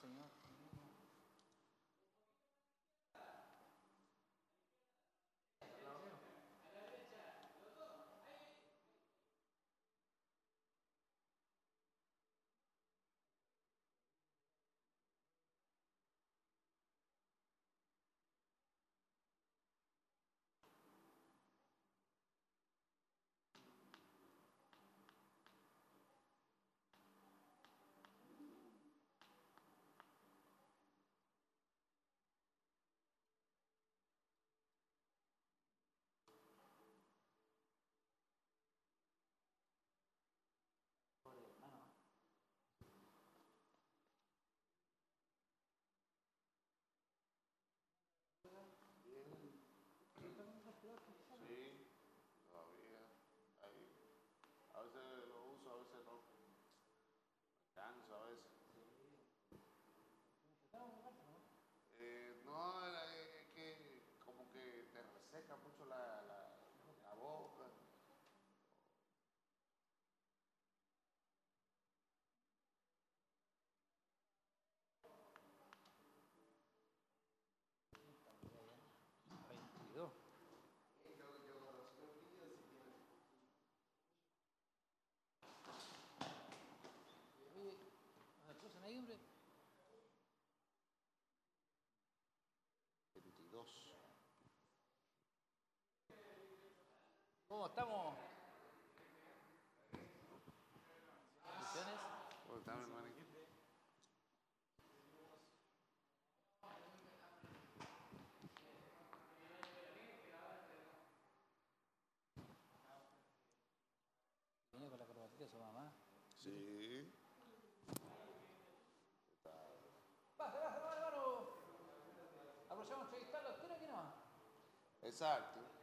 Señor. ¿Cómo estamos? ¿Viene con la corbatita su mamá? Sí. ¡Baja, baja, hermano, hermano! Aprovechamos de entrevistarlo. ¿Usted aquí no? Exacto.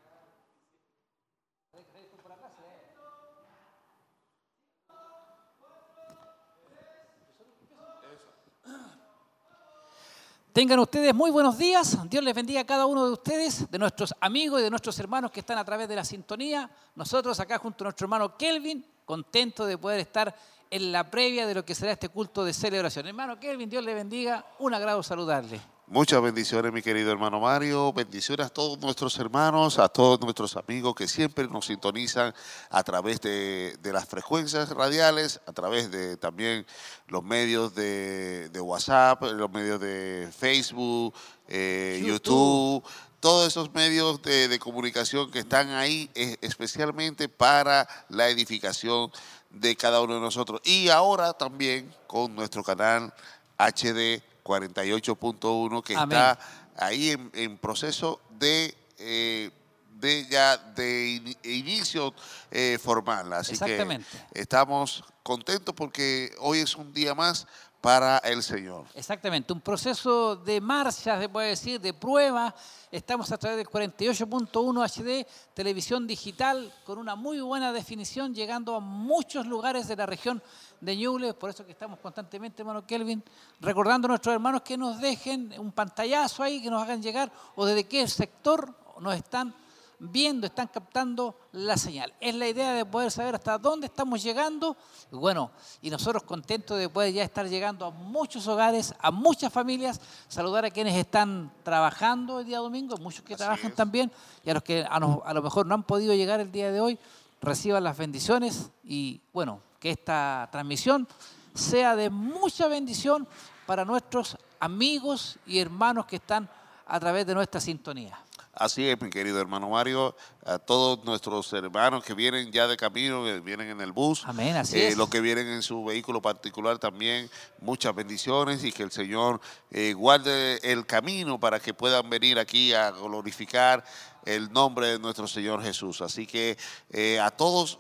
Tengan ustedes muy buenos días. Dios les bendiga a cada uno de ustedes, de nuestros amigos y de nuestros hermanos que están a través de la sintonía. Nosotros acá junto a nuestro hermano Kelvin, contentos de poder estar en la previa de lo que será este culto de celebración. Hermano Kelvin, Dios le bendiga. Un agrado saludarle. Muchas bendiciones, mi querido hermano Mario. Bendiciones a todos nuestros hermanos, a todos nuestros amigos que siempre nos sintonizan a través de, de las frecuencias radiales, a través de también los medios de, de WhatsApp, los medios de Facebook, eh, YouTube. YouTube. Todos esos medios de, de comunicación que están ahí especialmente para la edificación de cada uno de nosotros. Y ahora también con nuestro canal HD 48.1 que Amén. está ahí en, en proceso de, eh, de ya de ini- inicio eh, formal. Así que estamos contentos porque hoy es un día más para el Señor. Exactamente, un proceso de marcha, se puede decir, de prueba. Estamos a través del 48.1 HD, televisión digital, con una muy buena definición, llegando a muchos lugares de la región de Ñuble. Por eso que estamos constantemente, hermano Kelvin, recordando a nuestros hermanos que nos dejen un pantallazo ahí, que nos hagan llegar, o desde qué sector nos están viendo, están captando la señal. Es la idea de poder saber hasta dónde estamos llegando. Y Bueno, y nosotros contentos de poder ya estar llegando a muchos hogares, a muchas familias, saludar a quienes están trabajando el día domingo, muchos que Así trabajan es. también, y a los que a lo mejor no han podido llegar el día de hoy, reciban las bendiciones y bueno, que esta transmisión sea de mucha bendición para nuestros amigos y hermanos que están a través de nuestra sintonía. Así es, mi querido hermano Mario, a todos nuestros hermanos que vienen ya de camino, que vienen en el bus, Amén, así eh, es. los que vienen en su vehículo particular también, muchas bendiciones y que el Señor eh, guarde el camino para que puedan venir aquí a glorificar el nombre de nuestro Señor Jesús. Así que eh, a todos,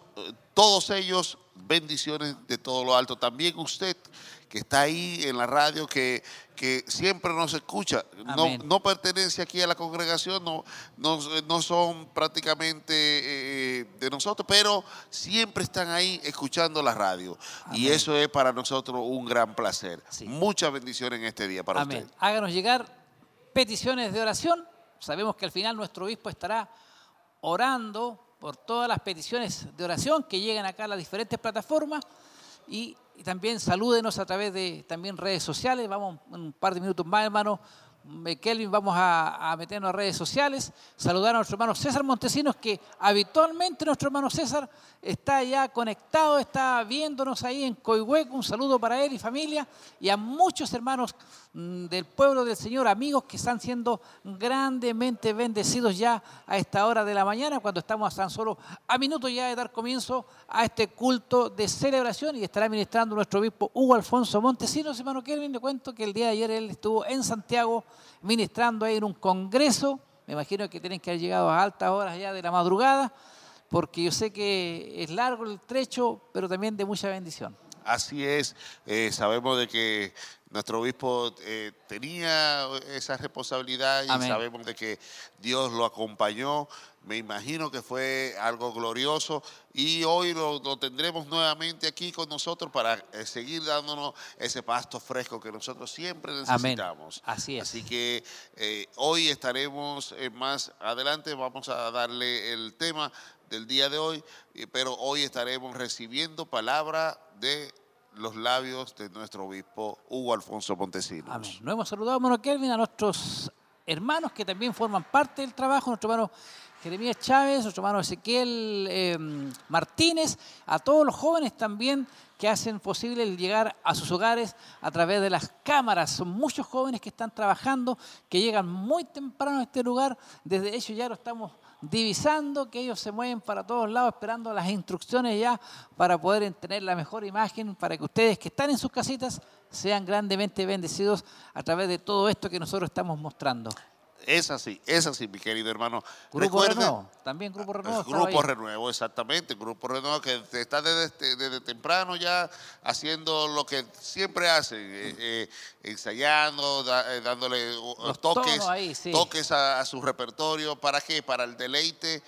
todos ellos, bendiciones de todo lo alto. También usted que está ahí en la radio, que, que siempre nos escucha, no, no pertenece aquí a la congregación, no, no, no son prácticamente eh, de nosotros, pero siempre están ahí escuchando la radio. Y eso es para nosotros un gran placer. Sí. Muchas bendiciones en este día para Amén. usted. Háganos llegar peticiones de oración. Sabemos que al final nuestro obispo estará orando por todas las peticiones de oración que llegan acá a las diferentes plataformas. y, también salúdenos a través de también redes sociales. Vamos un par de minutos más, hermano. Eh, Kelvin, vamos a, a meternos a redes sociales, saludar a nuestro hermano César Montesinos, que habitualmente nuestro hermano César está ya conectado, está viéndonos ahí en Coihueco. Un saludo para él y familia, y a muchos hermanos del pueblo del Señor, amigos que están siendo grandemente bendecidos ya a esta hora de la mañana, cuando estamos tan solo a minutos ya de dar comienzo a este culto de celebración y estará ministrando nuestro obispo Hugo Alfonso Montesinos. Hermano Kelvin, le cuento que el día de ayer él estuvo en Santiago ministrando ahí en un congreso. Me imagino que tienen que haber llegado a altas horas ya de la madrugada, porque yo sé que es largo el trecho, pero también de mucha bendición. Así es, eh, sabemos de que nuestro obispo eh, tenía esa responsabilidad y Amén. sabemos de que Dios lo acompañó. Me imagino que fue algo glorioso y hoy lo, lo tendremos nuevamente aquí con nosotros para eh, seguir dándonos ese pasto fresco que nosotros siempre Amén. necesitamos. Así es. Así que eh, hoy estaremos más adelante, vamos a darle el tema del día de hoy, pero hoy estaremos recibiendo palabra de los labios de nuestro obispo Hugo Alfonso Montesinos. Amén. Nos hemos saludado, hermano Kelvin, a nuestros hermanos que también forman parte del trabajo, nuestro hermano Jeremías Chávez, nuestro hermano Ezequiel eh, Martínez, a todos los jóvenes también que hacen posible el llegar a sus hogares a través de las cámaras. Son muchos jóvenes que están trabajando, que llegan muy temprano a este lugar. Desde ellos ya lo estamos divisando, que ellos se mueven para todos lados esperando las instrucciones ya para poder tener la mejor imagen, para que ustedes que están en sus casitas sean grandemente bendecidos a través de todo esto que nosotros estamos mostrando. Es así, es así, mi querido hermano. Grupo Recuerden- Renuevo, también Grupo Renuevo. El estaba Grupo. Renuevo, exactamente. Grupo Renuevo que está desde, desde temprano ya haciendo lo que siempre hacen, eh, eh, ensayando, da- eh, dándole uh, Los toques, tonos ahí, sí. toques a, a su repertorio. ¿Para qué? Para el deleite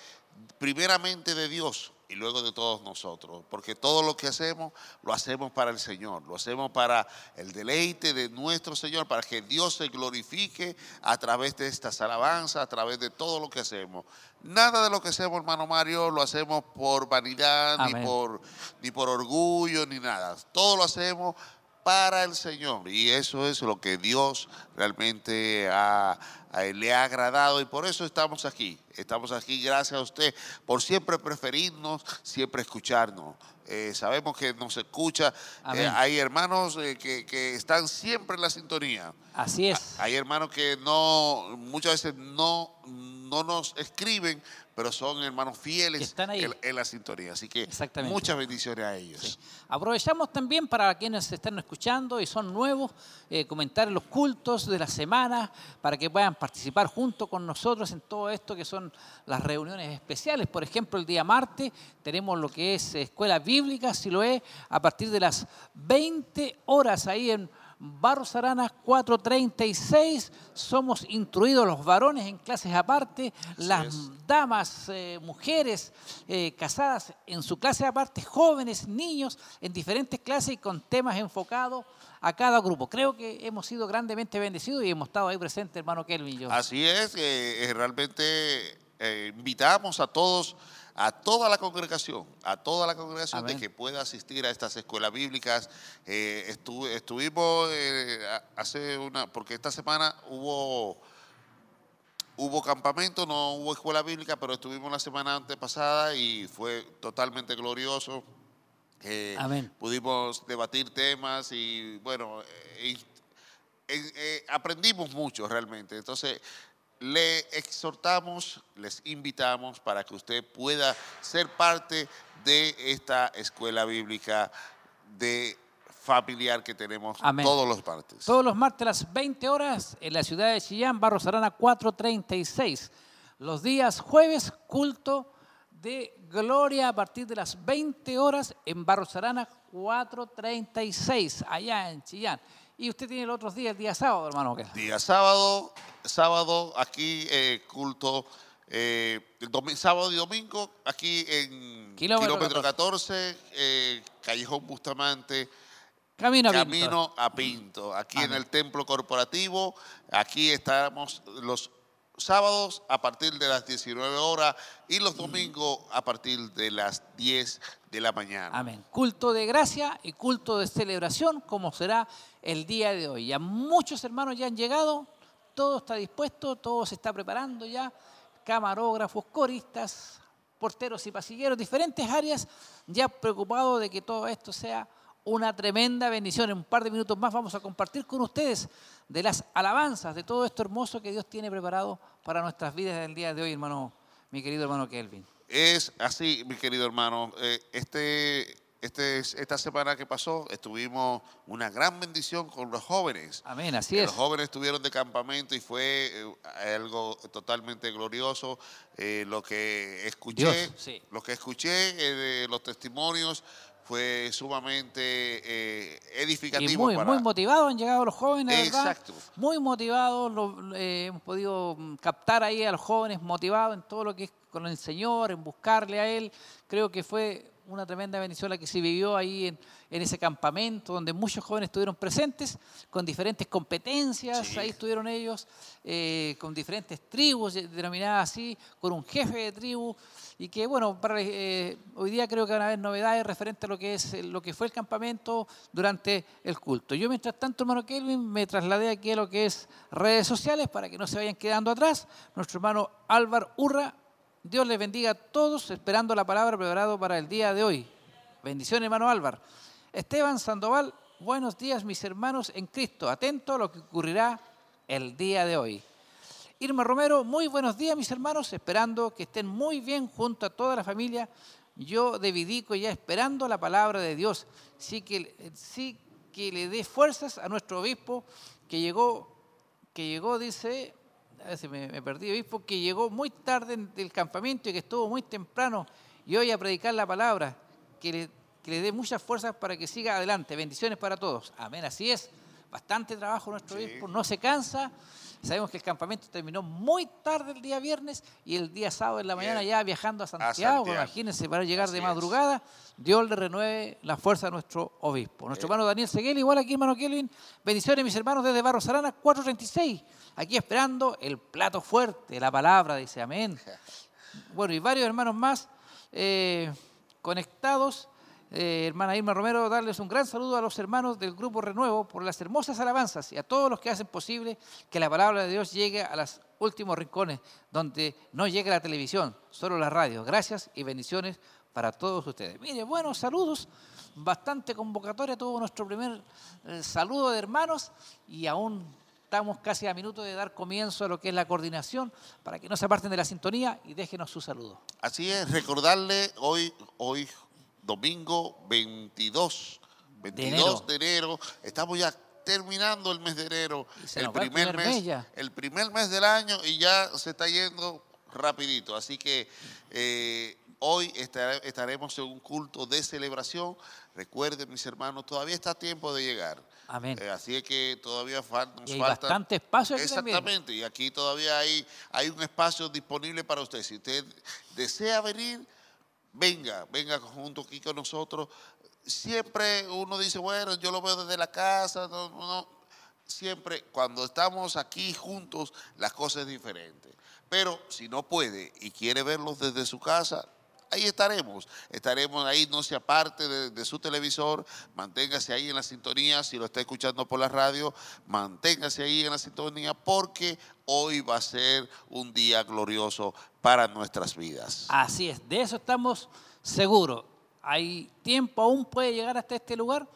primeramente de Dios y luego de todos nosotros. Porque todo lo que hacemos, lo hacemos para el Señor, lo hacemos para el deleite de nuestro Señor, para que Dios se glorifique a través de estas alabanzas, a través de todo lo que hacemos. Nada de lo que hacemos, hermano Mario, lo hacemos por vanidad, ni por, ni por orgullo, ni nada. Todo lo hacemos para el Señor. Y eso es lo que Dios realmente ha- a él le ha agradado y por eso estamos aquí. Estamos aquí gracias a usted por siempre preferirnos, siempre escucharnos. Eh, sabemos que nos escucha. Eh, hay hermanos eh, que, que están siempre en la sintonía. Así es. Hay hermanos que no, muchas veces no, no nos escriben, pero son hermanos fieles Que están ahí. En, en la sintonía. Así que muchas bendiciones a ellos. Aprovechamos también para quienes están escuchando y son nuevos, eh, comentar los cultos de la semana para que puedan participar junto con nosotros en todo esto que son las reuniones especiales. Por ejemplo, el día martes tenemos lo que es Escuela Bíblica, si lo es, a partir de las 20 horas ahí en Barros Aranas 436. Somos instruidos los varones en clases aparte, las es. damas, eh, mujeres eh, casadas en su clase aparte, jóvenes, niños, en diferentes clases y con temas enfocados a cada grupo. Creo que hemos sido grandemente bendecidos y hemos estado ahí presentes, hermano Kelvin y yo. Así es, eh, realmente invitamos a todos, a toda la congregación, a toda la congregación Amén. de que pueda asistir a estas escuelas bíblicas. Eh, estu- estuvimos eh, hace una, porque esta semana hubo hubo campamento, no hubo escuela bíblica, pero estuvimos la semana antepasada y fue totalmente glorioso. Eh, Amén. Pudimos debatir temas y bueno, eh, eh, eh, aprendimos mucho realmente. Entonces, le exhortamos, les invitamos para que usted pueda ser parte de esta escuela bíblica de familiar que tenemos Amén. todos los martes. Todos los martes a las 20 horas en la ciudad de Chillán, Barros Arana 436. Los días jueves, culto de gloria a partir de las 20 horas en Barros Arana 436, allá en Chillán. Y usted tiene los otros días, el día sábado, hermano. ¿qué? Día sábado, sábado aquí eh, culto, eh, el sábado y domingo aquí en Kilómetro kilómetro 14, eh, Callejón Bustamante, Camino a Pinto. Camino a Pinto, aquí en el templo corporativo. Aquí estamos los sábados a partir de las 19 horas y los domingos a partir de las 10 de la mañana. Amén. Culto de gracia y culto de celebración, como será el día de hoy. Ya muchos hermanos ya han llegado, todo está dispuesto, todo se está preparando ya. Camarógrafos, coristas, porteros y pasilleros, diferentes áreas, ya preocupados de que todo esto sea una tremenda bendición. En un par de minutos más vamos a compartir con ustedes de las alabanzas, de todo esto hermoso que Dios tiene preparado para nuestras vidas del día de hoy, hermano, mi querido hermano Kelvin. Es así, mi querido hermano. Eh, este, este, esta semana que pasó estuvimos una gran bendición con los jóvenes. Amén, así es. Los jóvenes estuvieron de campamento y fue eh, algo totalmente glorioso. Eh, lo que escuché, Dios, sí. lo que escuché eh, de los testimonios fue sumamente edificativo. Y muy, para, muy motivados han llegado los jóvenes, ¿verdad? Exacto. Muy motivados, lo- hemos podido mm, captar ahí a los jóvenes motivados en todo lo que es con el Señor, en buscarle a Él. Creo que fue una tremenda bendición la que se vivió ahí en, en ese campamento, donde muchos jóvenes estuvieron presentes, con diferentes competencias, Sí. ahí estuvieron ellos, eh, con diferentes tribus, eh, denominadas así, con un jefe de tribu, y que bueno, para, eh, hoy día creo que van a haber novedades referentes a lo que, es, lo que fue el campamento durante el culto. Yo mientras tanto, hermano Kelvin, me trasladé aquí a lo que es redes sociales para que no se vayan quedando atrás. Nuestro hermano Álvaro Urra, Dios les bendiga a todos, esperando la palabra preparado para el día de hoy. Bendiciones, hermano Álvaro. Esteban Sandoval, buenos días, mis hermanos en Cristo. Atento a lo que ocurrirá el día de hoy. Irma Romero, muy buenos días, mis hermanos, esperando que estén muy bien junto a toda la familia. Yo de Vidico ya esperando la palabra de Dios. Sí que, sí que le dé fuerzas a nuestro obispo que llegó, que llegó, dice, a ver si me, me perdí, obispo, que llegó muy tarde del campamento y que estuvo muy temprano y hoy a predicar la palabra. Que le, que le dé muchas fuerzas para que siga adelante. Bendiciones para todos. Amén, así es. Bastante trabajo nuestro Sí. obispo, no se cansa. Sabemos que el campamento terminó muy tarde el día viernes y el día sábado en la mañana Bien. ya viajando a Santiago. Santiago. Imagínense, para llegar Así de es. madrugada. Dios le renueve la fuerza a nuestro obispo. Nuestro hermano Daniel Seguel, igual aquí, hermano Kelvin. Bendiciones, mis hermanos, desde Barros Arana, 436. Aquí esperando el plato fuerte, la palabra, dice amén. Bueno, y varios hermanos más eh, conectados. Eh, hermana Irma Romero, darles un gran saludo a los hermanos del Grupo Renuevo por las hermosas alabanzas y a todos los que hacen posible que la palabra de Dios llegue a los últimos rincones donde no llegue la televisión, solo la radio. Gracias y bendiciones para todos ustedes. Mire, buenos saludos, bastante convocatoria, tuvo nuestro primer eh, saludo de hermanos y aún estamos casi a minuto de dar comienzo a lo que es la coordinación para que no se aparten de la sintonía y déjenos su saludo. Así es, recordarle hoy, hoy domingo 22, 22 de enero, estamos ya terminando el mes de enero, el primer, mes, el primer mes del año y ya se está yendo rapidito. Así que eh, hoy estar- estaremos en un culto de celebración. Recuerden, mis hermanos, todavía está a tiempo de llegar. Amén. Eh, así es que todavía fal- nos Y hay falta bastante espacio aquí también. Exactamente, y aquí todavía hay, hay un espacio disponible para usted. Si usted desea venir, venga, venga junto aquí con nosotros. Siempre uno dice, bueno, yo lo veo desde la casa, no, no. Siempre cuando estamos aquí juntos, las cosas es diferente. Pero si no puede y quiere verlos desde su casa, ahí estaremos. Estaremos ahí, no se aparte de, su televisor, manténgase ahí en la sintonía. Si lo está escuchando por la radio, manténgase ahí en la sintonía porque hoy va a ser un día glorioso para nuestras vidas. Así es, de eso estamos seguros. Hay tiempo, aún puede llegar hasta este lugar.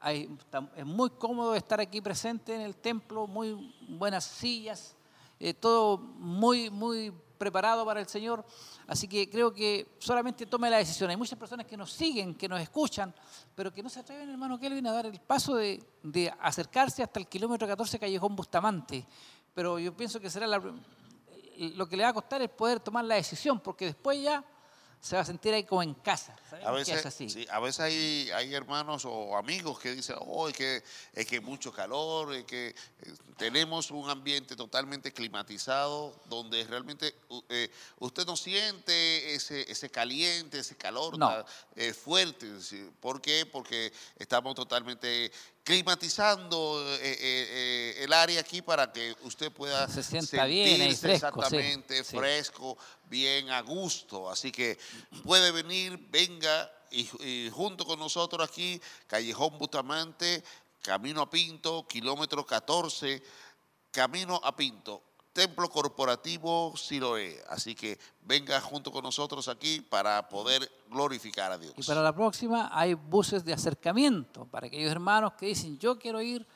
Hay- es muy cómodo estar aquí presente en el templo, muy buenas sillas, eh, todo muy, muy preparado para el Señor. Así que creo que solamente tome la decisión. Hay muchas personas que nos siguen, que nos escuchan, pero que no se atreven, hermano Kelvin, a dar el paso de, de acercarse hasta el kilómetro 14 Callejón Bustamante. Pero yo pienso que será la, lo que le va a costar es poder tomar la decisión, porque después ya se va a sentir ahí como en casa. A veces, es así. sí, a veces hay, hay hermanos o amigos que dicen, oh, es que es que mucho calor, es que eh, tenemos un ambiente totalmente climatizado donde realmente eh, usted no siente ese, ese caliente, ese calor No. eh, fuerte. ¿Por qué? Porque estamos totalmente climatizando eh, eh, eh, el área aquí para que usted pueda Se sienta bien ahí, sentirse fresco, sí, exactamente sí. fresco, bien a gusto. Así que puede venir, venga y, y junto con nosotros aquí, Callejón Bustamante, Camino a Pinto, kilómetro 14, Camino a Pinto. Templo Corporativo Siloé. Así que venga junto con nosotros aquí para poder glorificar a Dios. Y para la próxima hay buses de acercamiento para aquellos hermanos que dicen yo quiero ir,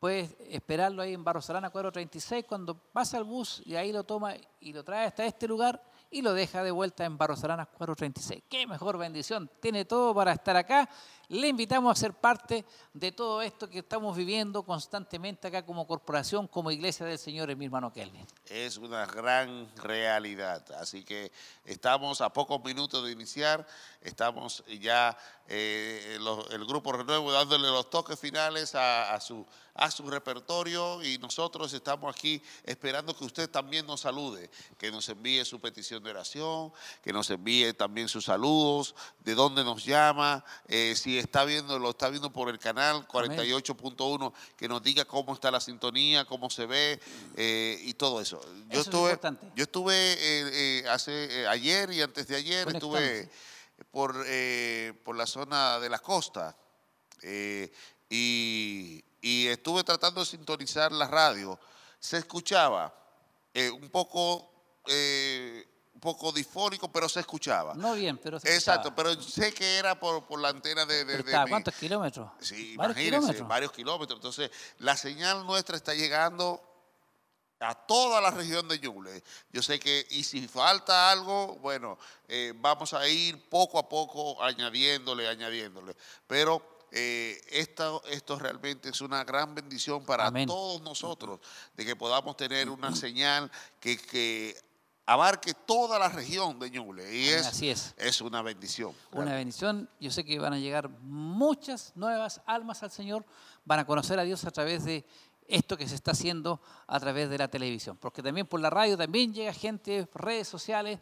puedes esperarlo ahí en Barro Salana 436 cuando pasa el bus y ahí lo toma y lo trae hasta este lugar y lo deja de vuelta en Barros Aranas 436. Qué mejor bendición, tiene todo para estar acá. Le invitamos a ser parte de todo esto que estamos viviendo constantemente acá como corporación, como iglesia del Señor, en mi hermano Kelvin. Es una gran realidad. Así que estamos a pocos minutos de iniciar, estamos ya eh, el grupo Renuevo dándole los toques finales a, a su, a su repertorio y nosotros estamos aquí esperando que usted también nos salude, que nos envíe su petición de oración, que nos envíe también sus saludos, de dónde nos llama, eh, si está viendo, lo está viendo por el canal 48.1, que nos diga cómo está la sintonía, cómo se ve eh, y todo eso. Yo Eso estuve, yo estuve eh, eh, hace ayer y antes de ayer estuve por, por la zona de la costa eh, y, y estuve tratando de sintonizar la radio. Se escuchaba un poco poco difónico, pero se escuchaba. No bien, pero se Exacto, escuchaba. pero sé que era por, por la antena de, de, Pero de está, mi- ¿Cuántos kilómetros? Sí, Varios imagínense, kilómetros. varios kilómetros. Entonces, la señal nuestra está llegando a toda la región de Ñuble. Yo sé que, y si falta algo, bueno, eh, vamos a ir poco a poco añadiéndole, añadiéndole. Pero eh, esto, esto realmente es una gran bendición para Amén. todos nosotros, de que podamos tener una señal que, que abarque toda la región de Ñuble. Y es, así es. es una bendición. Una bendición. Yo sé que van a llegar muchas nuevas almas al Señor, van a conocer a Dios a través de esto que se está haciendo a través de la televisión. Porque también por la radio también llega gente, redes sociales.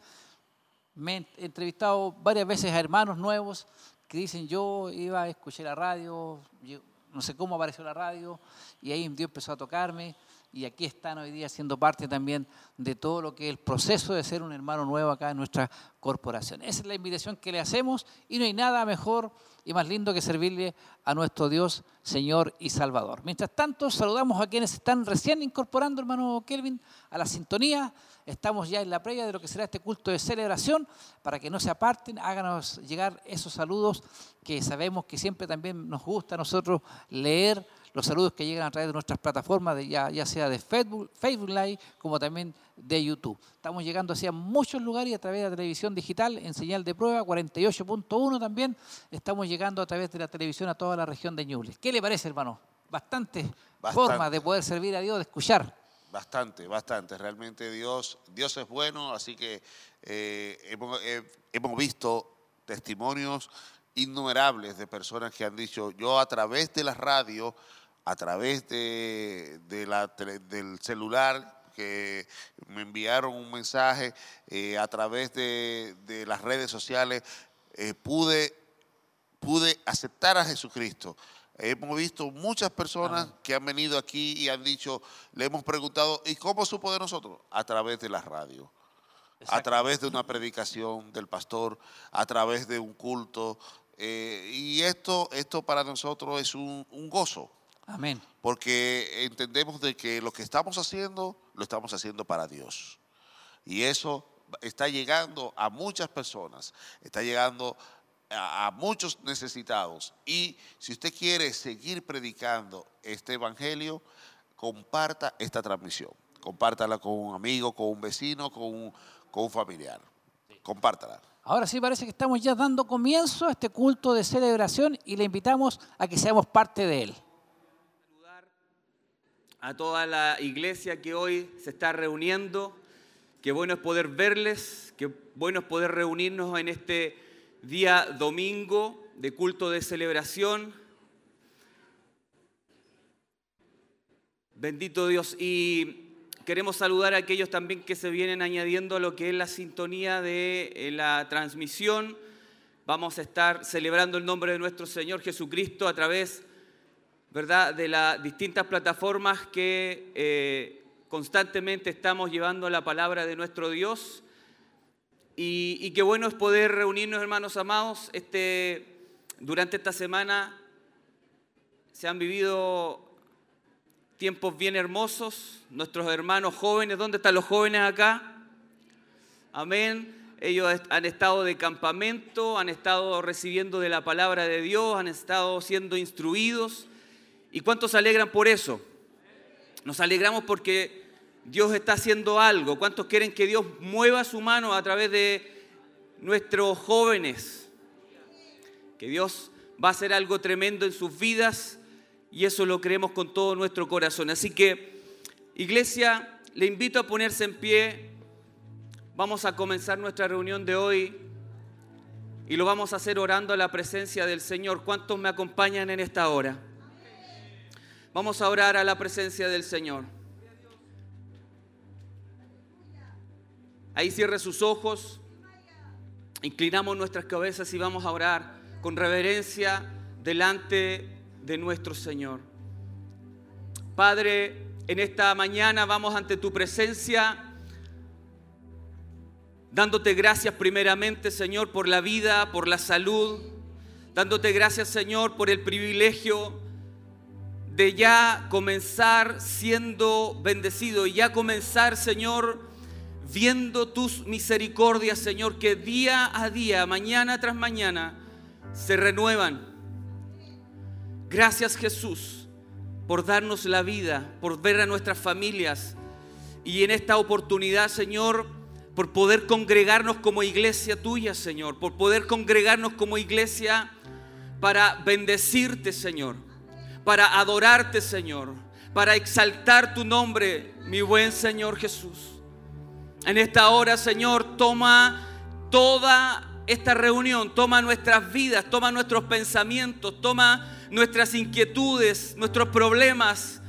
Me he entrevistado varias veces a hermanos nuevos que dicen yo iba a escuchar la radio, yo no sé cómo apareció la radio, y ahí Dios empezó a tocarme. Y aquí están hoy día siendo parte también de todo lo que es el proceso de ser un hermano nuevo acá en nuestra corporación. Esa es la invitación que le hacemos y no hay nada mejor y más lindo que servirle a nuestro Dios, Señor y Salvador. Mientras tanto, saludamos a quienes están recién incorporando, hermano Kelvin, a la sintonía. Estamos ya en la previa de lo que será este culto de celebración. Para que no se aparten, háganos llegar esos saludos que sabemos que siempre también nos gusta a nosotros leer los saludos que llegan a través de nuestras plataformas, de ya, ya sea de Facebook, Facebook Live, como también de YouTube. Estamos llegando hacia muchos lugares y a través de la televisión digital en señal de prueba 48.1 también. Estamos llegando a través de la televisión a toda la región de Ñuble. ¿Qué le parece, hermano? Bastante, Bastante. forma de poder servir a Dios, de escuchar. Bastante, bastante. Realmente Dios, Dios es bueno, así que eh, hemos, eh, hemos visto testimonios innumerables de personas que han dicho, yo a través de la radio, a través de, de la tele- del celular, que me enviaron un mensaje, eh, a través de, de las redes sociales, eh, pude pude aceptar a Jesucristo. Hemos visto muchas personas que han venido aquí y han dicho, le hemos preguntado, ¿y cómo supo de nosotros? A través de la radio, a través de una predicación del pastor, a través de un culto. eh, y esto, esto para nosotros es un, un gozo, Amén. porque entendemos de que lo que estamos haciendo, lo estamos haciendo para Dios. Y eso está llegando a muchas personas, está llegando a, a muchos necesitados. Y si usted quiere seguir predicando este evangelio, comparta esta transmisión. Compártala con un amigo, con un vecino, con un, con un familiar. Compártala. Ahora sí parece que estamos ya dando comienzo a este culto de celebración y le invitamos a que seamos parte de él. A toda la iglesia que hoy se está reuniendo. Qué bueno es poder verles, qué bueno es poder reunirnos en este día domingo de culto de celebración. Bendito Dios. Y queremos saludar a aquellos también que se vienen añadiendo a lo que es la sintonía de eh, la transmisión. Vamos a estar celebrando el nombre de nuestro Señor Jesucristo a través ¿verdad? de las distintas plataformas que eh, constantemente estamos llevando la palabra de nuestro Dios. Y, y qué bueno es poder reunirnos, hermanos amados. Este, durante esta semana se han vivido tiempos bien hermosos. Nuestros hermanos jóvenes, ¿dónde están los jóvenes acá? Amén. Ellos han estado de campamento, han estado recibiendo de la palabra de Dios, han estado siendo instruidos. ¿Y cuántos se alegran por eso? Nos alegramos porque Dios está haciendo algo. ¿Cuántos quieren que Dios mueva su mano a través de nuestros jóvenes? Que Dios va a hacer algo tremendo en sus vidas y eso lo creemos con todo nuestro corazón. Así que, iglesia, le invito a ponerse en pie. Vamos a comenzar nuestra reunión de hoy y lo vamos a hacer orando a la presencia del Señor. ¿Cuántos me acompañan en esta hora? Vamos a orar a la presencia del Señor. Ahí cierre sus ojos, inclinamos nuestras cabezas y vamos a orar con reverencia delante de nuestro Señor. Padre, en esta mañana vamos ante tu presencia dándote gracias primeramente, Señor, por la vida, por la salud, dándote gracias, Señor, por el privilegio de ya comenzar siendo bendecido y ya comenzar, Señor, viendo tus misericordias, Señor, que día a día, mañana tras mañana, se renuevan. Gracias Jesús por darnos la vida, por ver a nuestras familias y en esta oportunidad, Señor, por poder congregarnos como iglesia tuya, Señor, por poder congregarnos como iglesia para bendecirte, Señor, para adorarte, Señor, para exaltar tu nombre, mi buen Señor Jesús. En esta hora, Señor, toma toda esta reunión, toma nuestras vidas, toma nuestros pensamientos, toma nuestras inquietudes, nuestros problemas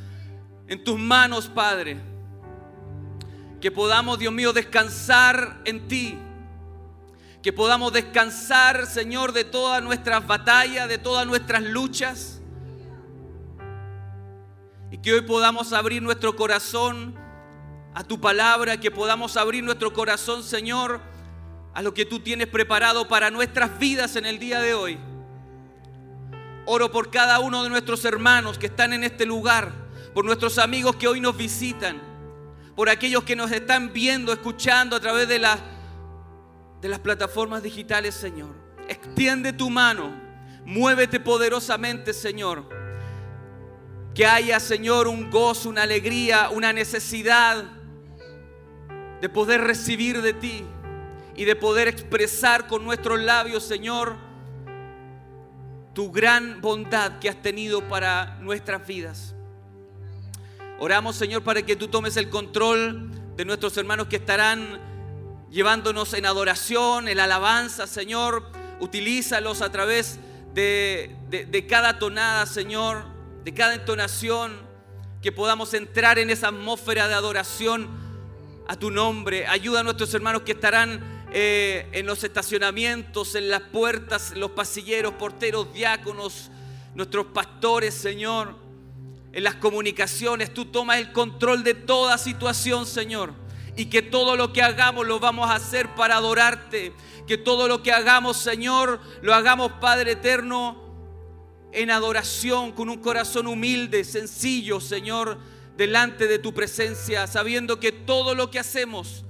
en tus manos, Padre. Que podamos, Dios mío, descansar en ti. Que podamos descansar, Señor, de todas nuestras batallas, de todas nuestras luchas. Y que hoy podamos abrir nuestro corazón a tu palabra, que podamos abrir nuestro corazón, Señor, a lo que tú tienes preparado para nuestras vidas en el día de hoy. Oro por cada uno de nuestros hermanos que están en este lugar, por nuestros amigos que hoy nos visitan, por aquellos que nos están viendo, escuchando a través de, de las plataformas digitales, Señor. Extiende tu mano, muévete poderosamente, Señor. Que haya, Señor, un gozo, una alegría, una necesidad de poder recibir de ti y de poder expresar con nuestros labios, Señor, tu gran bondad que has tenido para nuestras vidas. Oramos, Señor, para que tú tomes el control de nuestros hermanos que estarán llevándonos en adoración, en alabanza, Señor. Utilízalos a través de, de cada tonada, Señor, de cada entonación, que podamos entrar en esa atmósfera de adoración a tu nombre. Ayuda a nuestros hermanos que estarán eh, en los estacionamientos, en las puertas, los pasilleros, porteros, diáconos, nuestros pastores, Señor, en las comunicaciones. Tú tomas el control de toda situación, Señor. Y que todo lo que hagamos lo vamos a hacer para adorarte. Que todo lo que hagamos, Señor, lo hagamos, Padre eterno, en adoración, con un corazón humilde, sencillo, Señor, delante de tu presencia, sabiendo que todo lo que hacemos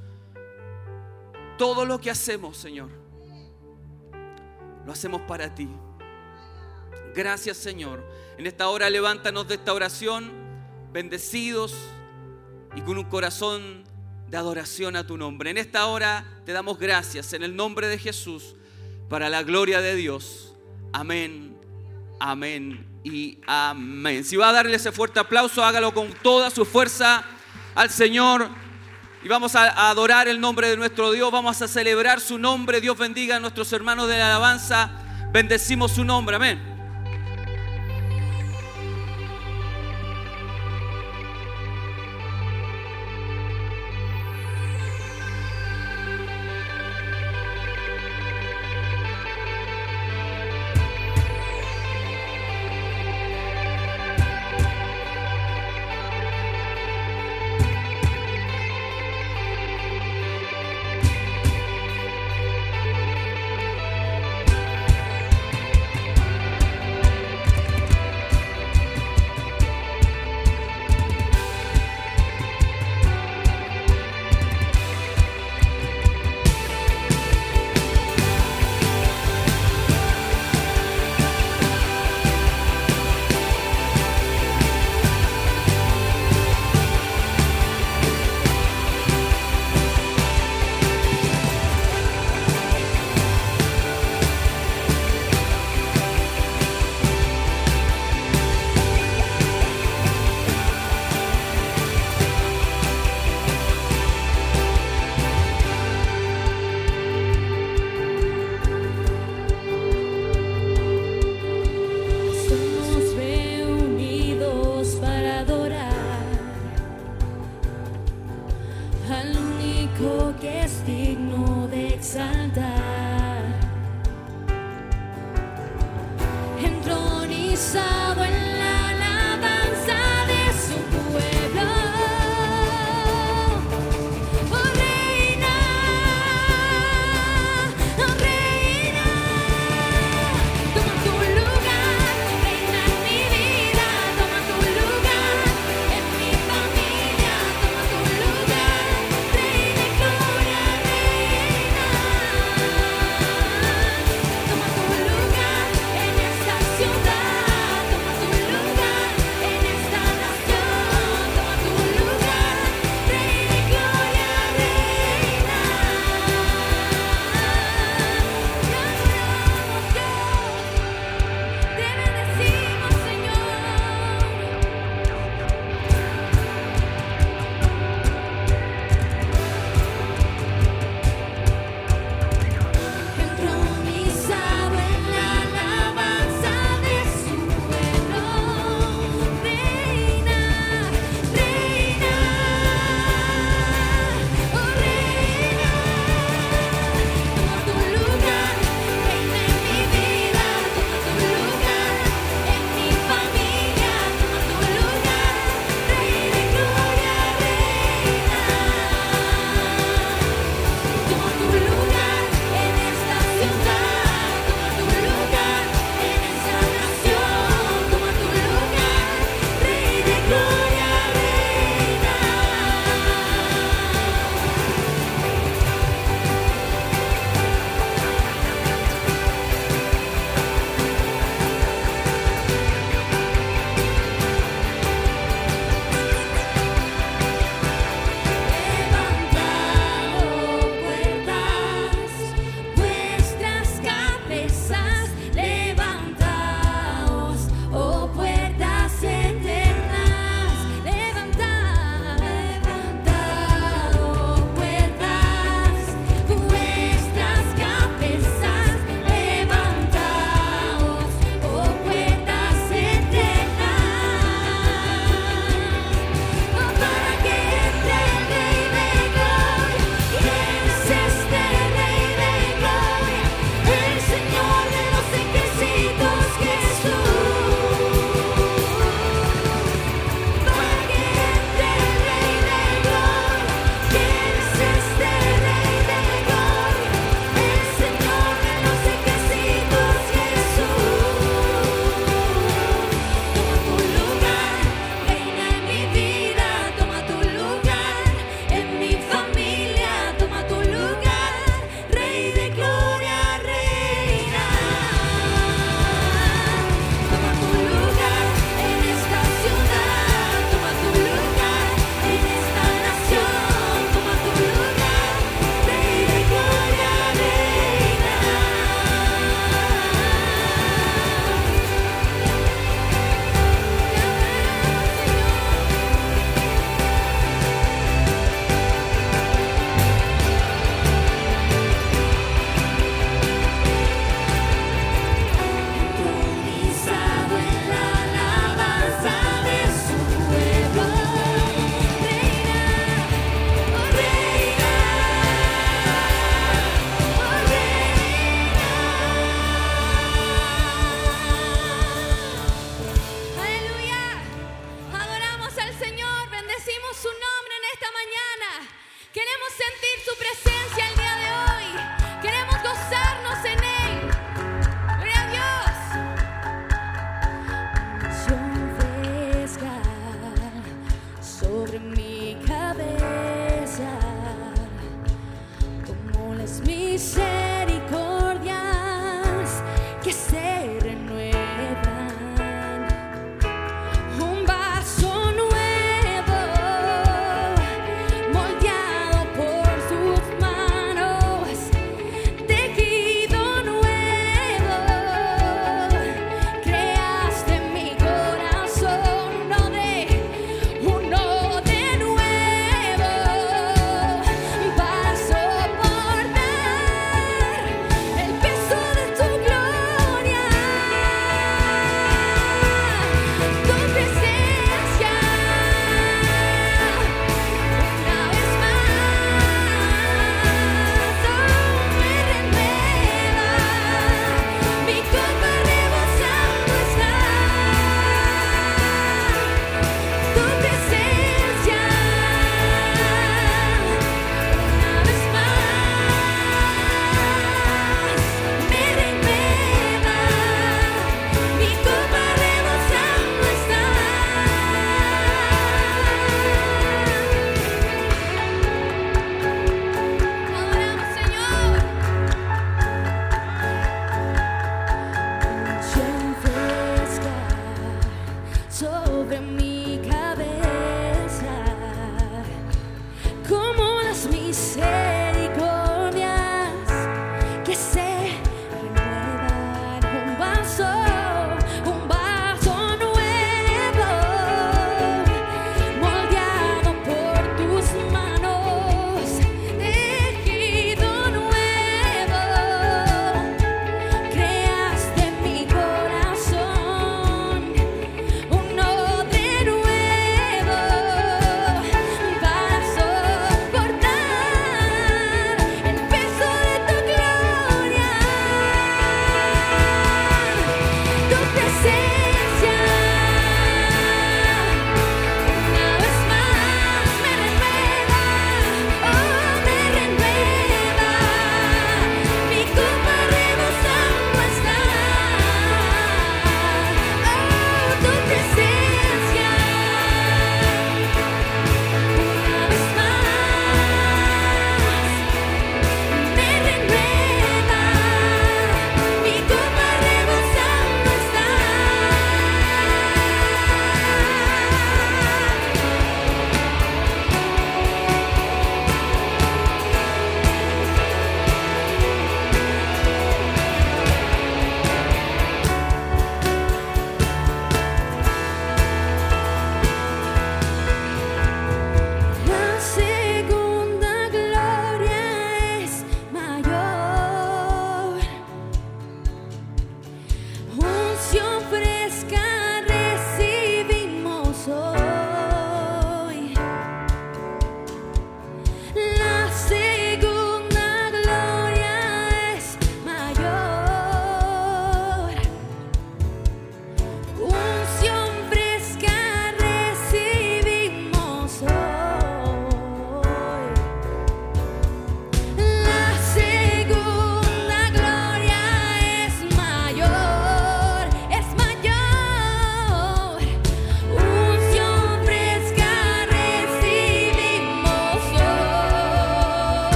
todo lo que hacemos, Señor, lo hacemos para ti. Gracias, Señor. En esta hora levántanos de esta oración, bendecidos y con un corazón de adoración a tu nombre. En esta hora te damos gracias en el nombre de Jesús, para la gloria de Dios. Amén, amén y amén. Si va a darle ese fuerte aplauso, hágalo con toda su fuerza al Señor. Y vamos a adorar el nombre de nuestro Dios, vamos a celebrar su nombre. Dios bendiga a nuestros hermanos de la alabanza. Bendecimos su nombre, amén.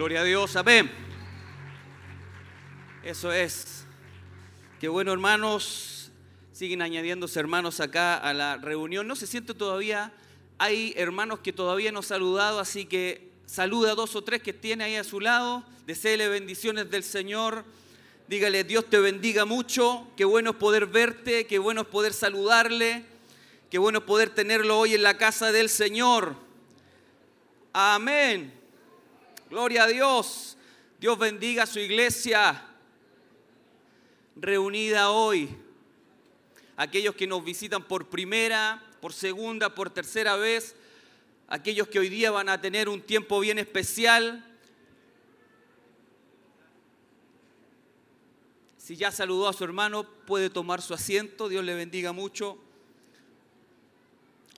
Gloria a Dios, amén. Eso es. Qué bueno, hermanos. Siguen añadiéndose hermanos acá a la reunión. No se siente todavía. Hay hermanos que todavía no han saludado, así que saluda a dos o tres que tiene ahí a su lado. Deseele bendiciones del Señor. Dígale, Dios te bendiga mucho. Qué bueno es poder verte, qué bueno es poder saludarle. Qué bueno es poder tenerlo hoy en la casa del Señor. Amén. Gloria a Dios. Dios bendiga a su iglesia reunida hoy. Aquellos que nos visitan por primera, por segunda, por tercera vez. Aquellos que hoy día van a tener un tiempo bien especial. Si ya saludó a su hermano, puede tomar su asiento. Dios le bendiga mucho.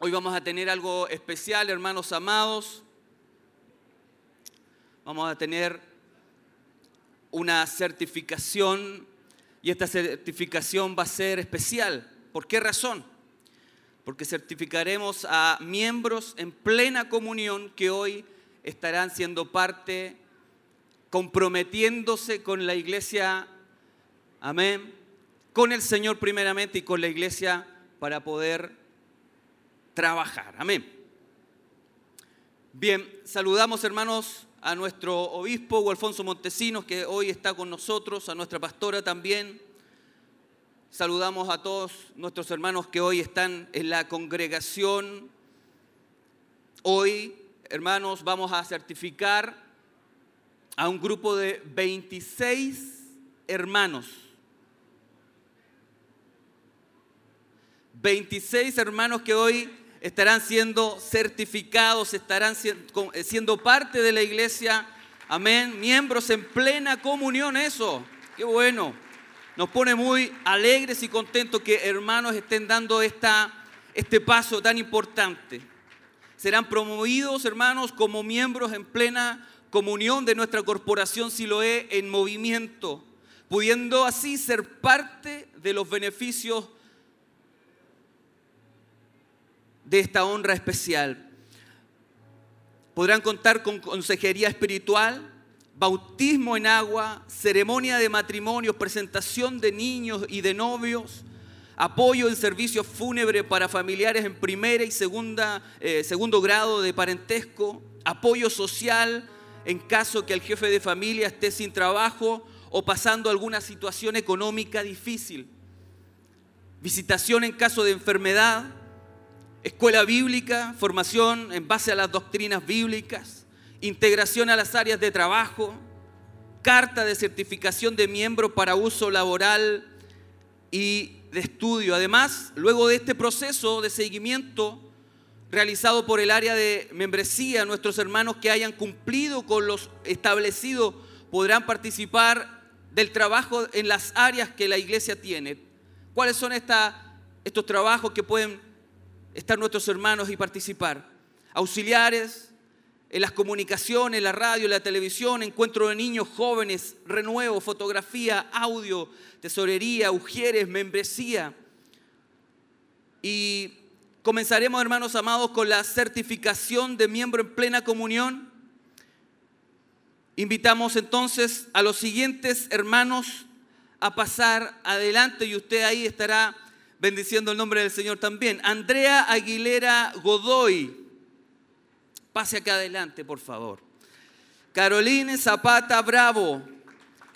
Hoy vamos a tener algo especial, hermanos amados vamos a tener una certificación y esta certificación va a ser especial. ¿Por qué razón? Porque certificaremos a miembros en plena comunión que hoy estarán siendo parte, comprometiéndose con la iglesia, amén, con el Señor primeramente y con la iglesia para poder trabajar, amén. Bien, saludamos hermanos a nuestro obispo Alfonso Montesinos, que hoy está con nosotros, a nuestra pastora también. Saludamos a todos nuestros hermanos que hoy están en la congregación. Hoy, hermanos, vamos a certificar a un grupo de 26 hermanos. 26 hermanos que hoy estarán siendo certificados, estarán eh, siendo parte de la iglesia. Amén. Miembros en plena comunión, eso. Qué bueno. Nos pone muy alegres y contentos que hermanos estén dando esta, este paso tan importante. Serán promovidos, hermanos, como miembros en plena comunión de nuestra corporación Siloé en movimiento, pudiendo así ser parte de los beneficios de esta honra especial. Podrán contar con consejería espiritual, bautismo en agua, ceremonia de matrimonio, presentación de niños y de novios, apoyo en servicios fúnebres para familiares en primera y segunda, eh, segundo grado de parentesco, apoyo social en caso que el jefe de familia esté sin trabajo o pasando alguna situación económica difícil, visitación en caso de enfermedad, escuela bíblica, formación en base a las doctrinas bíblicas, integración a las áreas de trabajo, carta de certificación de miembro para uso laboral y de estudio. Además, luego de este proceso de seguimiento realizado por el área de membresía, nuestros hermanos que hayan cumplido con los establecidos podrán participar del trabajo en las áreas que la iglesia tiene. ¿Cuáles son estos trabajos que pueden estar nuestros hermanos y participar. Auxiliares en las comunicaciones, la radio, la televisión, encuentro de niños jóvenes, renuevo, fotografía, audio, tesorería, ujieres, membresía. Y comenzaremos, hermanos amados, con la certificación de miembro en plena comunión. Invitamos entonces a los siguientes hermanos a pasar adelante y usted ahí estará bendiciendo el nombre del Señor también. Andrea Aguilera Godoy. Pase acá adelante, por favor. Caroline Zapata Bravo.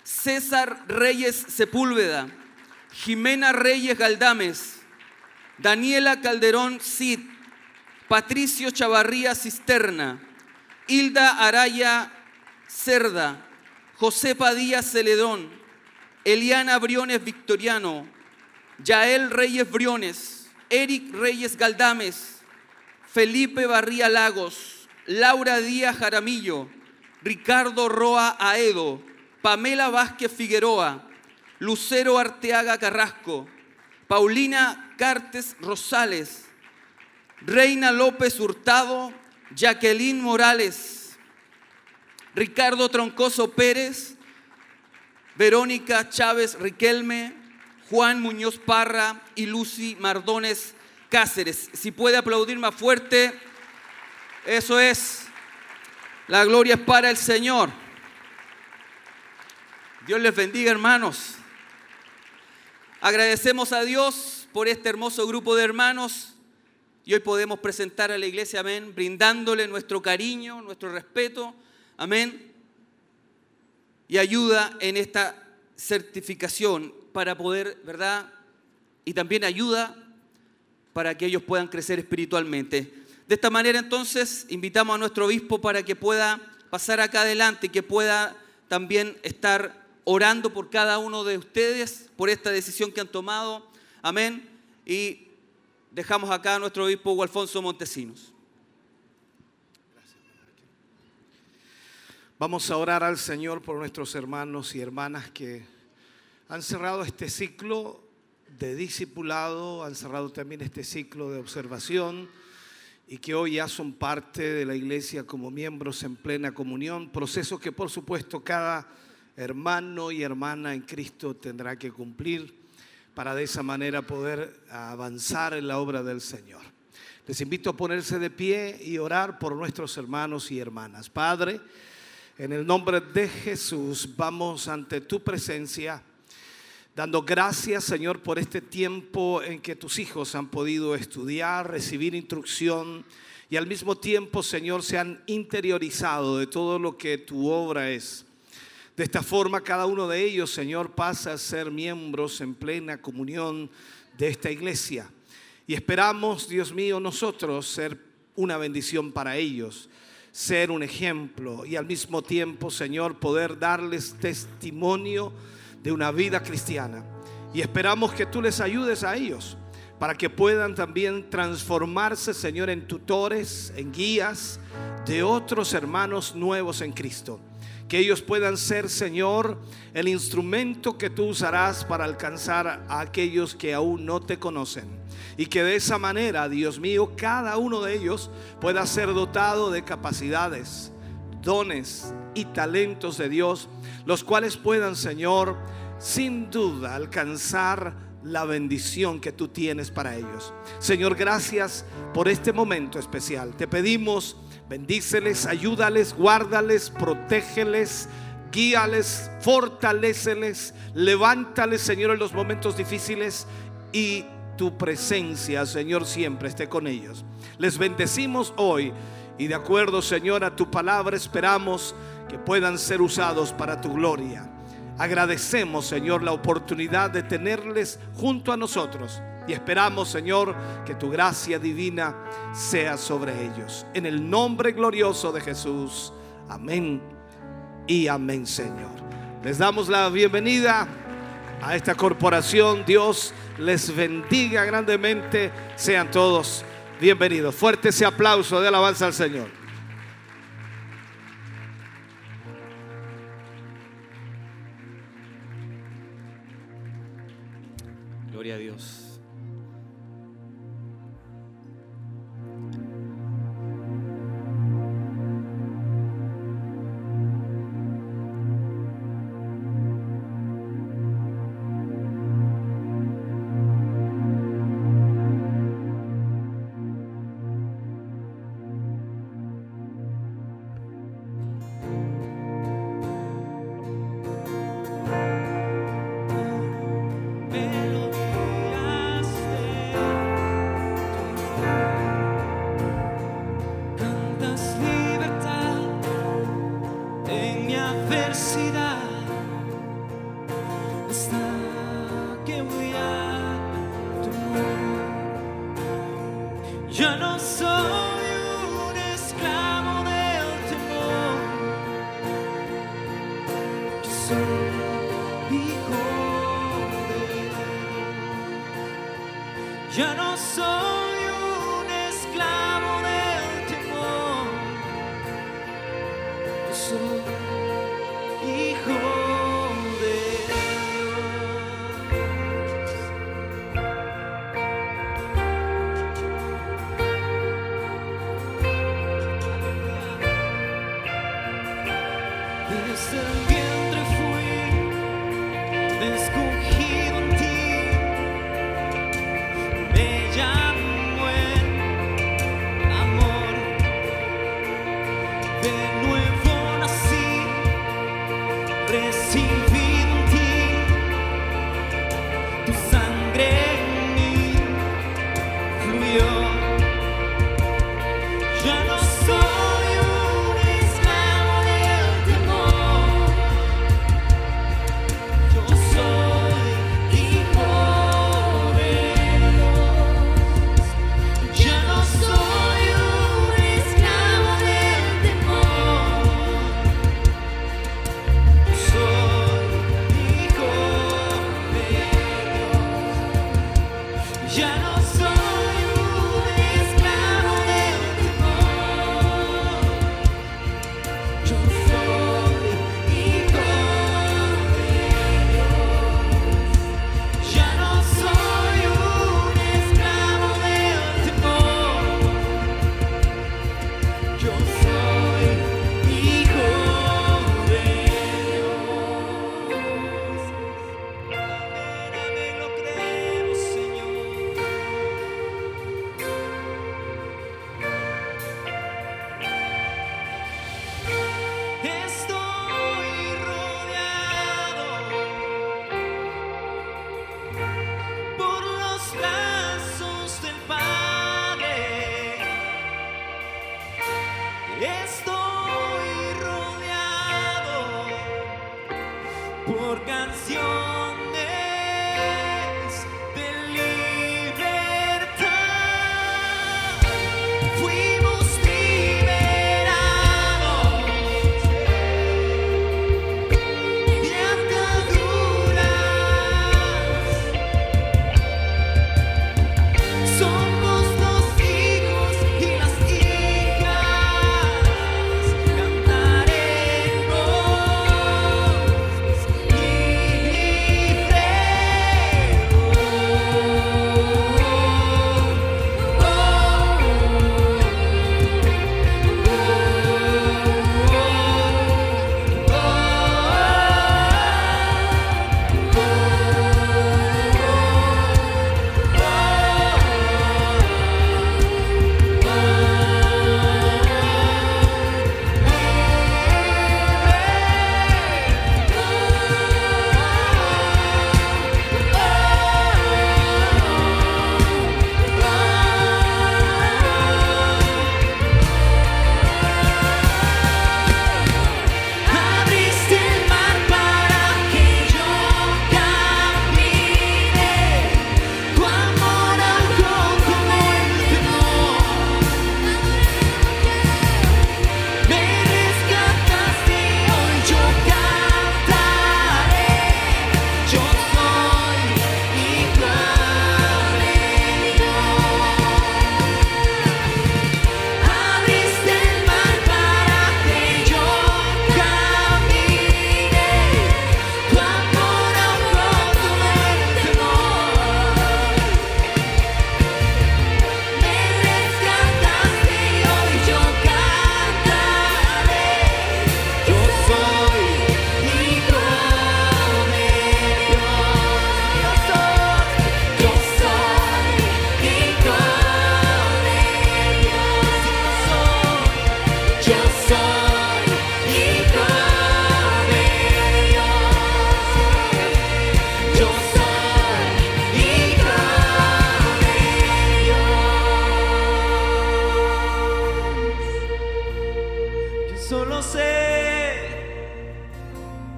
César Reyes Sepúlveda. Jimena Reyes Galdames. Daniela Calderón Cid. Patricio Chavarría Cisterna. Hilda Araya Cerda. José Padilla Celedón. Eliana Briones Victoriano. Yael Reyes Briones, Eric Reyes Galdames, Felipe Barría Lagos, Laura Díaz Jaramillo, Ricardo Roa Aedo, Pamela Vázquez Figueroa, Lucero Arteaga Carrasco, Paulina Cartes Rosales, Reina López Hurtado, Jacqueline Morales, Ricardo Troncoso Pérez, Verónica Chávez Riquelme, Juan Muñoz Parra y Lucy Mardones Cáceres. Si puede aplaudir más fuerte, eso es. La gloria es para el Señor. Dios les bendiga, hermanos. Agradecemos a Dios por este hermoso grupo de hermanos y hoy podemos presentar a la iglesia, amén, brindándole nuestro cariño, nuestro respeto, amén, y ayuda en esta certificación para poder, ¿verdad? Y también ayuda para que ellos puedan crecer espiritualmente. De esta manera entonces invitamos a nuestro obispo para que pueda pasar acá adelante y que pueda también estar orando por cada uno de ustedes, por esta decisión que han tomado. Amén. Y dejamos acá a nuestro obispo Alfonso Montesinos. Vamos a orar al Señor por nuestros hermanos y hermanas que han cerrado este ciclo de discipulado, han cerrado también este ciclo de observación y que hoy ya son parte de la iglesia como miembros en plena comunión, proceso que por supuesto cada hermano y hermana en Cristo tendrá que cumplir para de esa manera poder avanzar en la obra del Señor. Les invito a ponerse de pie y orar por nuestros hermanos y hermanas. Padre, en el nombre de Jesús vamos ante tu presencia, dando gracias Señor por este tiempo en que tus hijos han podido estudiar, recibir instrucción y al mismo tiempo Señor se han interiorizado de todo lo que tu obra es. De esta forma, cada uno de ellos, Señor, pasa a ser miembros en plena comunión de esta iglesia. Y esperamos, Dios mío, nosotros ser una bendición para ellos, ser un ejemplo y al mismo tiempo, Señor, poder darles testimonio de una vida cristiana. Y esperamos que tú les ayudes a ellos para que puedan también transformarse, Señor, en tutores, en guías de otros hermanos nuevos en Cristo que ellos puedan ser, Señor, el instrumento que tú usarás para alcanzar a aquellos que aún no te conocen. Y que de esa manera, Dios mío, cada uno de ellos pueda ser dotado de capacidades, dones y talentos de Dios, los cuales puedan, Señor, sin duda alcanzar la bendición que tú tienes para ellos. Señor, gracias por este momento especial. Te pedimos Bendíceles, ayúdales, guárdales, protégeles, guíales, fortaleceles, levántales, Señor, en los momentos difíciles y tu presencia, Señor, siempre esté con ellos. Les bendecimos hoy y de acuerdo, Señor, a tu palabra esperamos que puedan ser usados para tu gloria. Agradecemos, Señor, la oportunidad de tenerles junto a nosotros y esperamos, Señor, que tu gracia divina sea sobre ellos. En el nombre glorioso de Jesús. Amén y amén, Señor. Les damos la bienvenida a esta corporación. Dios les bendiga grandemente. Sean todos bienvenidos. Fuerte ese aplauso de alabanza al Señor. Gloria a Dios.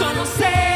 sono sei.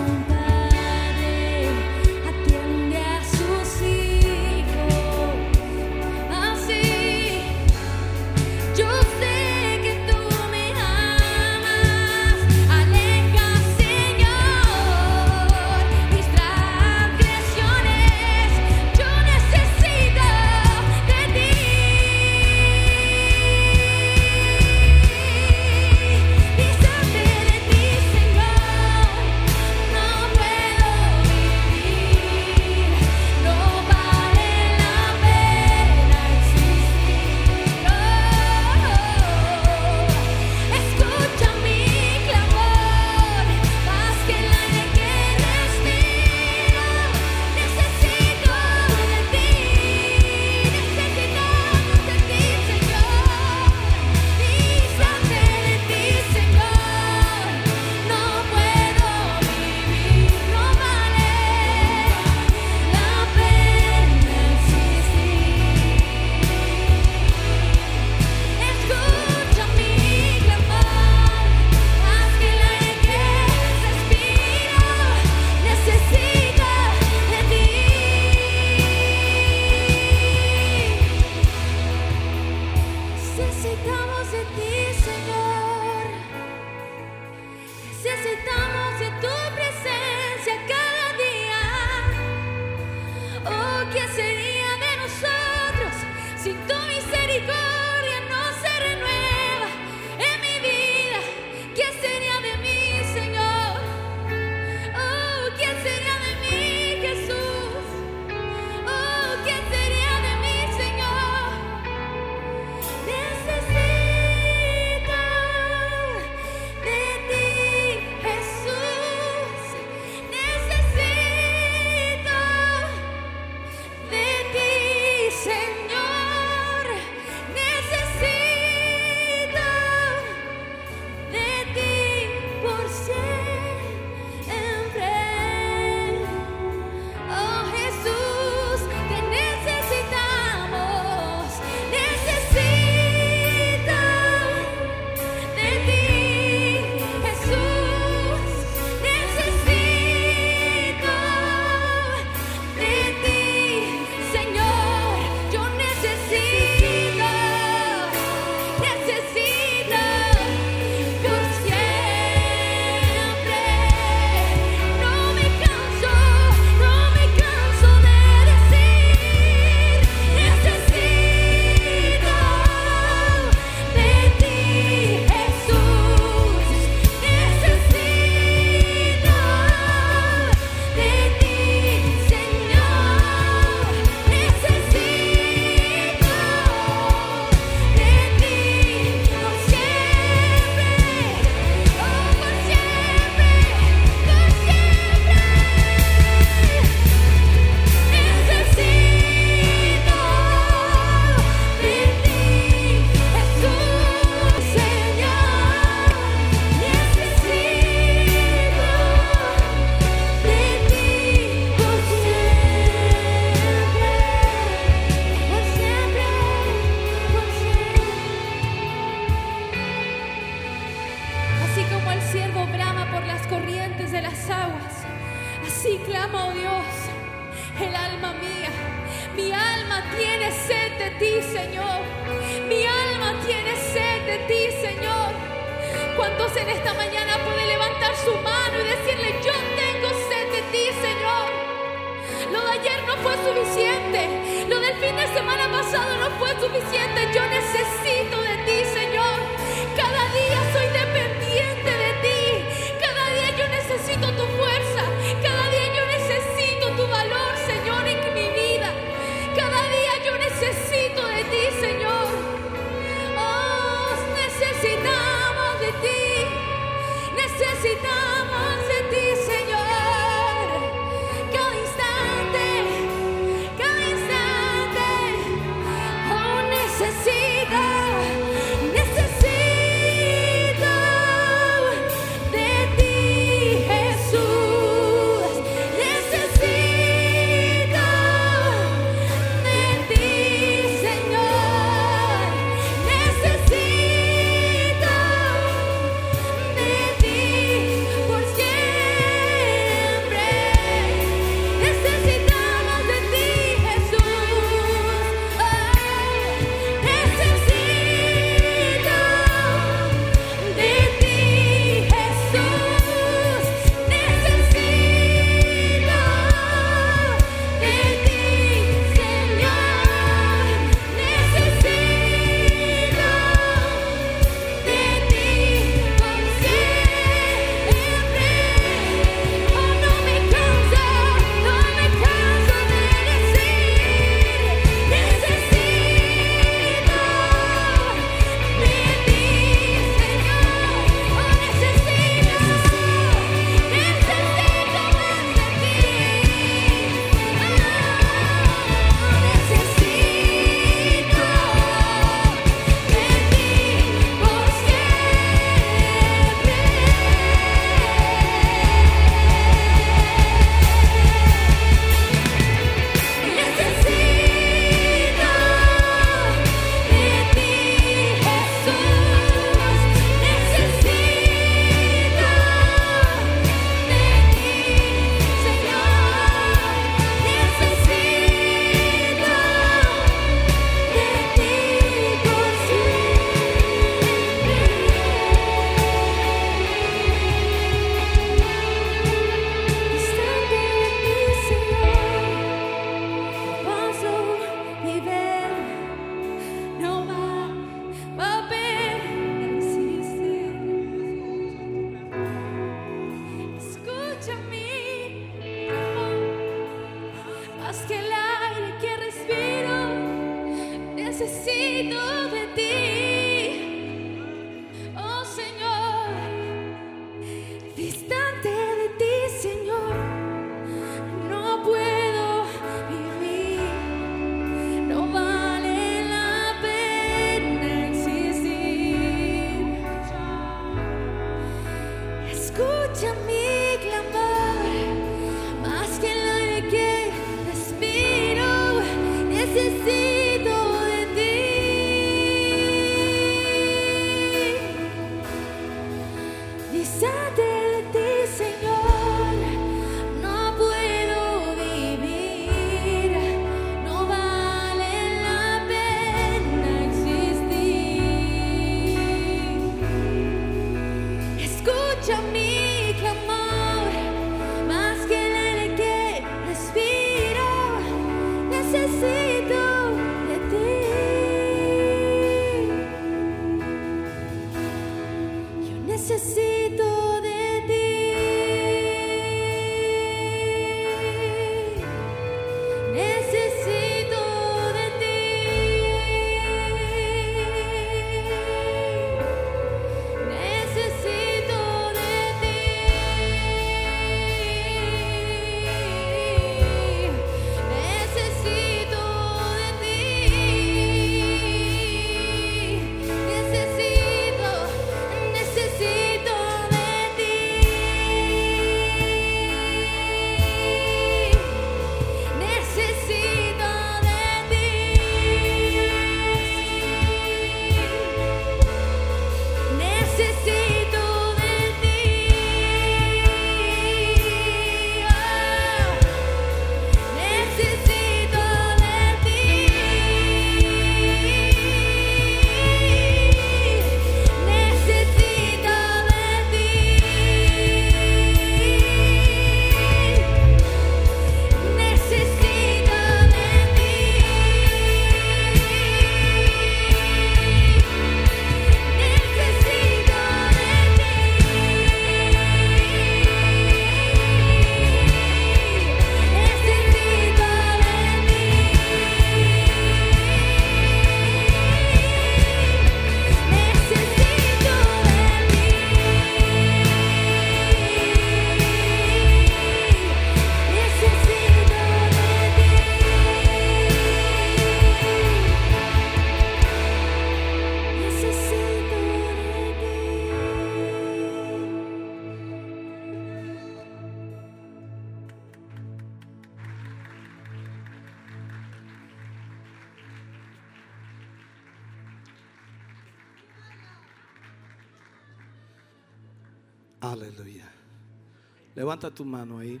Levanta tu mano ahí.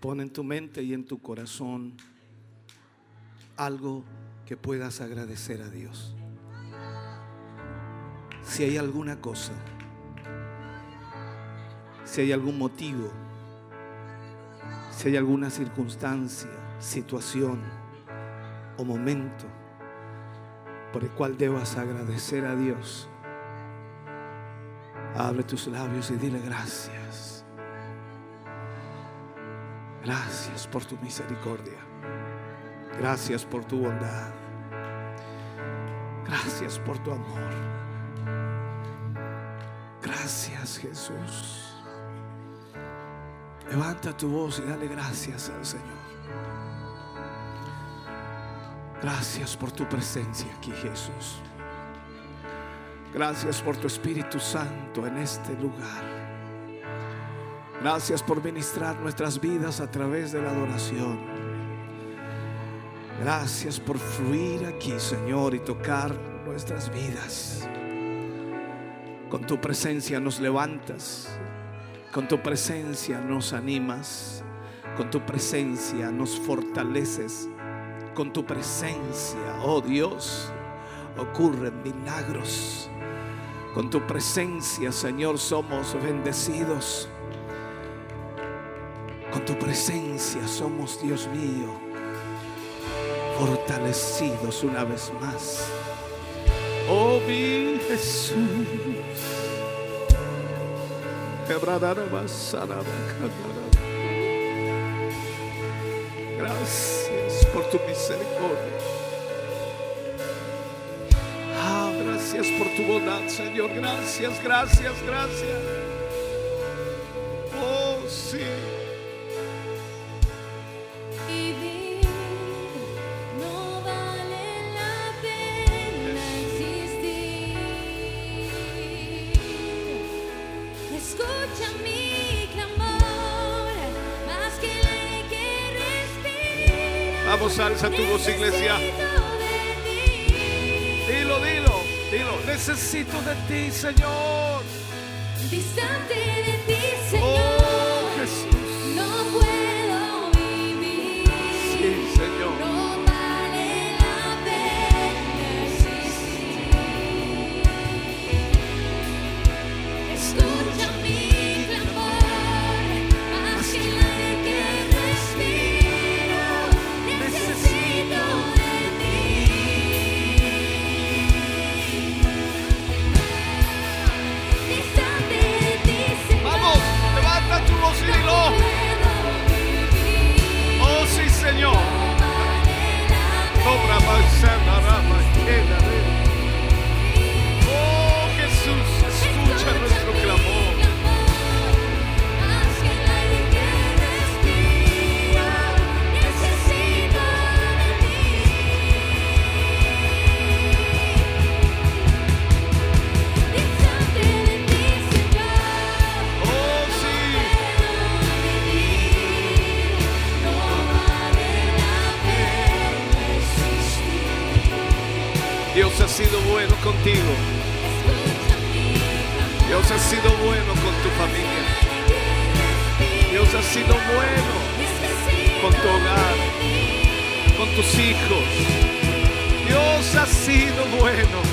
Pon en tu mente y en tu corazón algo que puedas agradecer a Dios. Si hay alguna cosa, si hay algún motivo, si hay alguna circunstancia, situación o momento por el cual debas agradecer a Dios, abre tus labios y dile gracias. Gracias por tu misericordia. Gracias por tu bondad. Gracias por tu amor. Gracias Jesús. Levanta tu voz y dale gracias al Señor. Gracias por tu presencia aquí Jesús. Gracias por tu Espíritu Santo en este lugar. Gracias por ministrar nuestras vidas a través de la adoración. Gracias por fluir aquí, Señor, y tocar nuestras vidas. Con tu presencia nos levantas. Con tu presencia nos animas. Con tu presencia nos fortaleces. Con tu presencia, oh Dios, ocurren milagros. Con tu presencia, Señor, somos bendecidos. Con tu presencia somos, Dios mío, fortalecidos una vez más. Oh mi Jesús. Gracias por tu misericordia. Gracias por tu bondad, Señor. Gracias, gracias, gracias. Oh, sí. Vivir no vale la pena existir. Escucha mi clamor, más que el aire que respiro. Vamos, alza tu voz, iglesia. Necesito de ti, Señor. Dios ha sido bueno con tu familia. Dios ha sido bueno con tu hogar, con tus hijos. Dios ha sido bueno.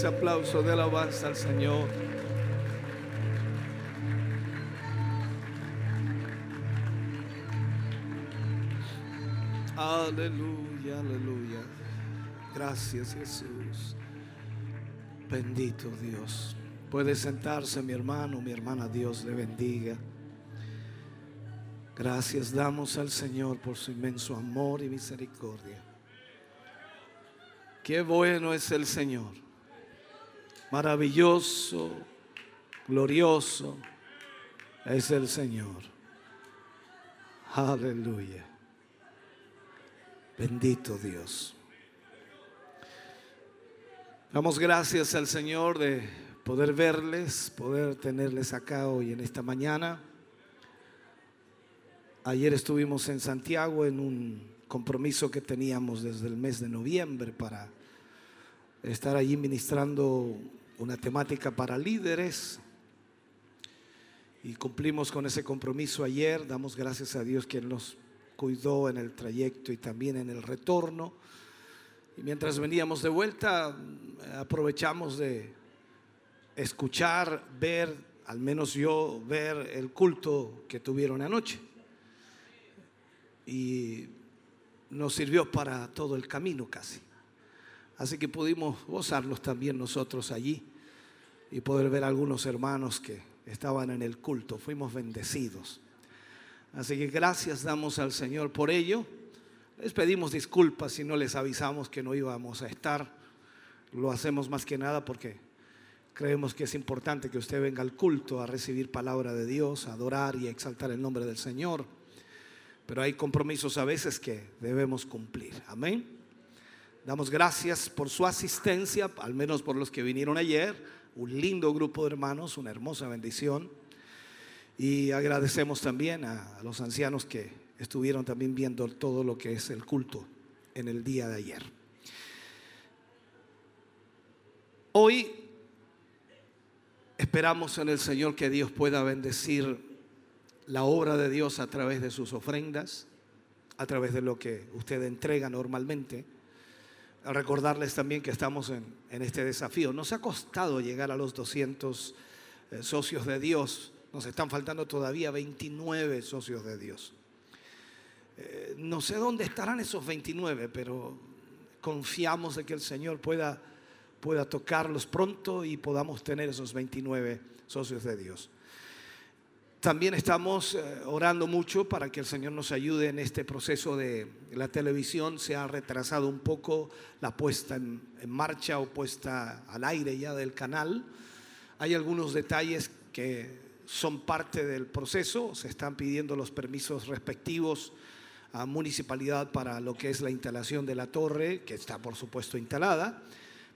Ese aplauso de alabanza al Señor. Aleluya, aleluya. Gracias Jesús. Bendito Dios. Puede sentarse mi hermano, mi hermana, Dios le bendiga. Gracias damos al Señor por su inmenso amor y misericordia. Qué bueno es el Señor. Maravilloso, glorioso es el Señor. Aleluya. Bendito Dios. Damos gracias al Señor de poder verles, poder tenerles acá hoy en esta mañana. Ayer estuvimos en Santiago en un compromiso que teníamos desde el mes de noviembre para estar allí ministrando una temática para líderes. Y cumplimos con ese compromiso ayer. Damos gracias a Dios que nos cuidó en el trayecto y también en el retorno. Y mientras veníamos de vuelta, aprovechamos de escuchar, ver, al menos yo, ver el culto que tuvieron anoche. Y nos sirvió para todo el camino casi. Así que pudimos gozarlos también nosotros allí y poder ver a algunos hermanos que estaban en el culto. Fuimos bendecidos. Así que gracias damos al Señor por ello. Les pedimos disculpas si no les avisamos que no íbamos a estar. Lo hacemos más que nada porque creemos que es importante que usted venga al culto a recibir palabra de Dios, a adorar y exaltar el nombre del Señor. Pero hay compromisos a veces que debemos cumplir. Amén. Damos gracias por su asistencia, al menos por los que vinieron ayer. Un lindo grupo de hermanos, una hermosa bendición. Y agradecemos también a los ancianos que estuvieron también viendo todo lo que es el culto en el día de ayer. Hoy esperamos en el Señor que Dios pueda bendecir la obra de Dios a través de sus ofrendas, a través de lo que usted entrega normalmente. Recordarles también que estamos en, este desafío. Nos ha costado llegar a los 200 eh, socios de Dios. Nos están faltando todavía 29 socios de Dios. Eh, no sé dónde estarán esos 29, pero confiamos de que el Señor pueda tocarlos pronto y podamos tener esos 29 socios de Dios. También estamos eh, orando mucho para que el Señor nos ayude en este proceso de la televisión. Se ha retrasado un poco la puesta en, en, marcha o puesta al aire ya del canal. Hay algunos detalles que son parte del proceso. Se están pidiendo los permisos respectivos a municipalidad para lo que es la instalación de la torre, que está por supuesto instalada,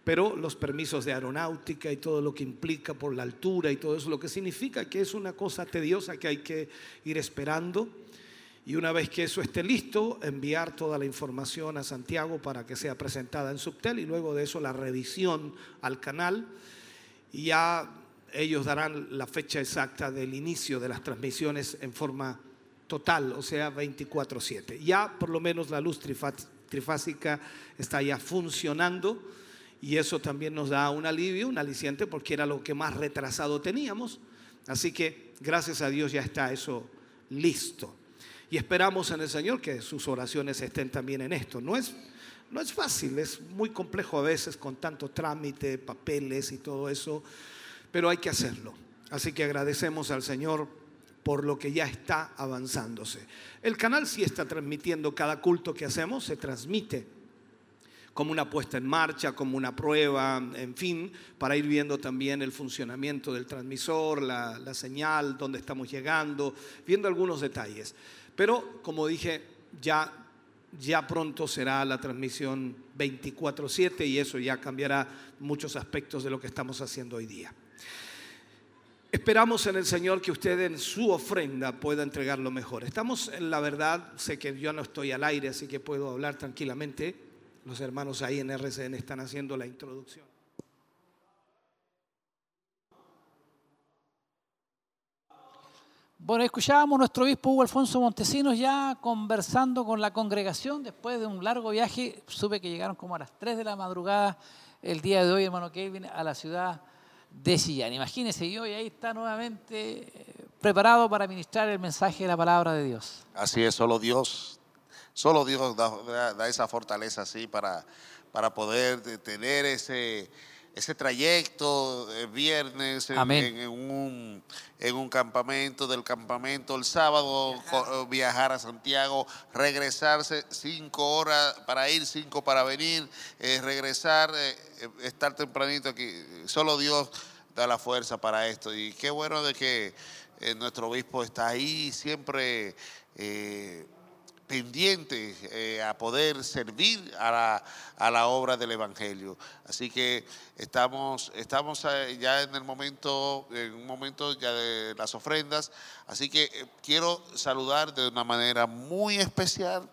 pero los permisos de aeronáutica y todo lo que implica por la altura y todo eso, lo que significa que es una cosa tediosa que hay que ir esperando. Y una vez que eso esté listo, enviar toda la información a Santiago para que sea presentada en Subtel y luego de eso la revisión al canal. Y ya ellos darán la fecha exacta del inicio de las transmisiones en forma total, o sea, 24/7. Ya por lo menos la luz trifásica está ya funcionando y eso también nos da un alivio, un aliciente, porque era lo que más retrasado teníamos. Así que gracias a Dios ya está eso listo. Y esperamos en el Señor que sus oraciones estén también en esto. No es, no es fácil, es muy complejo a veces con tanto trámite, papeles y todo eso, pero hay que hacerlo. Así que agradecemos al Señor por lo que ya está avanzándose. El canal sí está transmitiendo cada culto que hacemos, se transmite como una puesta en marcha, como una prueba, en fin, para ir viendo también el funcionamiento del transmisor, la, la señal, dónde estamos llegando, viendo algunos detalles. Pero, como dije, ya, ya pronto será la transmisión 24/7 y eso ya cambiará muchos aspectos de lo que estamos haciendo hoy día. Esperamos en el Señor que usted en su ofrenda pueda entregar lo mejor. Estamos en la verdad, sé que yo no estoy al aire, así que puedo hablar tranquilamente. Los hermanos ahí en RCN están haciendo la introducción. Bueno, escuchábamos a nuestro obispo Hugo Alfonso Montesinos ya conversando con la congregación después de un largo viaje. Supe que llegaron como a las 3 de la madrugada el día de hoy, hermano Kevin, a la ciudad de Chillán. Imagínense, y hoy ahí está nuevamente eh, preparado para ministrar el mensaje de la palabra de Dios. Así es, solo Dios, solo Dios da, da- da esa fortaleza así para, para poder de- tener ese, ese trayecto de viernes en, Amén. en- en un, en un campamento, del campamento el sábado, co- viajar a Santiago, regresarse cinco horas para ir, cinco para venir, eh, regresar, eh, eh, estar tempranito aquí. Solo Dios da la fuerza para esto. Y qué bueno de que eh, nuestro obispo está ahí siempre eh, pendiente eh, a poder servir a la, a la obra del Evangelio. Así que estamos, estamos eh, ya en el momento, en un momento ya de las ofrendas. Así que eh, quiero saludar de una manera muy especial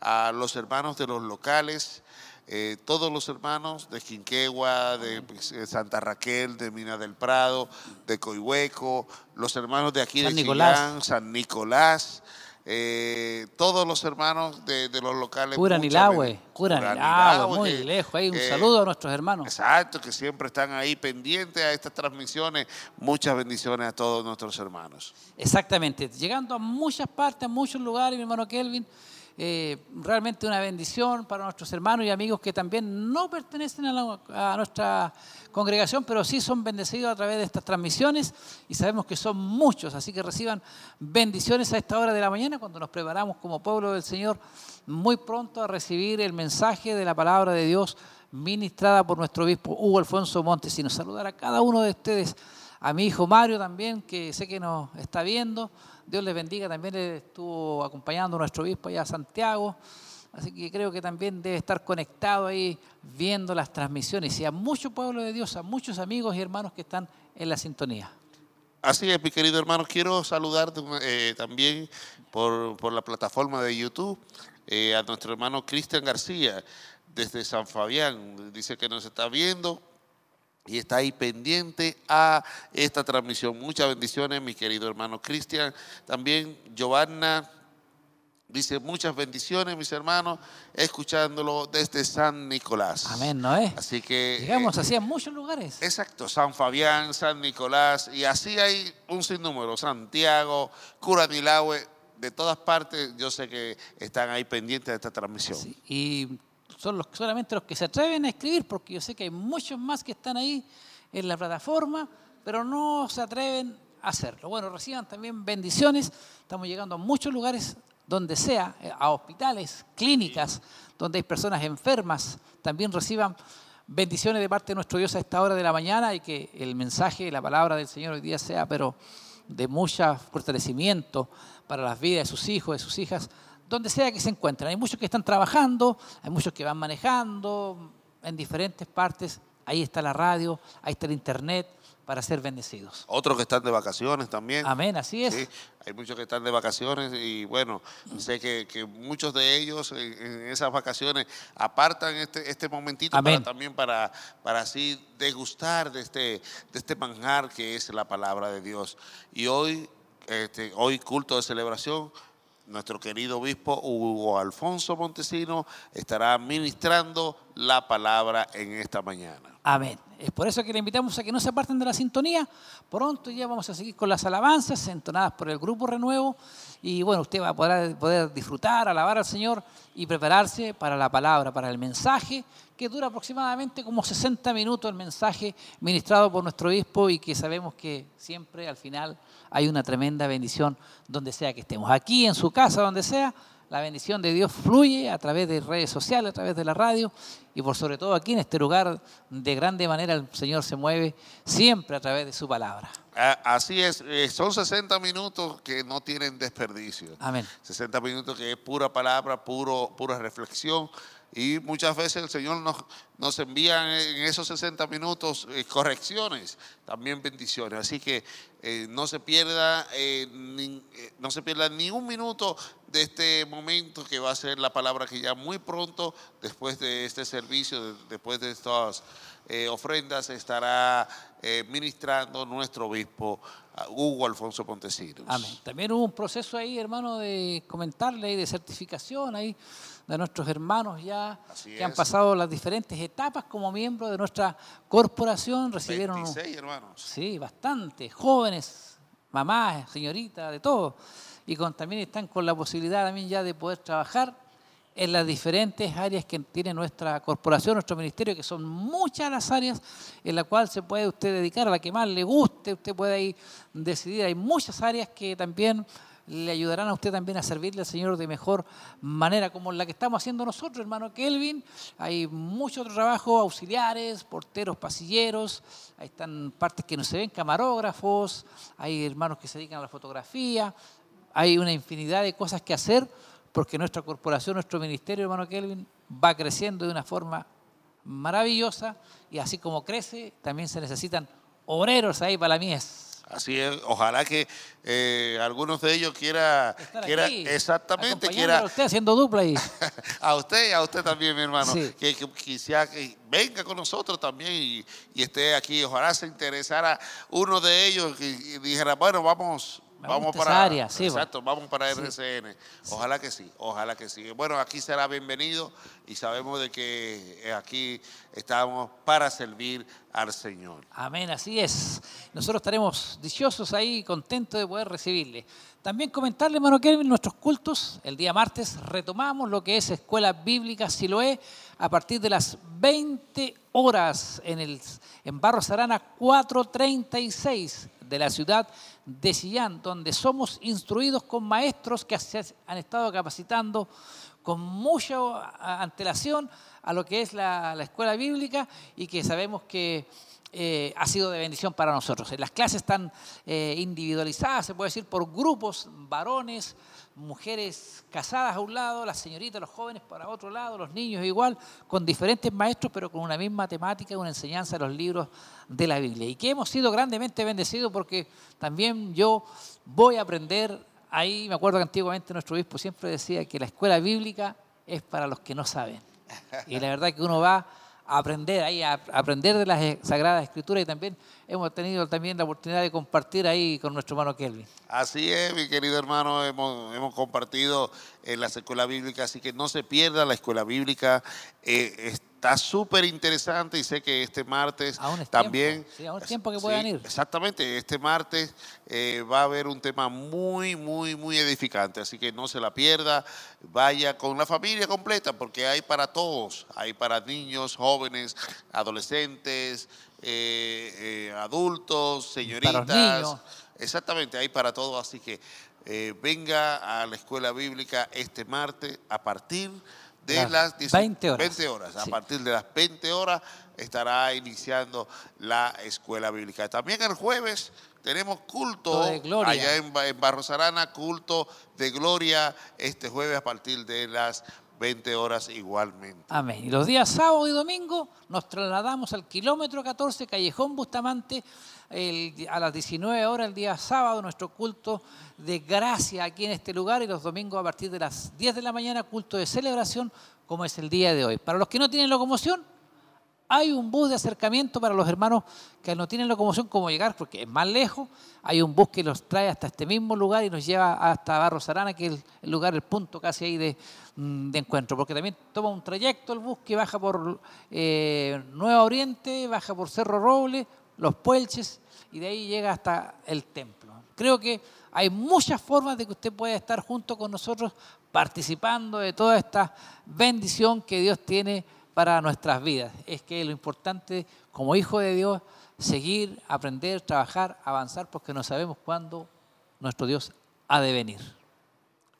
a los hermanos de los locales. eh, todos los hermanos de Quinquegua, de eh, Santa Raquel, de Mina del Prado, de Coihueco, los hermanos de aquí San de Nicolás. San Nicolás, eh, todos los hermanos de, de los locales. Cura muchas Nilahue, ben- Cura Cura Nilahue, Nilahue, muy que- lejos ahí. Un que- saludo a nuestros hermanos. Exacto, que siempre están ahí pendientes a estas transmisiones. Muchas bendiciones a todos nuestros hermanos. Exactamente, llegando a muchas partes, a muchos lugares, mi hermano Kelvin. Eh, realmente una bendición para nuestros hermanos y amigos que también no pertenecen a, nuestra congregación, pero sí son bendecidos a través de estas transmisiones y sabemos que son muchos, así que reciban bendiciones a esta hora de la mañana cuando nos preparamos como pueblo del Señor muy pronto a recibir el mensaje de la palabra de Dios ministrada por nuestro obispo Hugo Alfonso Montesinos. Saludar a cada uno de ustedes a mi hijo Mario también, que sé que nos está viendo. Dios les bendiga, también estuvo acompañando a nuestro obispo allá a Santiago. Así que creo que también debe estar conectado ahí viendo las transmisiones y a mucho pueblo de Dios, a muchos amigos y hermanos que están en la sintonía. Así es, mi querido hermano, quiero saludarte eh, también por, por la plataforma de YouTube eh, a nuestro hermano Cristian García desde San Fabián. Dice que nos está viendo y está ahí pendiente a esta transmisión. Muchas bendiciones, mi querido hermano Cristian. También Giovanna dice muchas bendiciones, mis hermanos, escuchándolo desde San Nicolás. Amén, ¿no es? Así que... Llegamos eh, así a muchos lugares. Exacto, San Fabián, San Nicolás, y así hay un sinnúmero, Santiago, Curanilahue, de todas partes, yo sé que están ahí pendientes de esta transmisión. Sí, y son los, solamente los que se atreven a escribir, porque yo sé que hay muchos más que están ahí en la plataforma, pero no se atreven a hacerlo. Bueno, reciban también bendiciones. Estamos llegando a muchos lugares donde sea, eh, a hospitales, clínicas, donde hay personas enfermas, también reciban bendiciones de parte de nuestro Dios a esta hora de la mañana y que el mensaje, la palabra del Señor hoy día sea, pero de mucho fortalecimiento para las vidas de sus hijos, de sus hijas, donde sea que se encuentren. Hay muchos que están trabajando, hay muchos que van manejando en diferentes partes. Ahí está la radio, ahí está el internet para ser bendecidos. Otros que están de vacaciones también. Amén, así es. Sí, hay muchos que están de vacaciones y bueno, sé que, que muchos de ellos en, esas vacaciones apartan este, este momentito para, también para, para así degustar de este, de este manjar que es la palabra de Dios. Y hoy, este, hoy culto de celebración, nuestro querido obispo Hugo Alfonso Montesino estará ministrando la palabra en esta mañana. Amén. Es por eso que le invitamos a que no se aparten de la sintonía. Pronto ya vamos a seguir con las alabanzas entonadas por el Grupo Renuevo. Y bueno, usted va a poder, poder disfrutar, alabar al Señor y prepararse para la palabra, para el mensaje, que dura aproximadamente como 60 minutos el mensaje ministrado por nuestro obispo y que sabemos que siempre al final hay una tremenda bendición donde sea que estemos. Aquí, en su casa, donde sea, la bendición de Dios fluye a través de redes sociales, a través de la radio y por sobre todo aquí en este lugar de grande manera el Señor se mueve siempre a través de su palabra. Así es, eh, son 60 minutos que no tienen desperdicio. Amén. 60 minutos que es pura palabra, puro, pura reflexión. Y muchas veces el Señor nos, nos envía en esos 60 minutos eh, correcciones, también bendiciones. Así que eh, no se pierda eh, ni, no se pierda ni un minuto de este momento que va a ser la palabra que ya muy pronto, después de este servicio, de- después de estas ofrendas, estará ministrando nuestro obispo Hugo Alfonso Pontesinos. Amén. También hubo un proceso ahí, hermano, de comentarle y de certificación ahí de nuestros hermanos ya Así que han pasado las diferentes etapas como miembros de nuestra corporación. Recibieron 26 hermanos. Sí, bastante. Jóvenes, mamás, señoritas, de todo. Y con, también están con la posibilidad también ya de poder trabajar en las diferentes áreas que tiene nuestra corporación, nuestro ministerio, que son muchas las áreas en las cuales se puede usted dedicar a la que más le guste, usted puede ahí decidir. Hay muchas áreas que también le ayudarán a usted también a servirle al Señor de mejor manera, como la que estamos haciendo nosotros, hermano Kelvin. Hay mucho otro trabajo, auxiliares, porteros, pasilleros, ahí están partes que no se ven, camarógrafos, hay hermanos que se dedican a la fotografía, hay una infinidad de cosas que hacer porque nuestra corporación, nuestro ministerio, hermano Kelvin, va creciendo de una forma maravillosa y así como crece, también se necesitan obreros ahí para la mies. Así es, ojalá que eh, algunos de ellos quiera, quiera aquí, exactamente, quiera a usted haciendo dupla ahí. a usted y a usted también, mi hermano, Sí. que, que quizá que venga con nosotros también y, y esté aquí. Ojalá se interesara uno de ellos que y dijera, bueno, vamos. Me Vamos para, área, sí, exacto, vamos para RCN. Ojalá que sí, ojalá que sí. Bueno, aquí será bienvenido y sabemos de que eh, aquí estamos para servir al Señor. Amén, así es. Nosotros estaremos dichosos ahí, contentos de poder recibirle. También comentarle, hermano Kelvin, nuestros cultos. El día martes retomamos lo que es Escuela Bíblica Siloé a partir de las 20 horas en, el, en Barro Sarana 436 de la ciudad de Sillán, donde somos instruidos con maestros que han estado capacitando con mucha antelación a lo que es la, la escuela bíblica y que sabemos que eh, ha sido de bendición para nosotros. Las clases están eh, individualizadas, se puede decir, por grupos, varones, mujeres casadas a un lado, las señoritas, los jóvenes para otro lado, los niños igual, con diferentes maestros, pero con una misma temática, una enseñanza de los libros de la Biblia. Y que hemos sido grandemente bendecidos porque también yo voy a aprender, ahí me acuerdo que antiguamente nuestro obispo siempre decía que la escuela bíblica es para los que no saben. Y la verdad que uno va aprender ahí, a aprender de las Sagradas Escrituras y también hemos tenido también la oportunidad de compartir ahí con nuestro hermano Kelvin. Así es, mi querido hermano, hemos, hemos compartido en las escuelas bíblicas, así que no se pierda la escuela bíblica. eh, está súper interesante y sé que este martes Aún es también... tiempo, sí, aún es tiempo que puedan ir. Exactamente, este martes eh, va a haber un tema muy, muy, muy edificante, así que no se la pierda, vaya con la familia completa, porque hay para todos, hay para niños, jóvenes, adolescentes, eh, eh, adultos, señoritas. niños. Exactamente, hay para todo, así que venga a la escuela bíblica este martes a partir de Las las 10 20 horas. 20 horas. A Sí. partir de las 20 horas estará iniciando la escuela bíblica. También el jueves tenemos culto de allá en, en Barros Arana, culto de gloria este jueves a partir de las 20 horas igualmente. Amén. Y los días sábado y domingo nos trasladamos al kilómetro 14, Callejón Bustamante, a las 19 horas el día sábado, nuestro culto de gracia aquí en este lugar y los domingos a partir de las 10 de la mañana, culto de celebración, como es el día de hoy. Para los que no tienen locomoción, hay un bus de acercamiento para los hermanos que no tienen locomoción, como llegar, porque es más lejos. Hay un bus que los trae hasta este mismo lugar y nos lleva hasta Barros Arana, que es el, lugar, el punto casi ahí de, mm, encuentro. Porque también toma un trayecto el bus que baja por eh, Nueva Oriente, baja por Cerro Roble, Los Puelches, y de ahí llega hasta el templo. Creo que hay muchas formas de que usted pueda estar junto con nosotros participando de toda esta bendición que Dios tiene para nuestras vidas. Es que lo importante como hijo de Dios, seguir, aprender, trabajar, avanzar, porque no sabemos cuándo nuestro Dios ha de venir.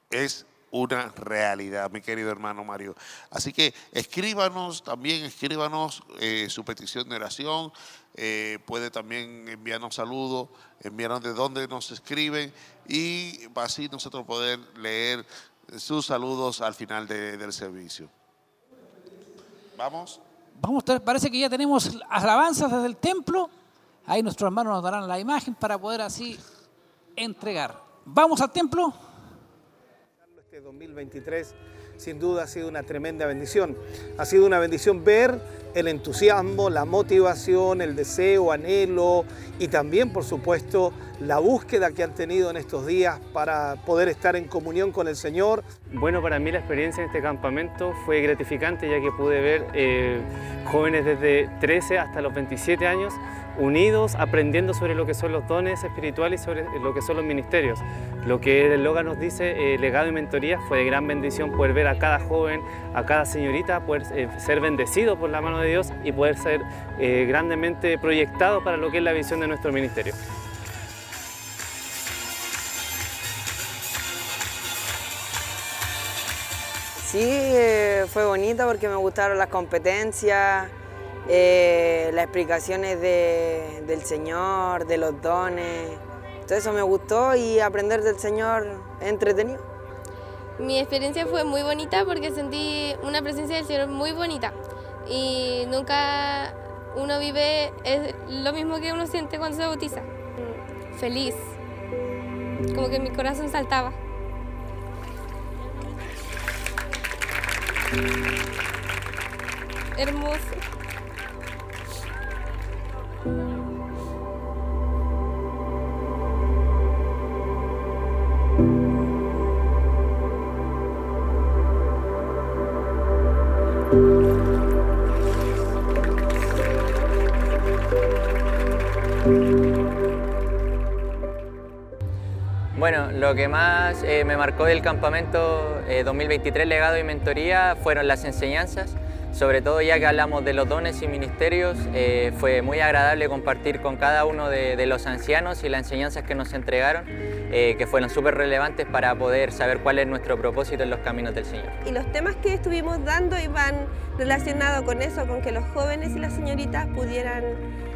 es una realidad, mi querido hermano Mario. Así que escríbanos, también escríbanos eh, su petición de oración. eh, puede también enviarnos saludos, enviarnos de dónde nos escriben y así nosotros poder leer sus saludos al final de- del servicio. Vamos. Vamos, parece que ya tenemos alabanzas desde el templo. Ahí nuestros hermanos nos darán la imagen para poder así entregar. Vamos al templo. este 2023 sin duda ha sido una tremenda bendición. Ha sido una bendición ver el entusiasmo, la motivación, el deseo, anhelo y también, por supuesto, la búsqueda que han tenido en estos días para poder estar en comunión con el Señor. Bueno, para mí la experiencia en este campamento fue gratificante ya que pude ver eh, jóvenes desde 13 hasta los 27 años unidos aprendiendo sobre lo que son los dones espirituales y sobre lo que son los ministerios. Lo que el Loga nos dice, eh, legado y mentoría, fue de gran bendición poder ver a cada joven, a cada señorita, poder eh, ser bendecido por la mano de Dios y poder ser eh, grandemente proyectado para lo que es la visión de nuestro ministerio. Sí, fue bonito porque me gustaron las competencias, eh, las explicaciones de- del Señor, de los dones. Todo eso me gustó y aprender del Señor es entretenido. Mi experiencia fue muy bonita porque sentí una presencia del Señor muy bonita y nunca uno vive es lo mismo que uno siente cuando se bautiza. Feliz, como que mi corazón saltaba. Hermoso. Lo que más eh, me marcó del campamento eh, 2023 Legado y Mentoría fueron las enseñanzas, sobre todo ya que hablamos de los dones y ministerios, eh, fue muy agradable compartir con cada uno de, de los ancianos y las enseñanzas que nos entregaron, eh, que fueron súper relevantes para poder saber cuál es nuestro propósito en los caminos del Señor. y los temas que estuvimos dando iban relacionados con eso, con que los jóvenes y las señoritas pudieran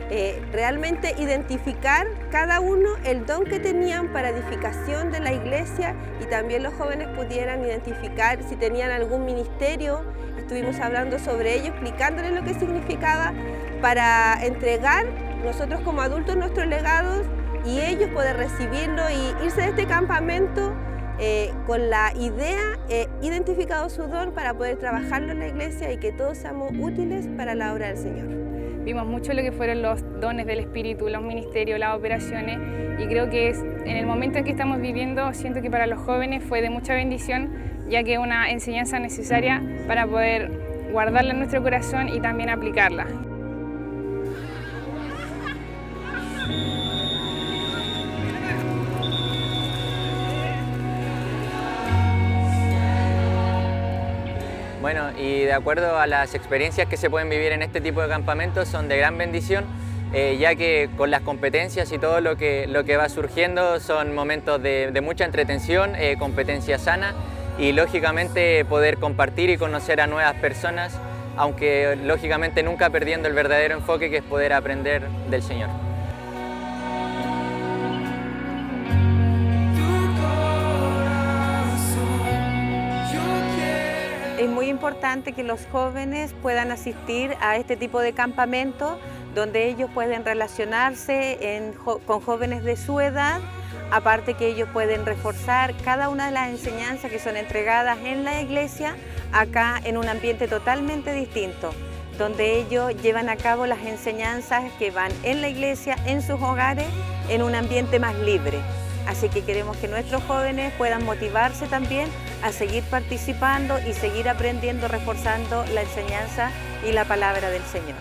eh, realmente identificar cada uno el don que tenían para edificación de la iglesia y también los jóvenes pudieran identificar si tenían algún ministerio. Estuvimos hablando sobre ello, explicándoles lo que significaba para entregar nosotros como adultos nuestros legados y ellos poder recibirlo y irse de este campamento eh, con la idea, eh, identificado su don para poder trabajarlo en la iglesia y que todos seamos útiles para la obra del Señor. Vimos mucho lo que fueron los dones del Espíritu, los ministerios, las operaciones y creo que en el momento en que estamos viviendo siento que para los jóvenes fue de mucha bendición ya que es una enseñanza necesaria para poder guardarla en nuestro corazón y también aplicarla. Bueno, y de acuerdo a las experiencias que se pueden vivir en este tipo de campamentos, son de gran bendición, eh, ya que con las competencias y todo lo que, lo que va surgiendo son momentos de, mucha entretención, eh, competencia sana y lógicamente poder compartir y conocer a nuevas personas, aunque lógicamente nunca perdiendo el verdadero enfoque que es poder aprender del Señor. Es muy importante que los jóvenes puedan asistir a este tipo de campamentos donde ellos pueden relacionarse con jóvenes de su edad, aparte que ellos pueden reforzar cada una de las enseñanzas que son entregadas en la iglesia acá en un ambiente totalmente distinto, donde ellos llevan a cabo las enseñanzas que van en la iglesia, en sus hogares, en un ambiente más libre. Así que queremos que nuestros jóvenes puedan motivarse también a seguir participando y seguir aprendiendo, reforzando la enseñanza y la palabra del Señor.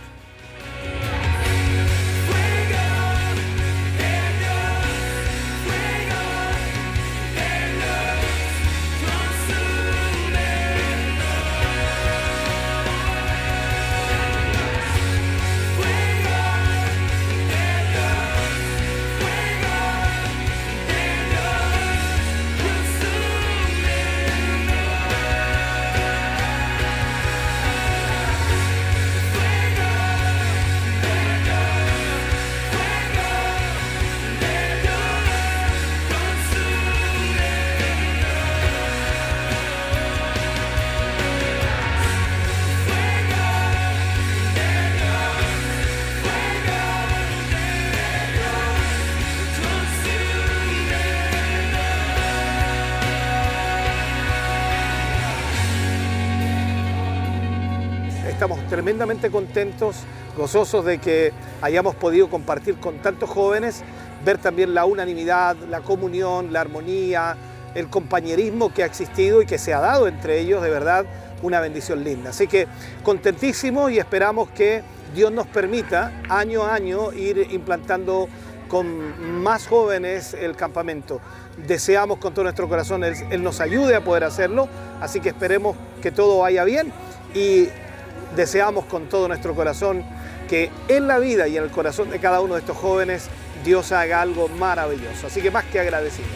Tremendamente contentos, gozosos de que hayamos podido compartir con tantos jóvenes, ver también la unanimidad, la comunión, la armonía, el compañerismo que ha existido y que se ha dado entre ellos, de verdad, una bendición linda. Así que contentísimos y esperamos que Dios nos permita año a año ir implantando con más jóvenes el campamento. Deseamos con todo nuestro corazón Él, Él nos ayude a poder hacerlo, así que esperemos que todo vaya bien y deseamos con todo nuestro corazón que en la vida y en el corazón de cada uno de estos jóvenes Dios haga algo maravilloso. Así que más que agradecido.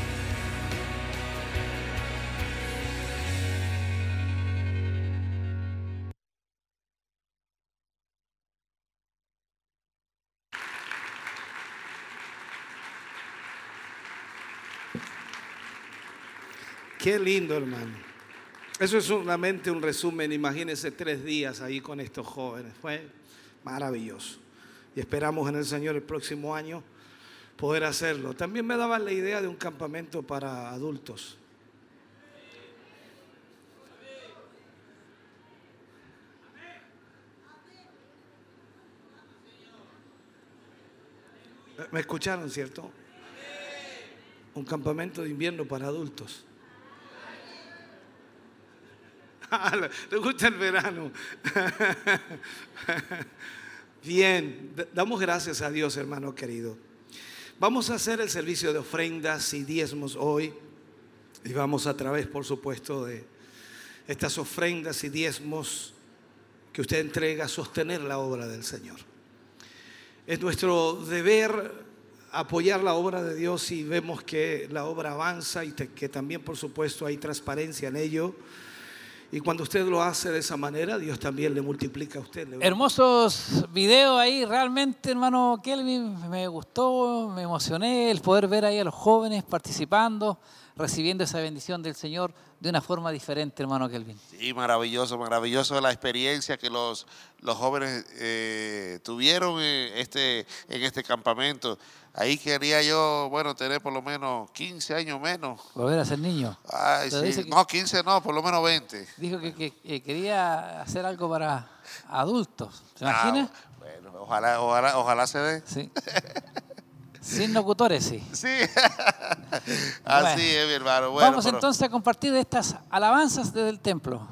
Qué lindo, hermano. Eso es solamente un resumen. Imagínense tres días ahí con estos jóvenes. Fue maravilloso. Y esperamos en el Señor el próximo año poder hacerlo. También me daban la idea de un campamento para adultos. ¿Me escucharon, cierto? Un campamento de invierno para adultos. Le gusta el verano. Bien, damos gracias a Dios, hermano querido. Vamos a hacer el servicio de ofrendas y diezmos hoy. Y vamos a través, por supuesto, de estas ofrendas y diezmos que usted entrega a sostener la obra del Señor. Es nuestro deber apoyar la obra de Dios y vemos que la obra avanza y que también, por supuesto, hay transparencia en ello. Y cuando usted lo hace de esa manera, Dios también le multiplica a usted. Hermosos videos ahí, realmente, hermano Kelvin, me gustó, me emocioné el poder ver ahí a los jóvenes participando, recibiendo esa bendición del Señor de una forma diferente, hermano Kelvin. Sí, maravilloso, maravilloso la experiencia que los, los jóvenes eh, tuvieron en este, en este campamento. Ahí quería yo, bueno, tener por lo menos 15 años menos. Volver a ser niño. Ay, sí. No, 15 no, por lo menos 20. Dijo que, que- que quería hacer algo para adultos. ¿Se Ah, imagina? bueno, ojalá, ojalá, ojalá se dé. Sí. Sin locutores, sí. Sí. Así Bueno. es, mi hermano. Bueno, Vamos pero- entonces a compartir estas alabanzas desde el templo.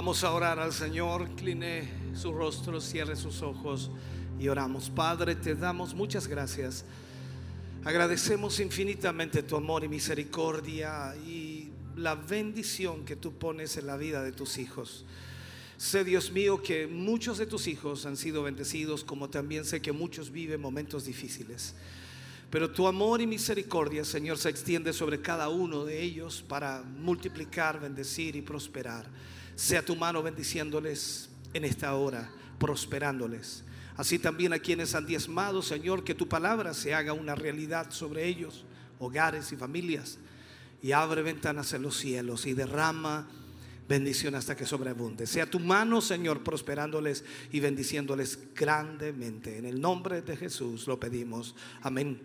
Vamos a orar al Señor, incline su rostro, cierre sus ojos y oramos. Padre, te damos muchas gracias. Agradecemos infinitamente tu amor y misericordia y la bendición que tú pones en la vida de tus hijos. Sé, Dios mío, que muchos de tus hijos han sido bendecidos, como también sé que muchos viven momentos difíciles. Pero tu amor y misericordia, Señor, se extiende sobre cada uno de ellos para multiplicar, bendecir y prosperar. Sea tu mano bendiciéndoles en esta hora, prosperándoles. Así también a quienes han diezmado, Señor, que tu palabra se haga una realidad sobre ellos, hogares y familias. Y abre ventanas en los cielos y derrama bendición hasta que sobreabunde. Sea tu mano, Señor, prosperándoles y bendiciéndoles grandemente. En el nombre de Jesús lo pedimos. Amén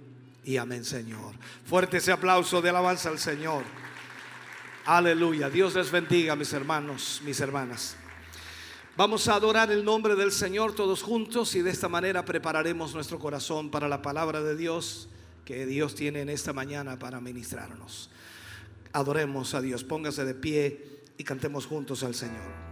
y amén, Señor. Fuerte ese aplauso de alabanza al Señor. Aleluya. Dios les bendiga, mis hermanos, mis hermanas. Vamos a adorar el nombre del Señor todos juntos y de esta manera prepararemos nuestro corazón para la palabra de Dios que Dios tiene en esta mañana para ministrarnos. Adoremos a Dios. Póngase de pie y cantemos juntos al Señor.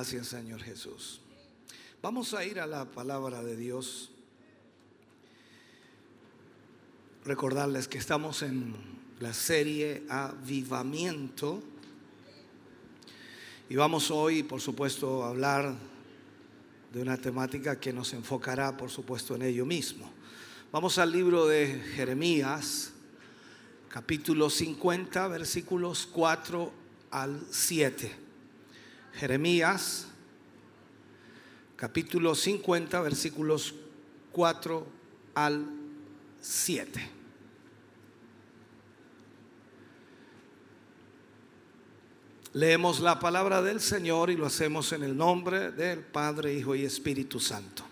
Gracias, Señor Jesús. Vamos a ir a la palabra de Dios. Recordarles que estamos en la serie Avivamiento. Y vamos hoy, por supuesto, a hablar de una temática que nos enfocará, por supuesto, en ello mismo. Vamos al libro de Jeremías, capítulo 50, versículos 4 al 7. Jeremías, capítulo 50, versículos 4 al 7. Leemos la palabra del Señor y lo hacemos en el nombre del Padre, Hijo y Espíritu Santo.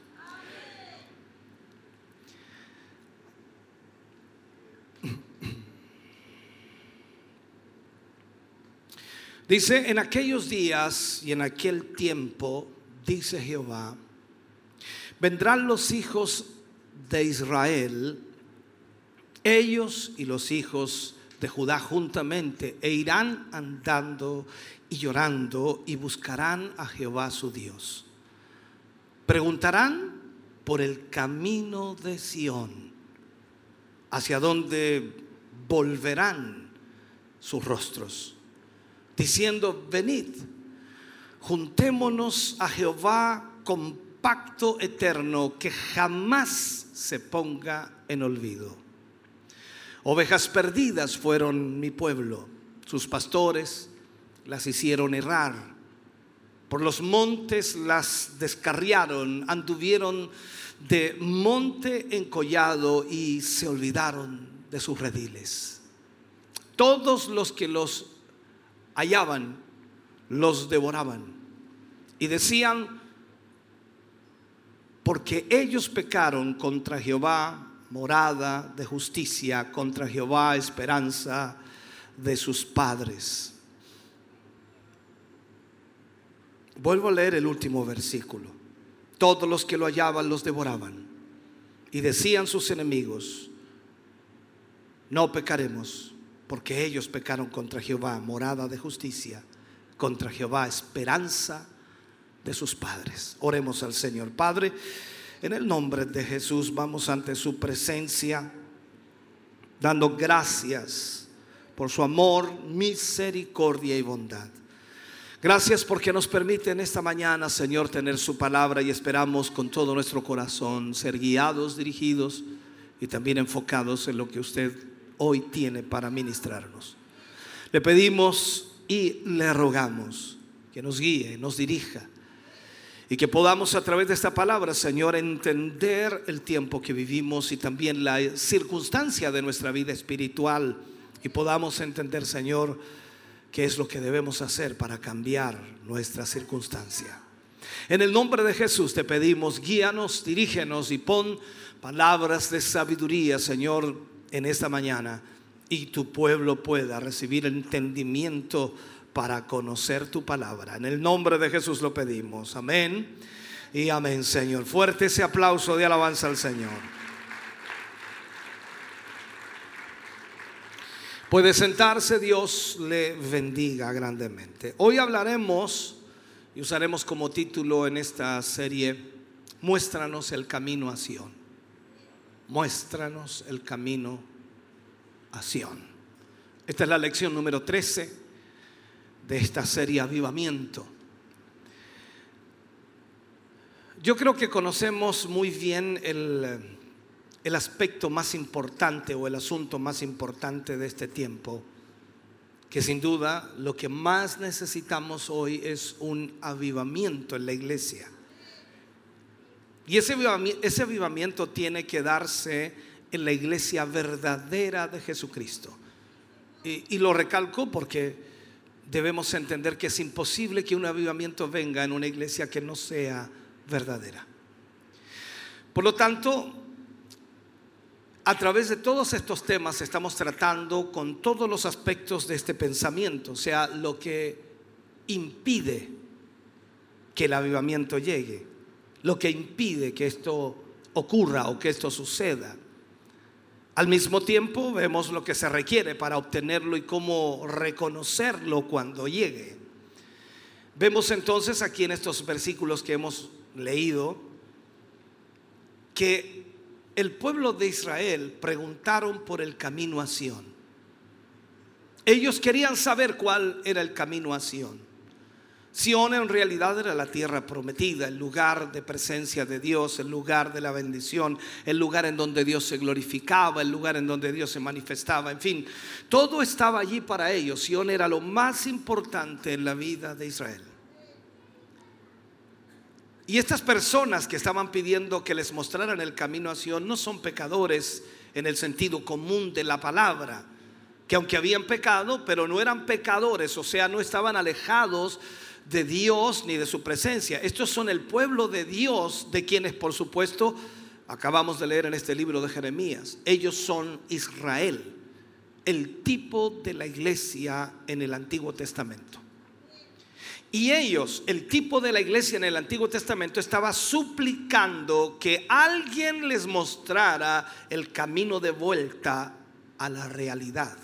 Dice, en aquellos días y en aquel tiempo, dice Jehová, vendrán los hijos de Israel, ellos y los hijos de Judá juntamente, e irán andando y llorando y buscarán a Jehová su Dios. Preguntarán por el camino de Sión, hacia donde volverán sus rostros diciendo, venid, juntémonos a Jehová con pacto eterno que jamás se ponga en olvido. Ovejas perdidas fueron mi pueblo, sus pastores las hicieron errar. Por los montes las descarriaron, anduvieron de monte en collado y se olvidaron de sus rediles. Todos los que los hallaban, los devoraban. Y decían, porque ellos pecaron contra Jehová, morada de justicia, contra Jehová, esperanza de sus padres. Vuelvo a leer el último versículo. Todos los que lo hallaban los devoraban. Y decían sus enemigos, no pecaremos porque ellos pecaron contra Jehová, morada de justicia, contra Jehová, esperanza de sus padres. Oremos al Señor. Padre, en el nombre de Jesús vamos ante su presencia, dando gracias por su amor, misericordia y bondad. Gracias porque nos permite en esta mañana, Señor, tener su palabra y esperamos con todo nuestro corazón ser guiados, dirigidos y también enfocados en lo que usted hoy tiene para ministrarnos. Le pedimos y le rogamos que nos guíe, nos dirija Y que podamos a través de esta palabra, Señor, entender el tiempo que vivimos y también la circunstancia de nuestra vida espiritual. Y podamos entender, Señor, qué es lo que debemos hacer para cambiar nuestra circunstancia. En el nombre de Jesús te pedimos, guíanos, dirígenos y pon palabras de sabiduría, Señor, en esta mañana y tu pueblo pueda recibir entendimiento para conocer tu palabra. En el nombre de Jesús lo pedimos. Amén y amén, Señor. Fuerte ese aplauso de alabanza al Señor. Puede sentarse, Dios le bendiga grandemente. Hoy hablaremos y usaremos como título en esta serie, Muéstranos el camino a Sion. Muéstranos el camino a Sion. Esta es la lección número 13 de esta serie Avivamiento. Yo creo que conocemos muy bien el, el aspecto más importante o el asunto más importante de este tiempo, que sin duda lo que más necesitamos hoy es un avivamiento en la iglesia. Y ese avivamiento, ese avivamiento tiene que darse en la iglesia verdadera de Jesucristo. Y, y, lo recalco porque debemos entender que es imposible que un avivamiento venga en una iglesia que no sea verdadera. Por lo tanto, a través de todos estos temas estamos tratando con todos los aspectos de este pensamiento, o sea, lo que impide que el avivamiento llegue, lo que impide que esto ocurra o que esto suceda. Al mismo tiempo vemos lo que se requiere para obtenerlo y cómo reconocerlo cuando llegue. Vemos entonces aquí en estos versículos que hemos leído que el pueblo de Israel preguntaron por el camino a Sión. Ellos querían saber cuál era el camino a Sión. Sión en realidad era la tierra prometida, el lugar de presencia de Dios, el lugar de la bendición, el lugar en donde Dios se glorificaba, el lugar en donde Dios se manifestaba, en fin, todo estaba allí para ellos. Sión era lo más importante en la vida de Israel. Y estas personas que estaban pidiendo que les mostraran el camino a Sion no son pecadores en el sentido común de la palabra, que aunque habían pecado, pero no eran pecadores, o sea, no estaban alejados de Dios ni de su presencia. Estos son el pueblo de Dios, de quienes por supuesto acabamos de leer en este libro de Jeremías. Ellos son Israel, el tipo de la iglesia en el Antiguo Testamento. Y ellos, el tipo de la iglesia en el Antiguo Testamento, estaba suplicando que alguien les mostrara el camino de vuelta a la realidad,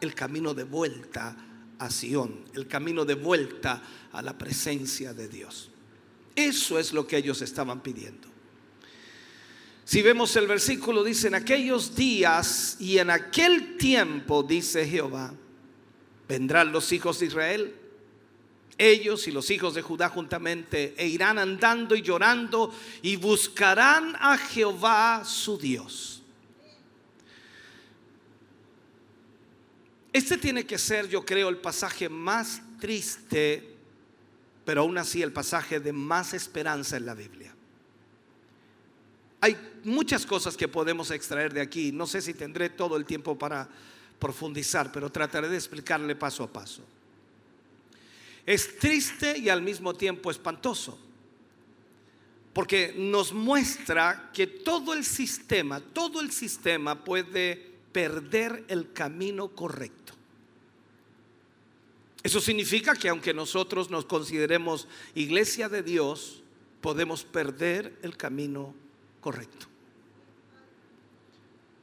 el camino de vuelta a Sion, el camino de vuelta a la presencia de Dios. Eso es lo que ellos estaban pidiendo. Si vemos el versículo, dice, en aquellos días y en aquel tiempo, dice Jehová, vendrán los hijos de Israel ellos y los hijos de Judá juntamente, e irán andando y llorando y buscarán a Jehová su Dios. Este tiene que ser, yo creo, el pasaje más triste, pero aún así el pasaje de más esperanza en la Biblia. Hay muchas cosas que podemos extraer de aquí. No sé si tendré todo el tiempo para profundizar, pero trataré de explicarle paso a paso. Es triste y al mismo tiempo espantoso, porque nos muestra que todo el sistema, todo el sistema puede perder el camino correcto. Eso significa que aunque nosotros nos consideremos iglesia de Dios, podemos perder el camino correcto.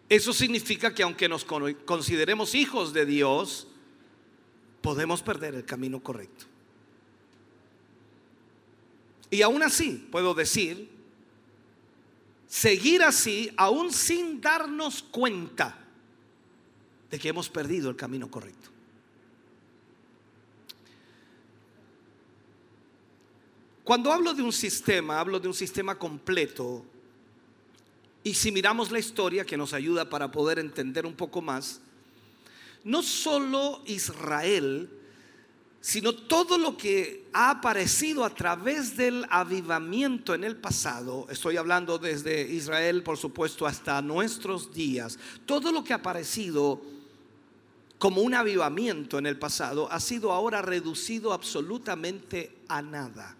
Eso significa que aunque nos consideremos hijos de Dios, podemos perder el camino correcto. Y aún así, puedo decir, seguir así, aún sin darnos cuenta de que hemos perdido el camino correcto. Cuando hablo de un sistema, hablo de un sistema completo. Y si miramos la historia que nos ayuda para poder entender un poco más, no solo Israel sino todo lo que ha aparecido a través del avivamiento en el pasado, estoy hablando desde Israel, por supuesto, hasta nuestros días, todo lo que ha aparecido como un avivamiento en el pasado ha sido ahora reducido absolutamente a nada.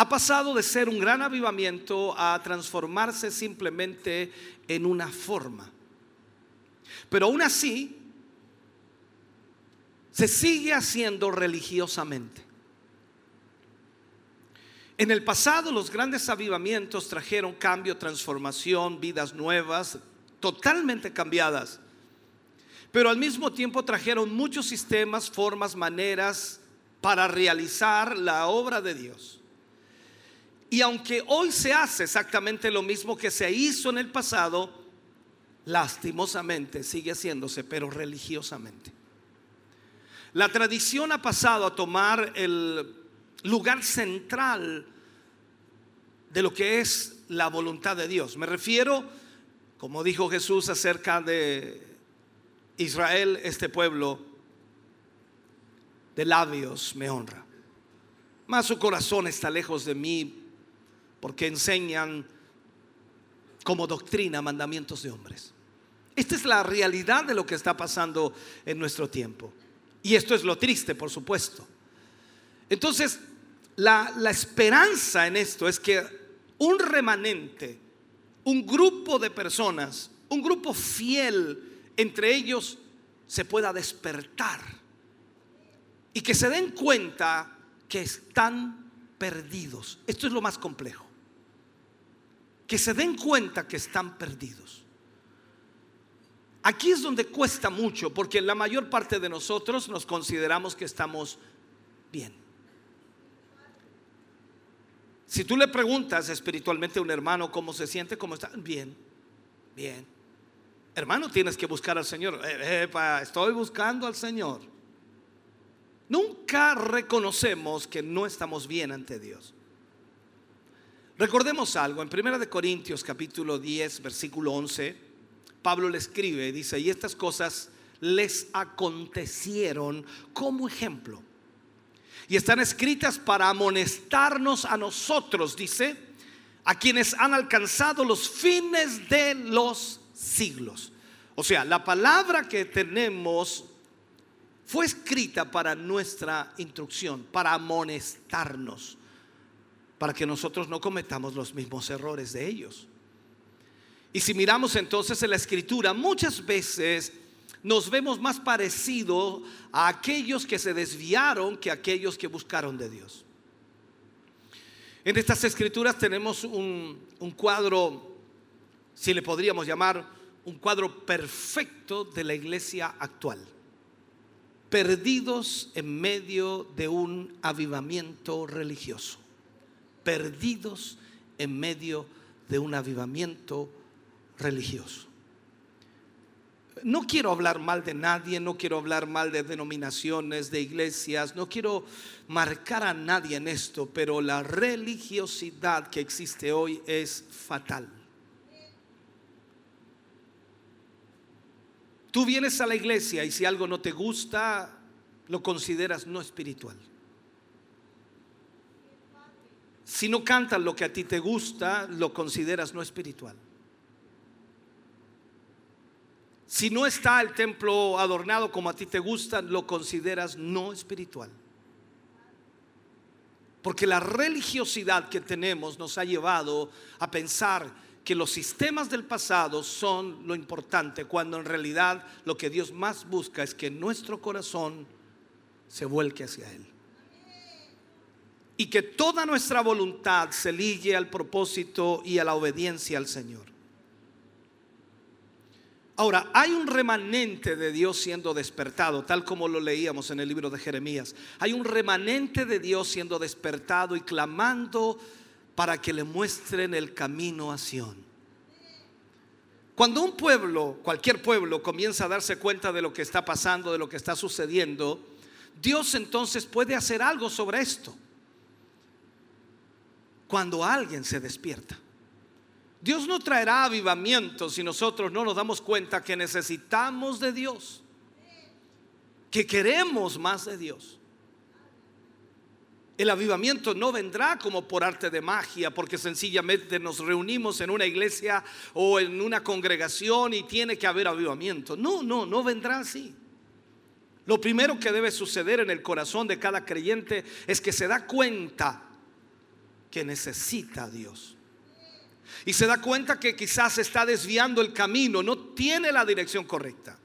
Ha pasado de ser un gran avivamiento a transformarse simplemente en una forma. Pero aún así, se sigue haciendo religiosamente. En el pasado los grandes avivamientos trajeron cambio, transformación, vidas nuevas, totalmente cambiadas. Pero al mismo tiempo trajeron muchos sistemas, formas, maneras para realizar la obra de Dios. Y aunque hoy se hace exactamente lo mismo que se hizo en el pasado, lastimosamente sigue haciéndose, pero religiosamente. La tradición ha pasado a tomar el lugar central de lo que es la voluntad de Dios. Me refiero, como dijo Jesús acerca de Israel, este pueblo de labios me honra. Mas su corazón está lejos de mí porque enseñan como doctrina mandamientos de hombres. Esta es la realidad de lo que está pasando en nuestro tiempo. Y esto es lo triste, por supuesto. Entonces, la, la esperanza en esto es que un remanente, un grupo de personas, un grupo fiel entre ellos se pueda despertar y que se den cuenta que están perdidos. Esto es lo más complejo. Que se den cuenta que están perdidos. Aquí es donde cuesta mucho, porque la mayor parte de nosotros nos consideramos que estamos bien. Si tú le preguntas espiritualmente a un hermano cómo se siente, cómo está, bien, bien. Hermano, tienes que buscar al Señor. Eh, estoy buscando al Señor. Nunca reconocemos que no estamos bien ante Dios. Recordemos algo, en 1 Corintios capítulo 10, versículo 11, Pablo le escribe, dice, y estas cosas les acontecieron como ejemplo. Y están escritas para amonestarnos a nosotros, dice, a quienes han alcanzado los fines de los siglos. O sea, la palabra que tenemos fue escrita para nuestra instrucción, para amonestarnos, para que nosotros no cometamos los mismos errores de ellos. Y si miramos entonces en la escritura, muchas veces nos vemos más parecidos a aquellos que se desviaron que a aquellos que buscaron de Dios. En estas escrituras tenemos un, un cuadro, si le podríamos llamar, un cuadro perfecto de la iglesia actual. Perdidos en medio de un avivamiento religioso. Perdidos en medio de un avivamiento religioso. No quiero hablar mal de nadie, no quiero hablar mal de denominaciones, de iglesias, no quiero marcar a nadie en esto, pero la religiosidad que existe hoy es fatal. Tú vienes a la iglesia y si algo no te gusta, lo consideras no espiritual. Si no cantas lo que a ti te gusta, lo consideras no espiritual. Si no está el templo adornado como a ti te gusta, lo consideras no espiritual. Porque la religiosidad que tenemos nos ha llevado a pensar que los sistemas del pasado son lo importante, cuando en realidad lo que Dios más busca es que nuestro corazón se vuelque hacia Él. Y que toda nuestra voluntad se ligue al propósito y a la obediencia al Señor. Ahora, hay un remanente de Dios siendo despertado, tal como lo leíamos en el libro de Jeremías. Hay un remanente de Dios siendo despertado y clamando para que le muestren el camino a Sión. Cuando un pueblo, cualquier pueblo, comienza a darse cuenta de lo que está pasando, de lo que está sucediendo, Dios entonces puede hacer algo sobre esto. Cuando alguien se despierta. Dios no traerá avivamiento si nosotros no nos damos cuenta que necesitamos de Dios. que queremos más de Dios. El avivamiento no vendrá como por arte de magia, porque sencillamente nos reunimos en una iglesia o en una congregación y tiene que haber avivamiento. No, no, no vendrá así. Lo primero que debe suceder en el corazón de cada creyente es que se da cuenta que necesita a Dios. Y se da cuenta que quizás está desviando el camino, no tiene la dirección correcta.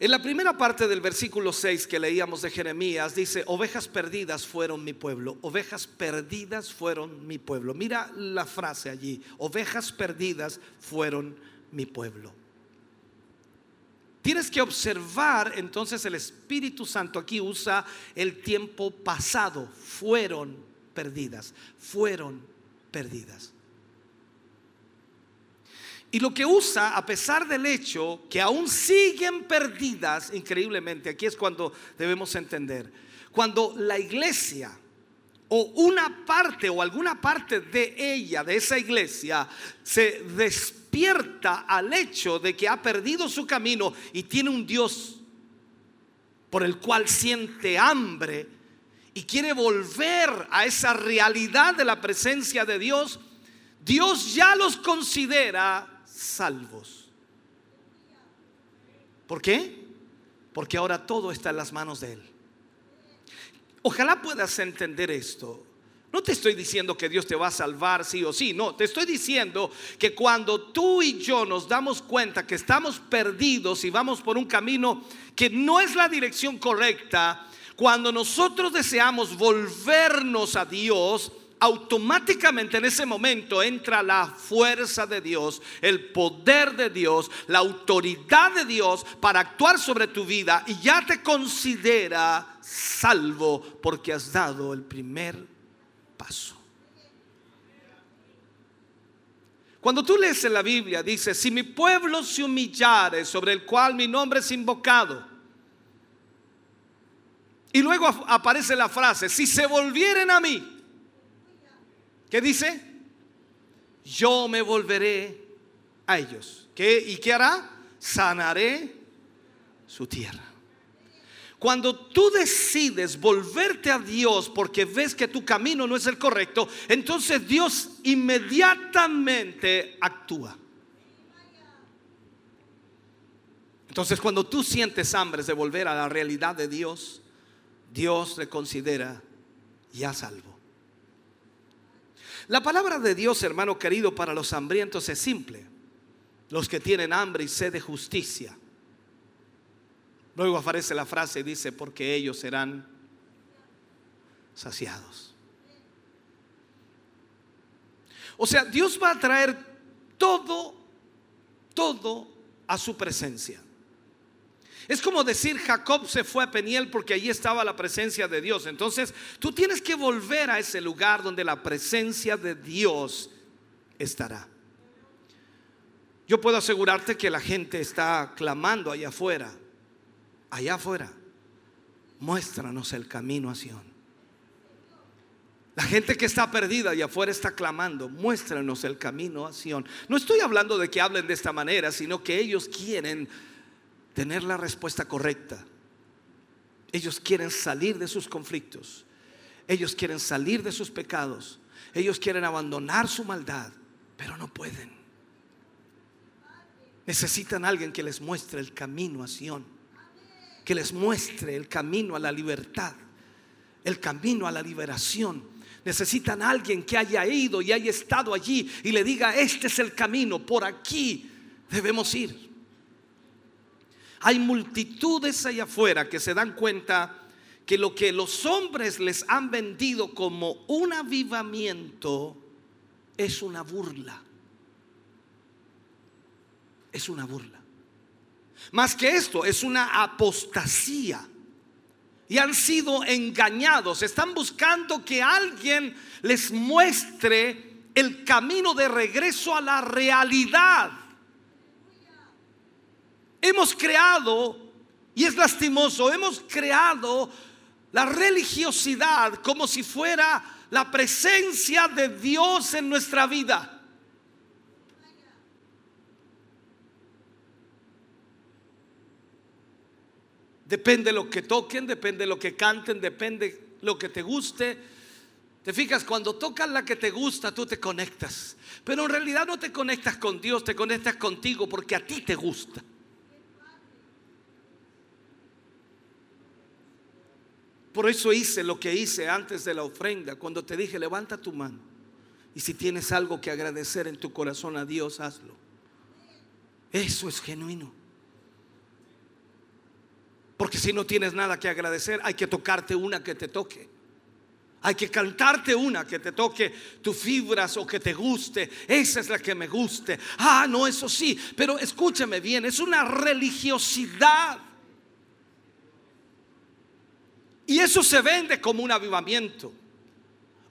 En la primera parte del versículo 6 que leíamos de Jeremías dice, ovejas perdidas fueron mi pueblo, ovejas perdidas fueron mi pueblo. Mira la frase allí, ovejas perdidas fueron mi pueblo. Tienes que observar, entonces el Espíritu Santo aquí usa el tiempo pasado, fueron perdidas, fueron perdidas. Y lo que usa, a pesar del hecho que aún siguen perdidas, increíblemente, aquí es cuando debemos entender, cuando la iglesia o una parte o alguna parte de ella, de esa iglesia, se despierta al hecho de que ha perdido su camino y tiene un Dios por el cual siente hambre y quiere volver a esa realidad de la presencia de Dios, Dios ya los considera salvos. ¿Por qué? Porque ahora todo está en las manos de Él. Ojalá puedas entender esto. No te estoy diciendo que Dios te va a salvar sí o sí, no, te estoy diciendo que cuando tú y yo nos damos cuenta que estamos perdidos y vamos por un camino que no es la dirección correcta, cuando nosotros deseamos volvernos a Dios, automáticamente en ese momento entra la fuerza de Dios, el poder de Dios, la autoridad de Dios para actuar sobre tu vida y ya te considera salvo porque has dado el primer paso. Cuando tú lees en la Biblia, dice, si mi pueblo se humillare sobre el cual mi nombre es invocado, y luego aparece la frase, si se volvieren a mí, ¿Qué dice? Yo me volveré a ellos. ¿Qué, ¿Y qué hará? Sanaré su tierra. Cuando tú decides volverte a Dios porque ves que tu camino no es el correcto, entonces Dios inmediatamente actúa. Entonces cuando tú sientes hambre de volver a la realidad de Dios, Dios le considera ya salvo. La palabra de Dios, hermano querido, para los hambrientos es simple. Los que tienen hambre y sed de justicia. Luego aparece la frase y dice, porque ellos serán saciados. O sea, Dios va a traer todo, todo a su presencia. Es como decir Jacob se fue a Peniel porque allí estaba la presencia de Dios. Entonces tú tienes que volver a ese lugar donde la presencia de Dios estará. Yo puedo asegurarte que la gente está clamando allá afuera, allá afuera. Muéstranos el camino a Sion. La gente que está perdida allá afuera está clamando, muéstranos el camino a Sion. No estoy hablando de que hablen de esta manera, sino que ellos quieren tener la respuesta correcta. Ellos quieren salir de sus conflictos. Ellos quieren salir de sus pecados. Ellos quieren abandonar su maldad, pero no pueden. Necesitan a alguien que les muestre el camino a Sion, que les muestre el camino a la libertad, el camino a la liberación. Necesitan a alguien que haya ido y haya estado allí y le diga, este es el camino, por aquí debemos ir. Hay multitudes allá afuera que se dan cuenta que lo que los hombres les han vendido como un avivamiento es una burla. Es una burla. Más que esto, es una apostasía. Y han sido engañados. Están buscando que alguien les muestre el camino de regreso a la realidad. Hemos creado, y es lastimoso, hemos creado la religiosidad como si fuera la presencia de Dios en nuestra vida. Depende lo que toquen, depende lo que canten, depende lo que te guste. Te fijas, cuando tocas la que te gusta, tú te conectas. Pero en realidad no te conectas con Dios, te conectas contigo porque a ti te gusta. Por eso hice lo que hice antes de la ofrenda, cuando te dije, levanta tu mano. Y si tienes algo que agradecer en tu corazón a Dios, hazlo. Eso es genuino. Porque si no tienes nada que agradecer, hay que tocarte una que te toque. Hay que cantarte una que te toque tus fibras o que te guste. Esa es la que me guste. Ah, no, eso sí. Pero escúchame bien, es una religiosidad. Y eso se vende como un avivamiento.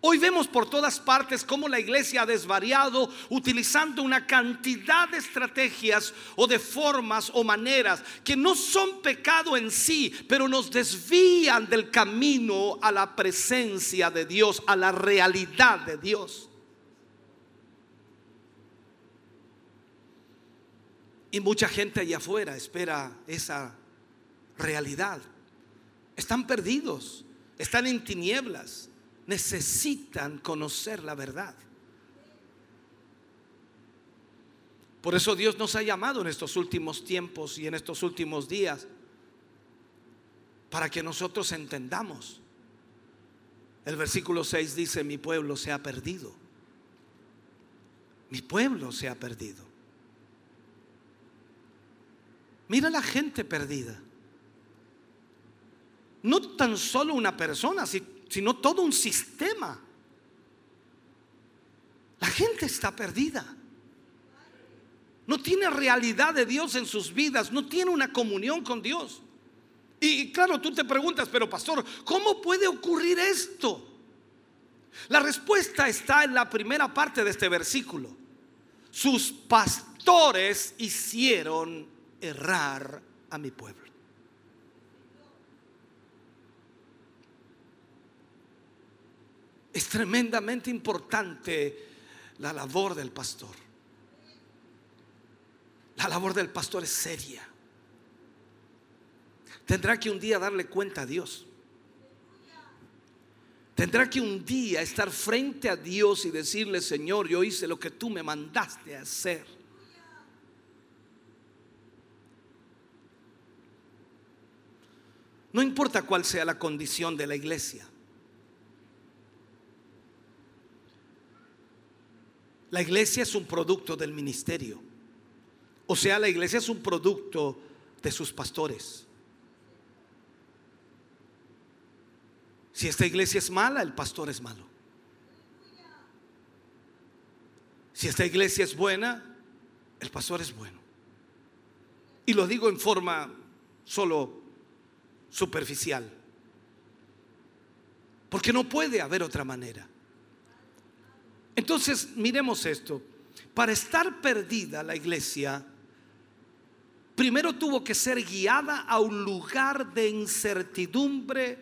Hoy vemos por todas partes cómo la iglesia ha desvariado utilizando una cantidad de estrategias o de formas o maneras que no son pecado en sí, pero nos desvían del camino a la presencia de Dios, a la realidad de Dios. Y mucha gente allá afuera espera esa realidad. Están perdidos, están en tinieblas, necesitan conocer la verdad. Por eso Dios nos ha llamado en estos últimos tiempos y en estos últimos días para que nosotros entendamos. El versículo 6 dice, mi pueblo se ha perdido. Mi pueblo se ha perdido. Mira la gente perdida no tan solo una persona, sino todo un sistema. La gente está perdida. No tiene realidad de Dios en sus vidas, no tiene una comunión con Dios. Y claro, tú te preguntas, pero pastor, ¿cómo puede ocurrir esto? La respuesta está en la primera parte de este versículo. Sus pastores hicieron errar a mi pueblo. Es tremendamente importante la labor del pastor. La labor del pastor es seria. Tendrá que un día darle cuenta a Dios. Tendrá que un día estar frente a Dios y decirle, Señor, yo hice lo que tú me mandaste a hacer. No importa cuál sea la condición de la iglesia. La iglesia es un producto del ministerio. O sea, la iglesia es un producto de sus pastores. Si esta iglesia es mala, el pastor es malo. Si esta iglesia es buena, el pastor es bueno. Y lo digo en forma solo superficial. Porque no puede haber otra manera. Entonces, miremos esto. Para estar perdida la iglesia, primero tuvo que ser guiada a un lugar de incertidumbre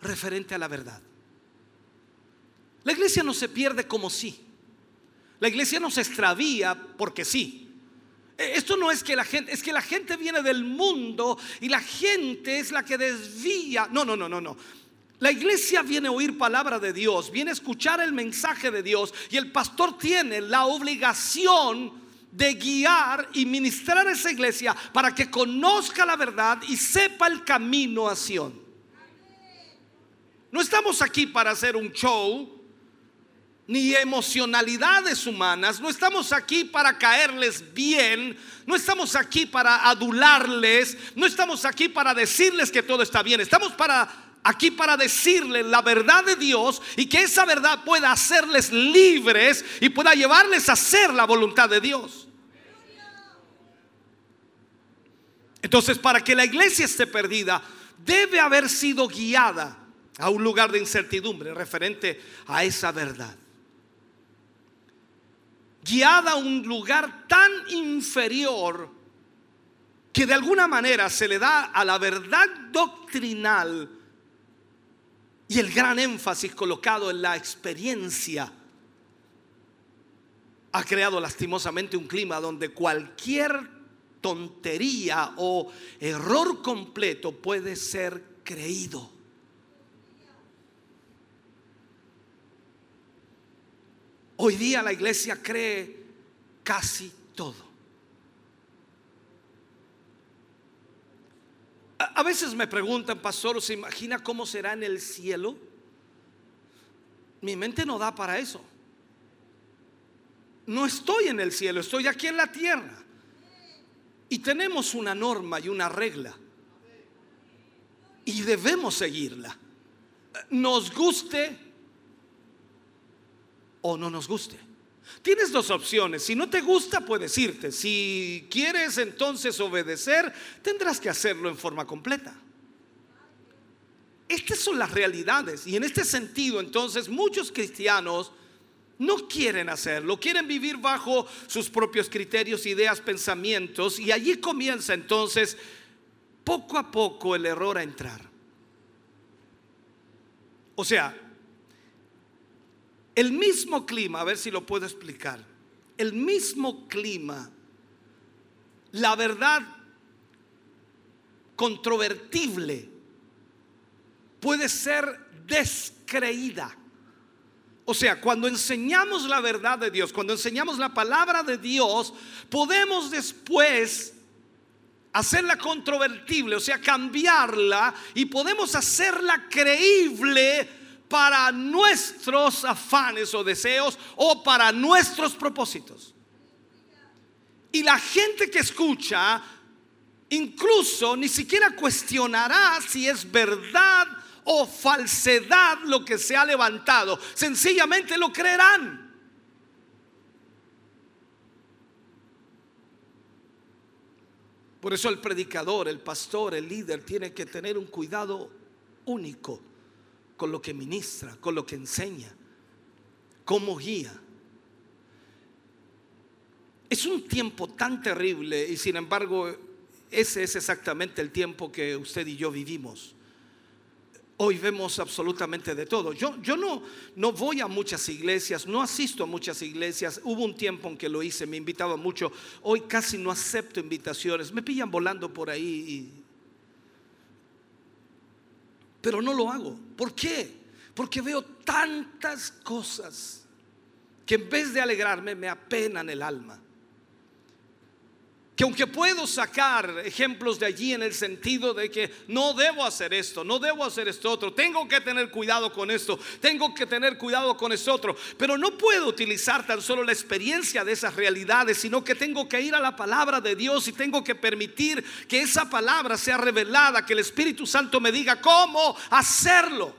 referente a la verdad. La iglesia no se pierde como sí. La iglesia no se extravía porque sí. E, esto no es que la gente, es que la gente viene del mundo y la gente es la que desvía. No, no, no, no, no. La iglesia viene a oír palabra de Dios, viene a escuchar el mensaje de Dios y el pastor tiene la obligación de guiar y ministrar a esa iglesia para que conozca la verdad y sepa el camino a Sion. No estamos aquí para hacer un show ni emocionalidades humanas, no estamos aquí para caerles bien, no estamos aquí para adularles, no estamos aquí para decirles que todo está bien, estamos para aquí para decirles la verdad de Dios y que esa verdad pueda hacerles libres y pueda llevarles a hacer la voluntad de Dios. Entonces, para que la iglesia esté perdida, debe haber sido guiada a un lugar de incertidumbre referente a esa verdad. Guiada a un lugar tan inferior que de alguna manera se le da a la verdad doctrinal y el gran énfasis colocado en la experiencia ha creado lastimosamente un clima donde cualquier tontería o error completo puede ser creído. Hoy día la iglesia cree casi todo. A veces me preguntan, pastor, ¿se imagina cómo será en el cielo? Mi mente no da para eso. No estoy en el cielo, estoy aquí en la tierra. Y tenemos una norma y una regla. Y debemos seguirla. Nos guste o no nos guste. Tienes dos opciones. Si no te gusta, puedes irte. Si quieres entonces obedecer, tendrás que hacerlo en forma completa. Estas son las realidades. Y en este sentido, entonces, muchos cristianos no quieren hacerlo, quieren vivir bajo sus propios criterios, ideas, pensamientos. Y allí comienza entonces, poco a poco, el error a entrar. O sea, el mismo clima, a ver si lo puedo explicar, el mismo clima, la verdad controvertible puede ser descreída. O sea, cuando enseñamos la verdad de Dios, cuando enseñamos la palabra de Dios, podemos después hacerla controvertible, o sea, cambiarla y podemos hacerla creíble para nuestros afanes o deseos o para nuestros propósitos. Y la gente que escucha incluso ni siquiera cuestionará si es verdad o falsedad lo que se ha levantado. Sencillamente lo creerán. Por eso el predicador, el pastor, el líder tiene que tener un cuidado único con lo que ministra, con lo que enseña, cómo guía. Es un tiempo tan terrible y sin embargo ese es exactamente el tiempo que usted y yo vivimos. Hoy vemos absolutamente de todo. Yo, yo no, no voy a muchas iglesias, no asisto a muchas iglesias. Hubo un tiempo en que lo hice, me invitaba mucho. Hoy casi no acepto invitaciones. Me pillan volando por ahí. pero no lo hago. ¿Por qué? Porque veo tantas cosas que en vez de alegrarme me apenan el alma. Que aunque puedo sacar ejemplos de allí en el sentido de que no debo hacer esto, no debo hacer esto otro, tengo que tener cuidado con esto, tengo que tener cuidado con esto otro, pero no puedo utilizar tan solo la experiencia de esas realidades, sino que tengo que ir a la palabra de Dios y tengo que permitir que esa palabra sea revelada, que el Espíritu Santo me diga cómo hacerlo.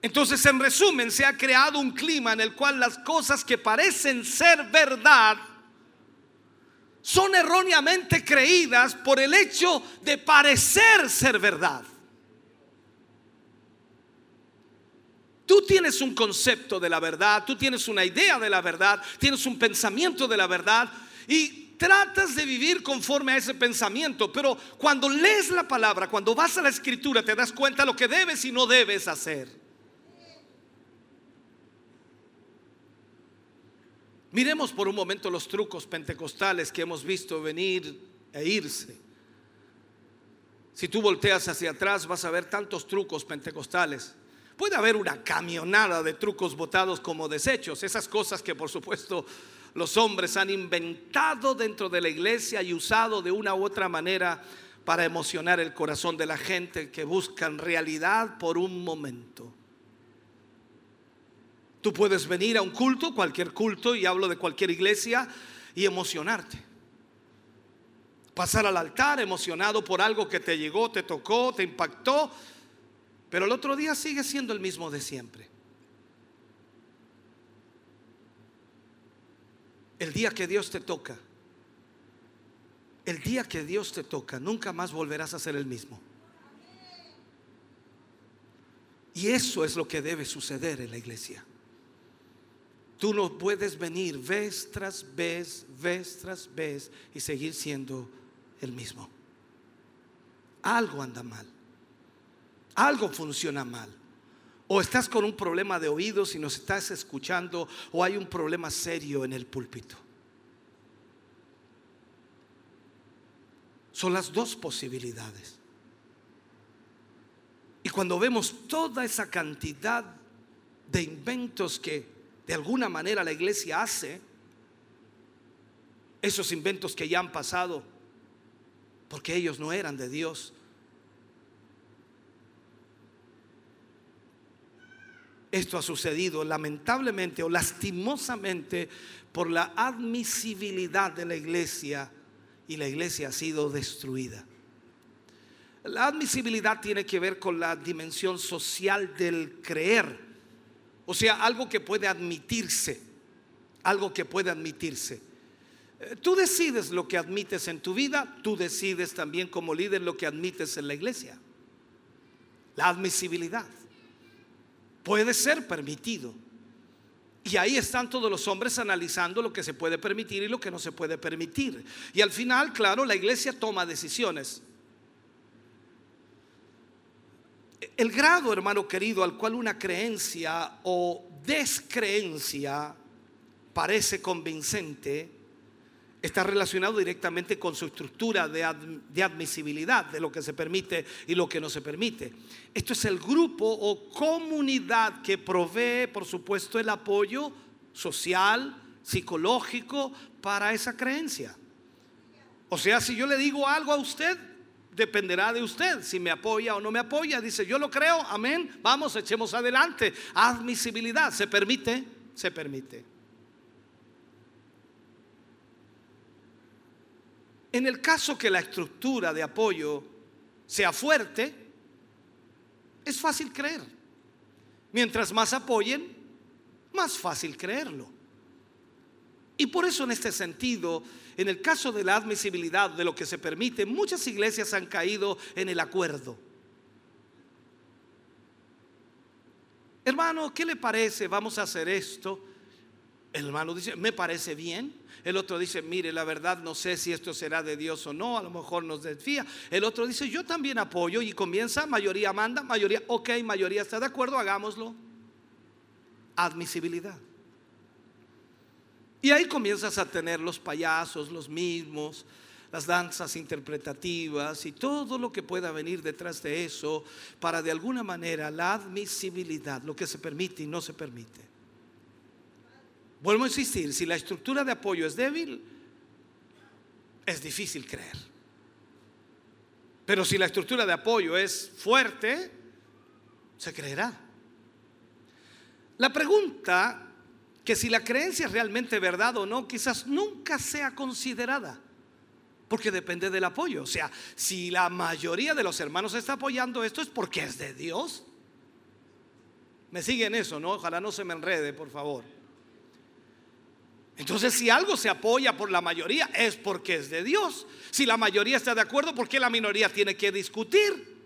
Entonces, en resumen, se ha creado un clima en el cual las cosas que parecen ser verdad son erróneamente creídas por el hecho de parecer ser verdad. Tú tienes un concepto de la verdad, tú tienes una idea de la verdad, tienes un pensamiento de la verdad y tratas de vivir conforme a ese pensamiento, pero cuando lees la palabra, cuando vas a la escritura, te das cuenta lo que debes y no debes hacer. Miremos por un momento los trucos pentecostales que hemos visto venir e irse. Si tú volteas hacia atrás vas a ver tantos trucos pentecostales. Puede haber una camionada de trucos botados como desechos, esas cosas que por supuesto los hombres han inventado dentro de la iglesia y usado de una u otra manera para emocionar el corazón de la gente que buscan realidad por un momento. Tú puedes venir a un culto, cualquier culto, y hablo de cualquier iglesia, y emocionarte. Pasar al altar emocionado por algo que te llegó, te tocó, te impactó, pero el otro día sigue siendo el mismo de siempre. El día que Dios te toca, el día que Dios te toca, nunca más volverás a ser el mismo. Y eso es lo que debe suceder en la iglesia. Tú no puedes venir vez tras vez, vez tras vez y seguir siendo el mismo. Algo anda mal. Algo funciona mal. O estás con un problema de oídos y nos estás escuchando o hay un problema serio en el púlpito. Son las dos posibilidades. Y cuando vemos toda esa cantidad de inventos que de alguna manera la iglesia hace, esos inventos que ya han pasado, porque ellos no eran de Dios, esto ha sucedido lamentablemente o lastimosamente por la admisibilidad de la iglesia y la iglesia ha sido destruida. La admisibilidad tiene que ver con la dimensión social del creer, o sea, algo que puede admitirse, algo que puede admitirse. Eh, Tú decides lo que admites en tu vida, tú decides también como líder lo que admites en la iglesia. La admisibilidad puede ser permitido. Y ahí están todos los hombres analizando lo que se puede permitir y lo que no se puede permitir. Y al final, claro, la iglesia toma decisiones. El grado, hermano querido, al cual una creencia o descreencia parece convincente, está relacionado directamente con su estructura de, ad- de admisibilidad de lo que se permite y lo que no se permite. Esto es el grupo o comunidad que provee, por supuesto, el apoyo social, psicológico para esa creencia. O sea, si yo le digo algo a usted, dependerá de usted si me apoya o no me apoya. Dice, yo lo creo, amén, vamos, echemos adelante. Admisibilidad, ¿se permite? Se permite. En el caso que la estructura de apoyo sea fuerte, es fácil creer. Mientras más apoyen, más fácil creerlo. Y por eso en este sentido, en el caso de la admisibilidad de lo que se permite, muchas iglesias han caído en el acuerdo. Hermano, ¿qué le parece? Vamos a hacer esto. El hermano dice, me parece bien. El otro dice, mire, la verdad no sé si esto será de Dios o no, a lo mejor nos desfía. El otro dice, yo también apoyo y comienza, mayoría manda, mayoría, ok, mayoría está de acuerdo, hagámoslo. Admisibilidad. Y ahí comienzas a tener los payasos, los mismos, las danzas interpretativas y todo lo que pueda venir detrás de eso para de alguna manera la admisibilidad, lo que se permite y no se permite. Vuelvo a insistir, si la estructura de apoyo es débil, es difícil creer. Pero si la estructura de apoyo es fuerte, se creerá. La pregunta que si la creencia es realmente verdad o no, quizás nunca sea considerada, porque depende del apoyo. O sea, si la mayoría de los hermanos está apoyando esto es porque es de Dios. Me siguen eso, ¿no? Ojalá no se me enrede, por favor. Entonces, si algo se apoya por la mayoría es porque es de Dios. Si la mayoría está de acuerdo, ¿por qué la minoría tiene que discutir?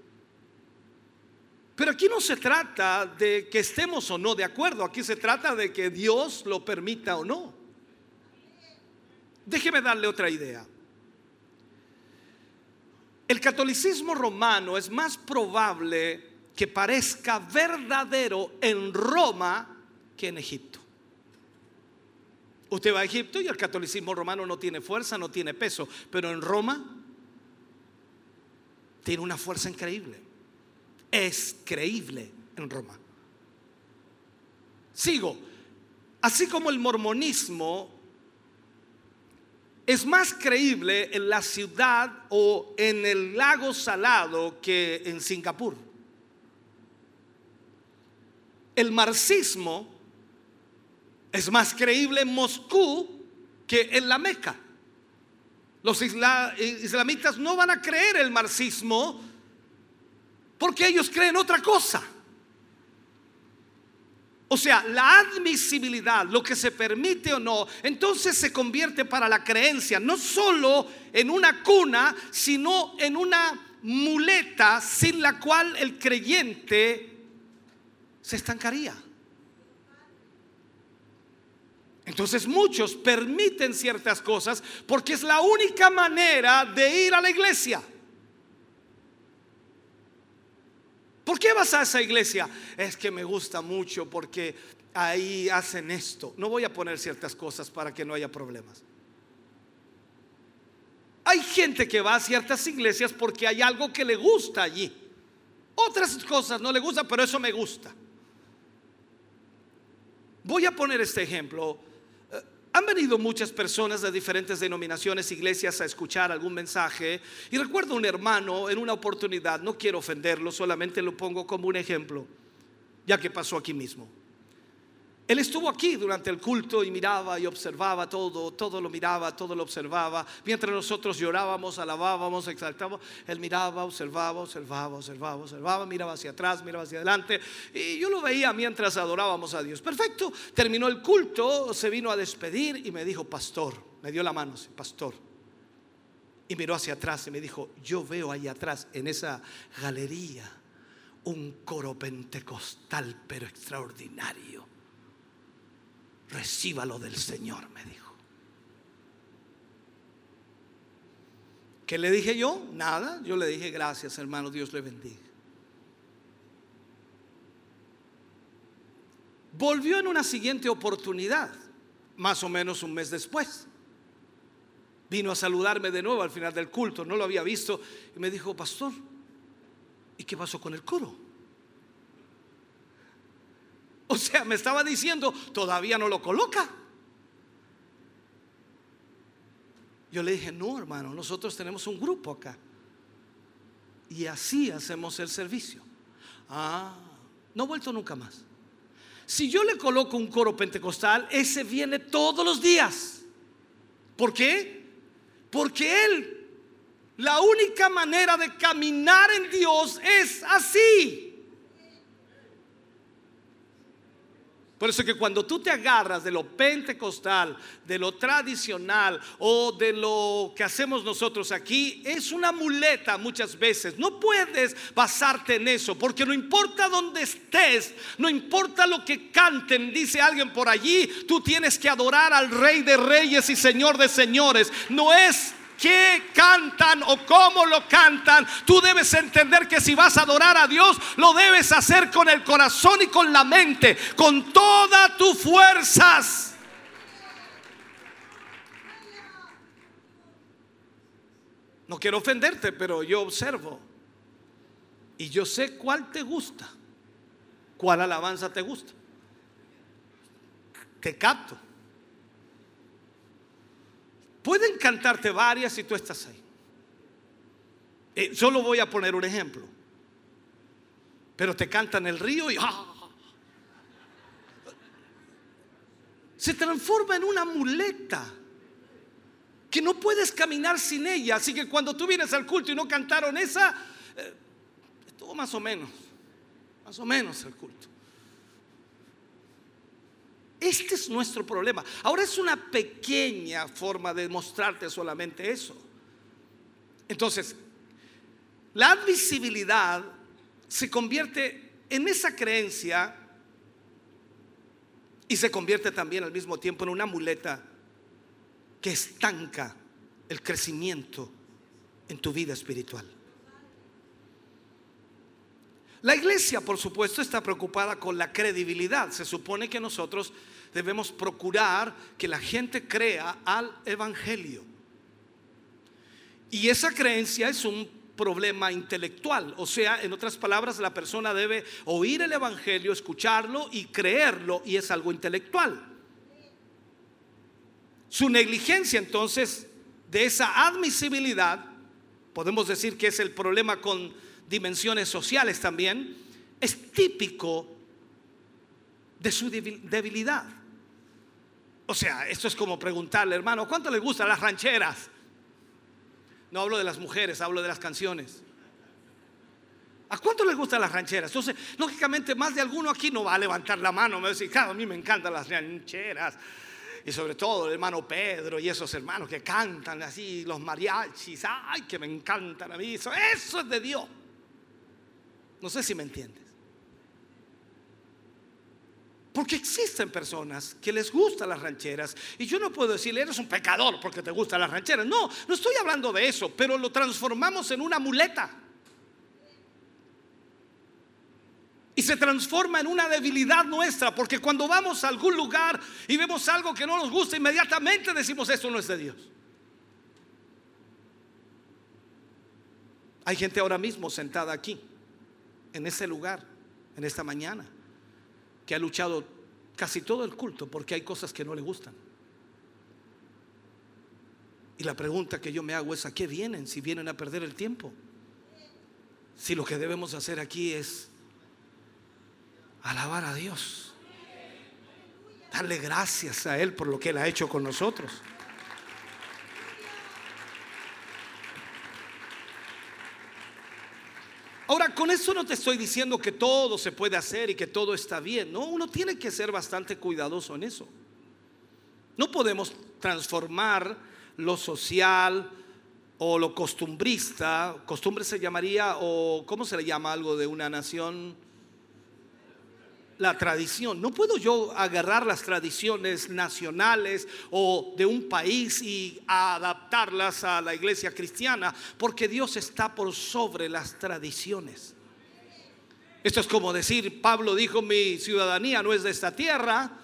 Pero aquí no se trata de que estemos o no de acuerdo, aquí se trata de que Dios lo permita o no. Déjeme darle otra idea. El catolicismo romano es más probable que parezca verdadero en Roma que en Egipto. Usted va a Egipto y el catolicismo romano no tiene fuerza, no tiene peso, pero en Roma tiene una fuerza increíble. Es creíble en Roma. Sigo. Así como el mormonismo es más creíble en la ciudad o en el lago salado que en Singapur. El marxismo es más creíble en Moscú que en la Meca. Los isla- islamitas no van a creer el marxismo porque ellos creen otra cosa. O sea, la admisibilidad, lo que se permite o no, entonces se convierte para la creencia no solo en una cuna, sino en una muleta sin la cual el creyente se estancaría. Entonces muchos permiten ciertas cosas porque es la única manera de ir a la iglesia. ¿Por qué vas a esa iglesia? Es que me gusta mucho porque ahí hacen esto. No voy a poner ciertas cosas para que no haya problemas. Hay gente que va a ciertas iglesias porque hay algo que le gusta allí. Otras cosas no le gustan, pero eso me gusta. Voy a poner este ejemplo. Han venido muchas personas de diferentes denominaciones, iglesias, a escuchar algún mensaje. Y recuerdo un hermano en una oportunidad, no quiero ofenderlo, solamente lo pongo como un ejemplo, ya que pasó aquí mismo. Él estuvo aquí durante el culto y miraba y observaba todo, todo lo miraba, todo lo observaba. Mientras nosotros llorábamos, alabábamos, exaltábamos, él miraba, observaba, observaba, observaba, observaba, miraba hacia atrás, miraba hacia adelante. Y yo lo veía mientras adorábamos a Dios. Perfecto, terminó el culto, se vino a despedir y me dijo, pastor, me dio la mano, pastor. Y miró hacia atrás y me dijo, yo veo ahí atrás, en esa galería, un coro pentecostal, pero extraordinario recíbalo del Señor, me dijo. ¿Qué le dije yo? Nada. Yo le dije gracias, hermano, Dios le bendiga. Volvió en una siguiente oportunidad, más o menos un mes después. Vino a saludarme de nuevo al final del culto, no lo había visto, y me dijo, pastor, ¿y qué pasó con el coro? O sea, me estaba diciendo, todavía no lo coloca. Yo le dije, no, hermano, nosotros tenemos un grupo acá. Y así hacemos el servicio. Ah, no he vuelto nunca más. Si yo le coloco un coro pentecostal, ese viene todos los días. ¿Por qué? Porque él, la única manera de caminar en Dios es así. Por eso que cuando tú te agarras de lo pentecostal, de lo tradicional o de lo que hacemos nosotros aquí, es una muleta muchas veces. No puedes basarte en eso, porque no importa dónde estés, no importa lo que canten, dice alguien por allí, tú tienes que adorar al Rey de Reyes y Señor de Señores. No es qué cantan o cómo lo cantan, tú debes entender que si vas a adorar a Dios, lo debes hacer con el corazón y con la mente, con todas tus fuerzas. No quiero ofenderte, pero yo observo y yo sé cuál te gusta, cuál alabanza te gusta. Te capto. Pueden cantarte varias si tú estás ahí. Eh, solo voy a poner un ejemplo. Pero te cantan el río y ¡ah! se transforma en una muleta que no puedes caminar sin ella. Así que cuando tú vienes al culto y no cantaron esa, eh, estuvo más o menos, más o menos el culto. Este es nuestro problema. Ahora es una pequeña forma de mostrarte solamente eso. Entonces, la admisibilidad se convierte en esa creencia y se convierte también al mismo tiempo en una muleta que estanca el crecimiento en tu vida espiritual. La iglesia, por supuesto, está preocupada con la credibilidad. Se supone que nosotros debemos procurar que la gente crea al Evangelio. Y esa creencia es un problema intelectual. O sea, en otras palabras, la persona debe oír el Evangelio, escucharlo y creerlo, y es algo intelectual. Su negligencia entonces de esa admisibilidad, podemos decir que es el problema con dimensiones sociales también, es típico de su debilidad. O sea, esto es como preguntarle, hermano, ¿cuánto le gustan las rancheras? No hablo de las mujeres, hablo de las canciones. ¿A cuánto les gustan las rancheras? Entonces, lógicamente, más de alguno aquí no va a levantar la mano, me va a decir, claro, a mí me encantan las rancheras. Y sobre todo el hermano Pedro y esos hermanos que cantan así, los mariachis, ay, que me encantan a mí. Eso, eso es de Dios. No sé si me entiendes. Porque existen personas que les gustan las rancheras y yo no puedo decirle, eres un pecador porque te gustan las rancheras. No, no estoy hablando de eso, pero lo transformamos en una muleta. Y se transforma en una debilidad nuestra, porque cuando vamos a algún lugar y vemos algo que no nos gusta, inmediatamente decimos, eso no es de Dios. Hay gente ahora mismo sentada aquí, en ese lugar, en esta mañana, que ha luchado casi todo el culto porque hay cosas que no le gustan. Y la pregunta que yo me hago es, ¿a qué vienen si vienen a perder el tiempo? Si lo que debemos hacer aquí es alabar a Dios, darle gracias a Él por lo que Él ha hecho con nosotros. Ahora, con eso no te estoy diciendo que todo se puede hacer y que todo está bien, ¿no? Uno tiene que ser bastante cuidadoso en eso. No podemos transformar lo social o lo costumbrista, costumbre se llamaría, o ¿cómo se le llama algo de una nación? La tradición. No puedo yo agarrar las tradiciones nacionales o de un país y adaptarlas a la iglesia cristiana, porque Dios está por sobre las tradiciones. Esto es como decir, Pablo dijo, mi ciudadanía no es de esta tierra,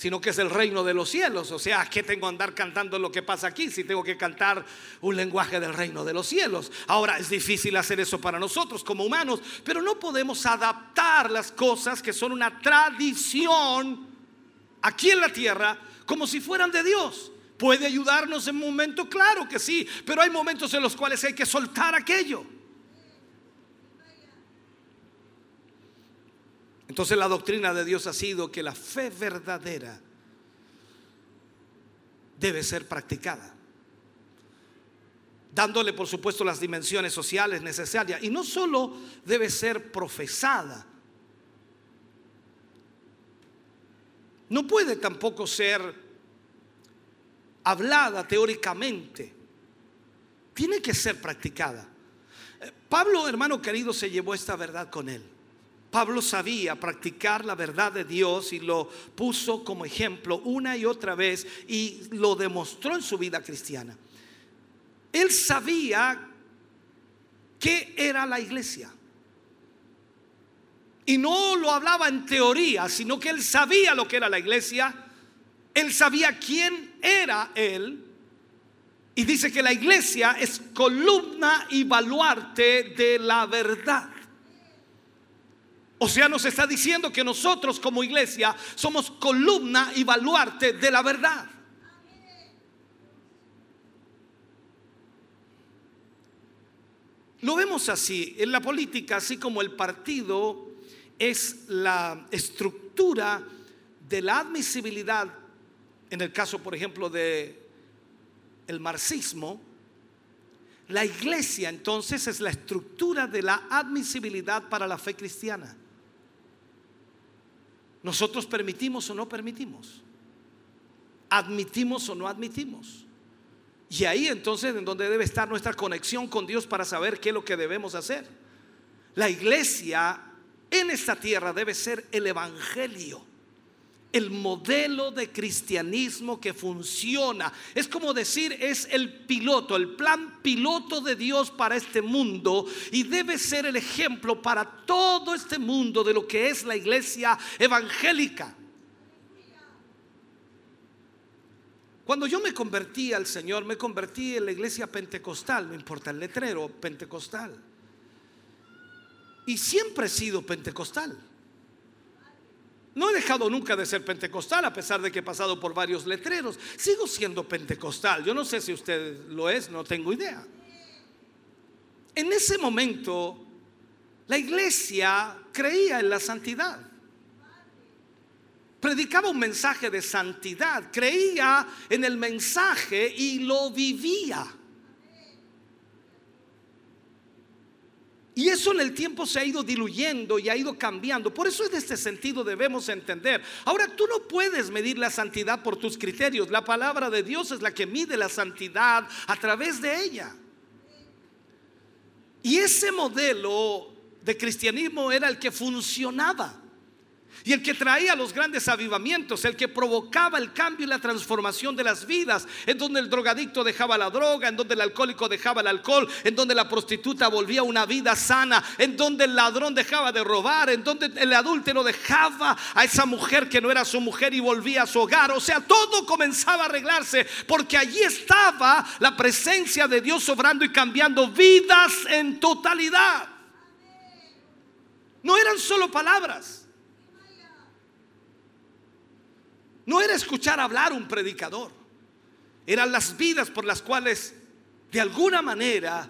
sino que es el reino de los cielos. O sea, ¿qué tengo que andar cantando lo que pasa aquí si tengo que cantar un lenguaje del reino de los cielos? Ahora, es difícil hacer eso para nosotros como humanos, pero no podemos adaptar las cosas que son una tradición aquí en la tierra como si fueran de Dios. ¿Puede ayudarnos en un momento? Claro que sí, pero hay momentos en los cuales hay que soltar aquello. Entonces la doctrina de Dios ha sido que la fe verdadera debe ser practicada, dándole por supuesto las dimensiones sociales necesarias. Y no solo debe ser profesada, no puede tampoco ser hablada teóricamente, tiene que ser practicada. Eh, Pablo, hermano querido, se llevó esta verdad con él. Pablo sabía practicar la verdad de Dios y lo puso como ejemplo una y otra vez y lo demostró en su vida cristiana. Él sabía qué era la iglesia. Y no lo hablaba en teoría, sino que él sabía lo que era la iglesia. Él sabía quién era él. Y dice que la iglesia es columna y baluarte de la verdad. O sea, nos está diciendo que nosotros como iglesia somos columna y baluarte de la verdad. Lo vemos así, en la política, así como el partido es la estructura de la admisibilidad, en el caso, por ejemplo, de marxismo, la iglesia entonces es la estructura de la admisibilidad para la fe cristiana. Nosotros permitimos o no permitimos. Admitimos o no admitimos. Y ahí entonces en donde debe estar nuestra conexión con Dios para saber qué es lo que debemos hacer. La iglesia en esta tierra debe ser el evangelio el modelo de cristianismo que funciona. Es como decir, es el piloto, el plan piloto de Dios para este mundo y debe ser el ejemplo para todo este mundo de lo que es la iglesia evangélica. Cuando yo me convertí al Señor, me convertí en la iglesia pentecostal, no importa el letrero, pentecostal. Y siempre he sido pentecostal. No he dejado nunca de ser pentecostal a pesar de que he pasado por varios letreros. Sigo siendo pentecostal. Yo no sé si usted lo es, no tengo idea. En ese momento, la iglesia creía en la santidad. Predicaba un mensaje de santidad, creía en el mensaje y lo vivía. Y eso en el tiempo se ha ido diluyendo y ha ido cambiando. Por eso en este sentido debemos entender. Ahora tú no puedes medir la santidad por tus criterios. La palabra de Dios es la que mide la santidad a través de ella. Y ese modelo de cristianismo era el que funcionaba. Y el que traía los grandes avivamientos, el que provocaba el cambio y la transformación de las vidas, en donde el drogadicto dejaba la droga, en donde el alcohólico dejaba el alcohol, en donde la prostituta volvía una vida sana, en donde el ladrón dejaba de robar, en donde el adúltero dejaba a esa mujer que no era su mujer y volvía a su hogar. O sea, todo comenzaba a arreglarse porque allí estaba la presencia de Dios obrando y cambiando vidas en totalidad. No eran solo palabras. No era escuchar hablar un predicador. Eran las vidas por las cuales de alguna manera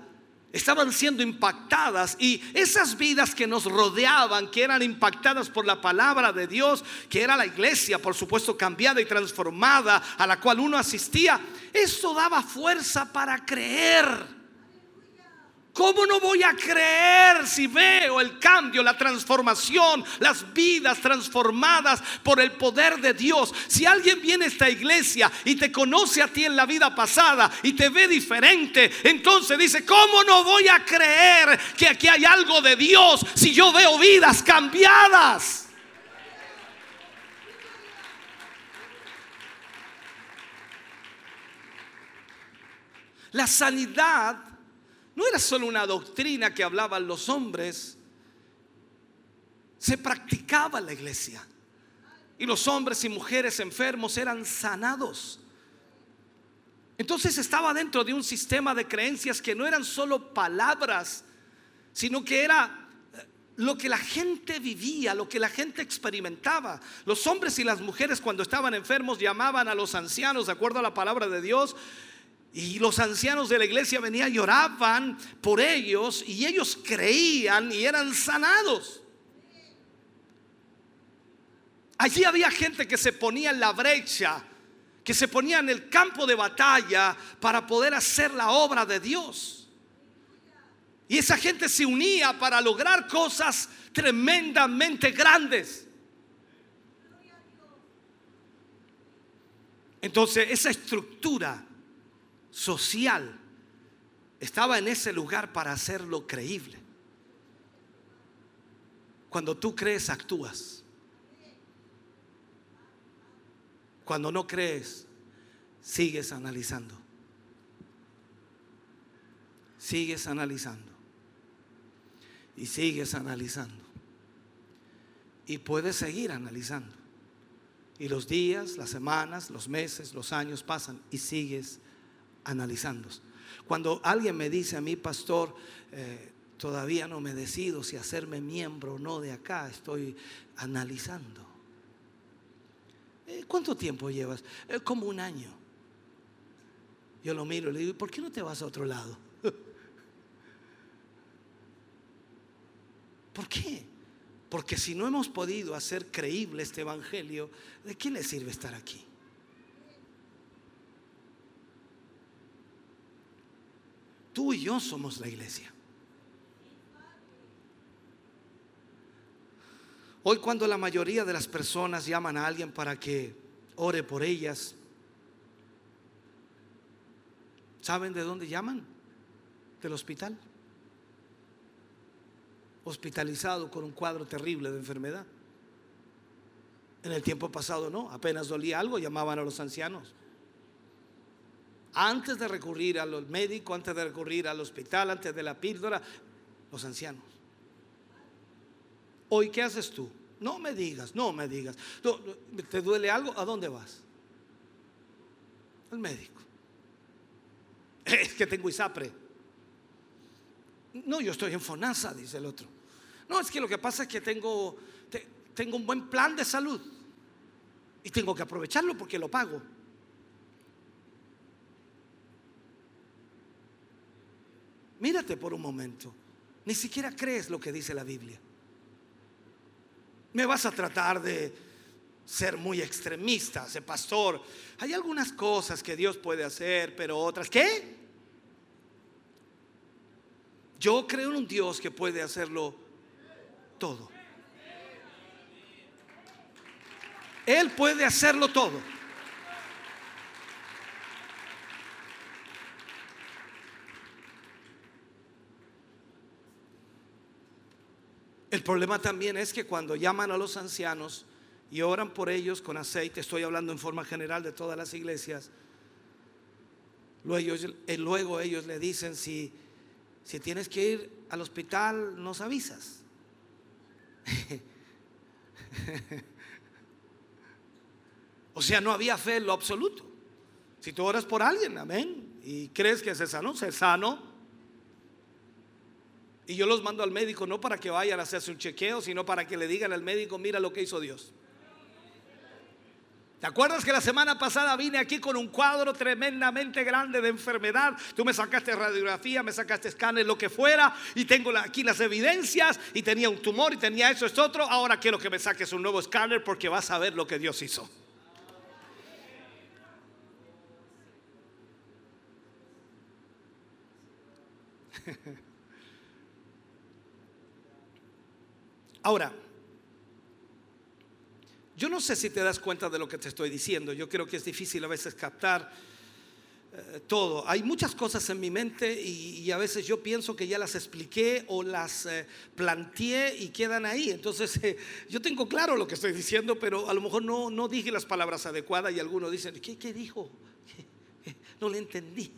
estaban siendo impactadas y esas vidas que nos rodeaban, que eran impactadas por la palabra de Dios, que era la iglesia, por supuesto, cambiada y transformada, a la cual uno asistía, eso daba fuerza para creer. ¿Cómo no voy a creer si veo el cambio, la transformación, las vidas transformadas por el poder de Dios? Si alguien viene a esta iglesia y te conoce a ti en la vida pasada y te ve diferente, entonces dice, ¿cómo no voy a creer que aquí hay algo de Dios si yo veo vidas cambiadas? La sanidad no era solo una doctrina que hablaban los hombres, se practicaba en la iglesia. Y los hombres y mujeres enfermos eran sanados. Entonces estaba dentro de un sistema de creencias que no eran solo palabras, sino que era eh, lo que la gente vivía, lo que la gente experimentaba. Los hombres y las mujeres cuando estaban enfermos llamaban a los ancianos, de acuerdo a la palabra de Dios, y los ancianos de la iglesia venían, lloraban por ellos y ellos creían y eran sanados. Allí había gente que se ponía en la brecha, que se ponía en el campo de batalla para poder hacer la obra de Dios. Y esa gente se unía para lograr cosas tremendamente grandes. Entonces, esa estructura social estaba en ese lugar para hacerlo creíble. Cuando tú crees, actúas. Cuando no crees, sigues analizando. Sigues analizando. Y sigues analizando. Y puedes seguir analizando. Y los días, las semanas, los meses, los años pasan y sigues analizando. Cuando alguien me dice a mí, pastor, eh, todavía no me decido si hacerme miembro o no de acá, estoy analizando. Eh, ¿Cuánto tiempo llevas? Eh, como un año. Yo lo miro y le digo, ¿por qué no te vas a otro lado? ¿Por qué? Porque si no hemos podido hacer creíble este Evangelio, ¿de qué le sirve estar aquí? Tú y yo somos la iglesia. Hoy cuando la mayoría de las personas llaman a alguien para que ore por ellas, ¿saben de dónde llaman? Del hospital. Hospitalizado con un cuadro terrible de enfermedad. En el tiempo pasado no, apenas dolía algo, llamaban a los ancianos antes de recurrir al médico, antes de recurrir al hospital, antes de la píldora, los ancianos. Hoy, ¿qué haces tú? No me digas, no me digas. ¿Te duele algo? ¿A dónde vas? Al médico. Es que tengo isapre. No, yo estoy en FONASA, dice el otro. No, es que lo que pasa es que tengo, tengo un buen plan de salud y tengo que aprovecharlo porque lo pago. Mírate por un momento. Ni siquiera crees lo que dice la Biblia. Me vas a tratar de ser muy extremista, ser pastor. Hay algunas cosas que Dios puede hacer, pero otras, ¿qué? Yo creo en un Dios que puede hacerlo todo. Él puede hacerlo todo. El problema también es que cuando llaman a los ancianos y oran por ellos con aceite, estoy hablando en forma general de todas las iglesias, luego eh, luego ellos le dicen, si, si tienes que ir al hospital, nos avisas. o sea, no había fe en lo absoluto. Si tú oras por alguien, amén, y crees que se sano, se sano. Y yo los mando al médico no para que vayan a hacerse un chequeo, sino para que le digan al médico, mira lo que hizo Dios. ¿Te acuerdas que la semana pasada vine aquí con un cuadro tremendamente grande de enfermedad? Tú me sacaste radiografía, me sacaste escáner, lo que fuera, y tengo aquí las evidencias, y tenía un tumor, y tenía eso, esto otro. Ahora quiero que me saques un nuevo escáner porque vas a ver lo que Dios hizo. Ahora, yo no sé si te das cuenta de lo que te estoy diciendo. Yo creo que es difícil a veces captar eh, todo. Hay muchas cosas en mi mente y, a veces yo pienso que ya las expliqué o las eh, planteé y quedan ahí. Entonces, eh, yo tengo claro lo que estoy diciendo, pero a lo mejor no, no dije las palabras adecuadas y algunos dicen, ¿qué, qué dijo? No le entendí.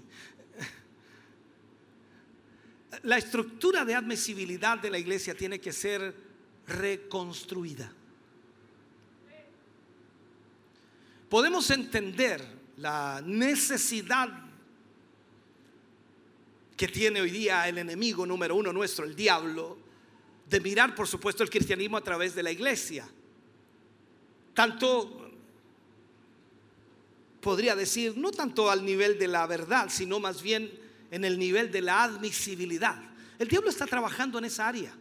La estructura de admisibilidad de la iglesia tiene que ser reconstruida. podemos entender la necesidad que tiene hoy día el enemigo número uno nuestro, el diablo, de mirar, por supuesto, el cristianismo a través de la iglesia. Tanto, podría decir, no tanto al nivel de la verdad, sino más bien en el nivel de la admisibilidad. El diablo está trabajando en esa área.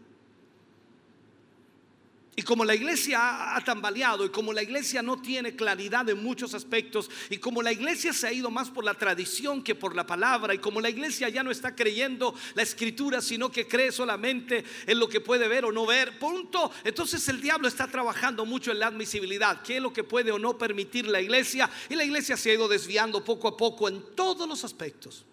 Y como la iglesia ha tambaleado y como la iglesia no tiene claridad en muchos aspectos y como la iglesia se ha ido más por la tradición que por la palabra y como la iglesia ya no está creyendo la escritura sino que cree solamente en lo que puede ver o no ver, punto. Entonces el diablo está trabajando mucho en la admisibilidad, qué es lo que puede o no permitir la iglesia y la iglesia se ha ido desviando poco a poco en todos los aspectos.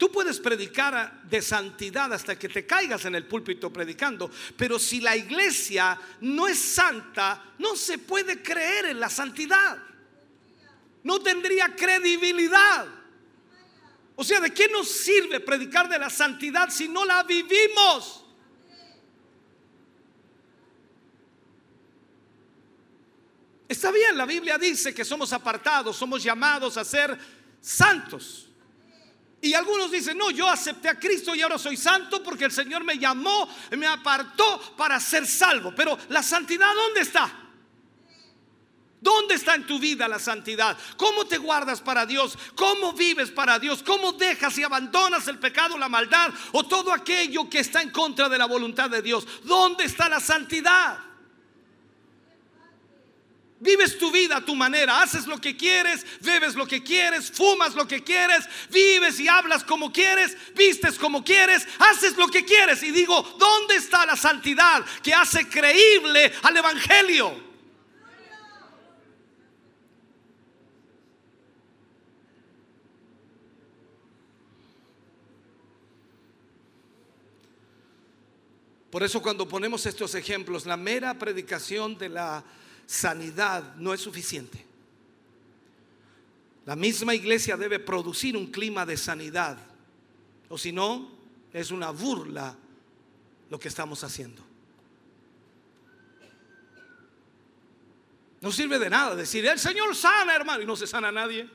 Tú puedes predicar de santidad hasta que te caigas en el púlpito predicando, pero si la iglesia no es santa, no se puede creer en la santidad. No tendría credibilidad. O sea, ¿de qué nos sirve predicar de la santidad si no la vivimos? Está bien, la Biblia dice que somos apartados, somos llamados a ser santos. Y algunos dicen, no, yo acepté a Cristo y ahora soy santo porque el Señor me llamó, me apartó para ser salvo. Pero la santidad, ¿dónde está? ¿Dónde está en tu vida la santidad? ¿Cómo te guardas para Dios? ¿Cómo vives para Dios? ¿Cómo dejas y abandonas el pecado, la maldad o todo aquello que está en contra de la voluntad de Dios? ¿Dónde está la santidad? Vives tu vida a tu manera, haces lo que quieres, bebes lo que quieres, fumas lo que quieres, vives y hablas como quieres, vistes como quieres, haces lo que quieres. Y digo, ¿dónde está la santidad que hace creíble al Evangelio? Por eso cuando ponemos estos ejemplos, la mera predicación de la sanidad no es suficiente. La misma iglesia debe producir un clima de sanidad, o si no, es una burla lo que estamos haciendo. No sirve de nada decir, el Señor sana, hermano, y no se sana nadie.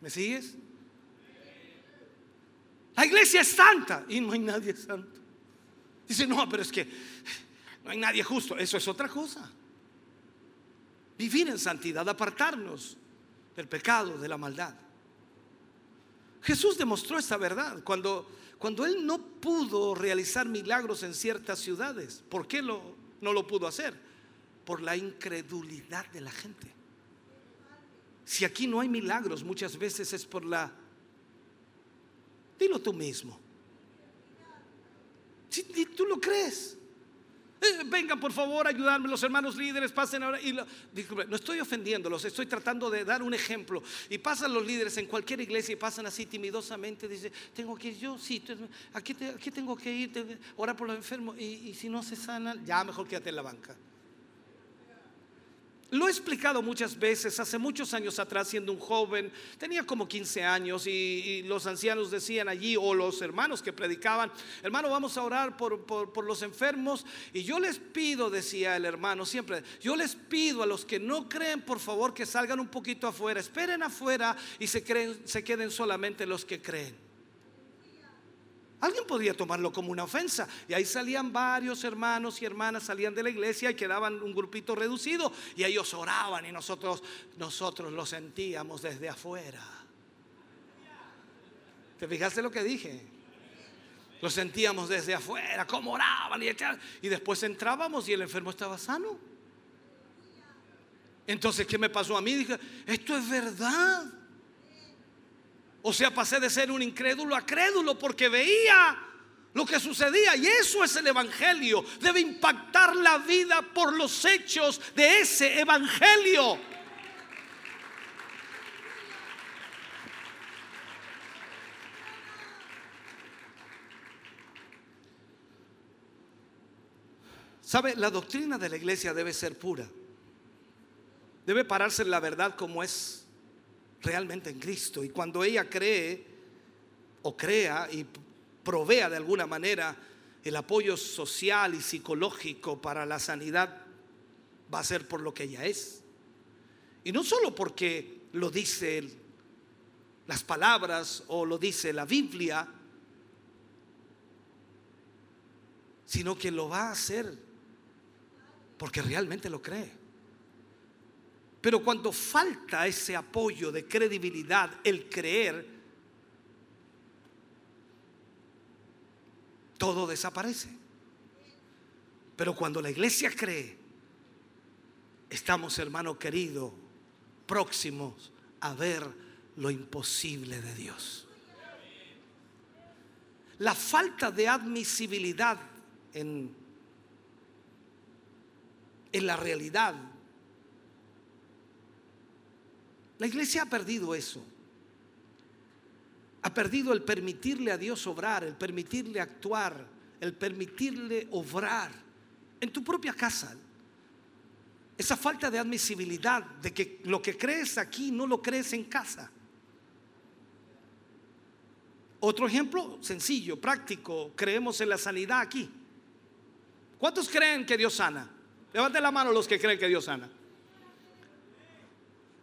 ¿Me sigues? La iglesia es santa y no hay nadie santo. Dice, no, pero es que no hay nadie justo. Eso es otra cosa. Vivir en santidad, apartarnos del pecado, de la maldad. Jesús demostró esta verdad cuando, cuando él no pudo realizar milagros en ciertas ciudades. ¿Por qué lo, no lo pudo hacer? Por la incredulidad de la gente. Si aquí no hay milagros, muchas veces es por la... Dilo tú mismo. Si, tú lo crees. Eh, vengan por favor a ayudarme, los hermanos líderes, pasen ahora. Y disculpe, no estoy ofendiéndolos, estoy tratando de dar un ejemplo. Y pasan los líderes en cualquier iglesia y pasan así timidosamente. Dice, tengo que ir yo, sí, aquí, aquí tengo que ir, tengo orar por los enfermos. Y, y si no se sanan, ya mejor quédate en la banca. Lo he explicado muchas veces, hace muchos años atrás, siendo un joven, tenía como 15 años y, los ancianos decían allí, o los hermanos que predicaban, hermano, vamos a orar por, por- por los enfermos. Y yo les pido, decía el hermano siempre, yo les pido a los que no creen, por favor, que salgan un poquito afuera, esperen afuera y se, creen- se queden solamente los que creen. Alguien podría tomarlo como una ofensa. Y ahí salían varios hermanos y hermanas, salían de la iglesia y quedaban un grupito reducido. Y ellos oraban y nosotros, nosotros lo sentíamos desde afuera. ¿Te fijaste lo que dije? Lo sentíamos desde afuera, cómo oraban y, y después entrábamos y el enfermo estaba sano. Entonces, ¿qué me pasó a mí? Dije, esto es verdad. O sea, pasé de ser un incrédulo a crédulo porque veía lo que sucedía. Y eso es el Evangelio. Debe impactar la vida por los hechos de ese Evangelio. ¿Sabe? La doctrina de la iglesia debe ser pura. Debe pararse en la verdad como es realmente en Cristo. Y cuando ella cree o crea y provea de alguna manera el apoyo social y psicológico para la sanidad, va a ser por lo que ella es. Y no solo porque lo dice las palabras o lo dice la Biblia, sino que lo va a hacer porque realmente lo cree. Pero cuando falta ese apoyo de credibilidad, el creer, todo desaparece. Pero cuando la iglesia cree, estamos, hermano querido, próximos a ver lo imposible de Dios. La falta de admisibilidad en, en la realidad la iglesia ha perdido eso. Ha perdido el permitirle a Dios obrar, el permitirle actuar, el permitirle obrar en tu propia casa. Esa falta de admisibilidad de que lo que crees aquí no lo crees en casa. Otro ejemplo sencillo, práctico, creemos en la sanidad aquí. ¿Cuántos creen que Dios sana? Levanten la mano los que creen que Dios sana.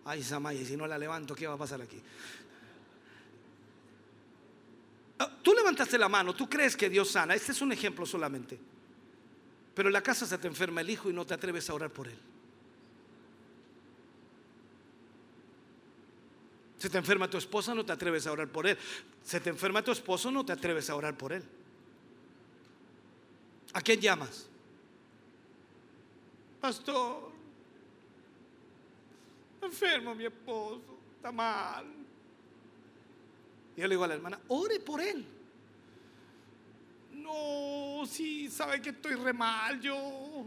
Ay, Samaya, si no la levanto, ¿qué va a pasar aquí? Ah, Tú levantaste la mano, tú crees que Dios sana. Este es un ejemplo solamente. Pero en la casa se te enferma el hijo y no te atreves a orar por él. Se te enferma tu esposa, no te atreves a orar por él. Se te enferma tu esposo, no te atreves a orar por él. ¿A quién llamas? Pastor, enfermo mi esposo, está mal. Y yo le digo a la hermana, ore por él. No, sí, sabe que estoy re mal yo.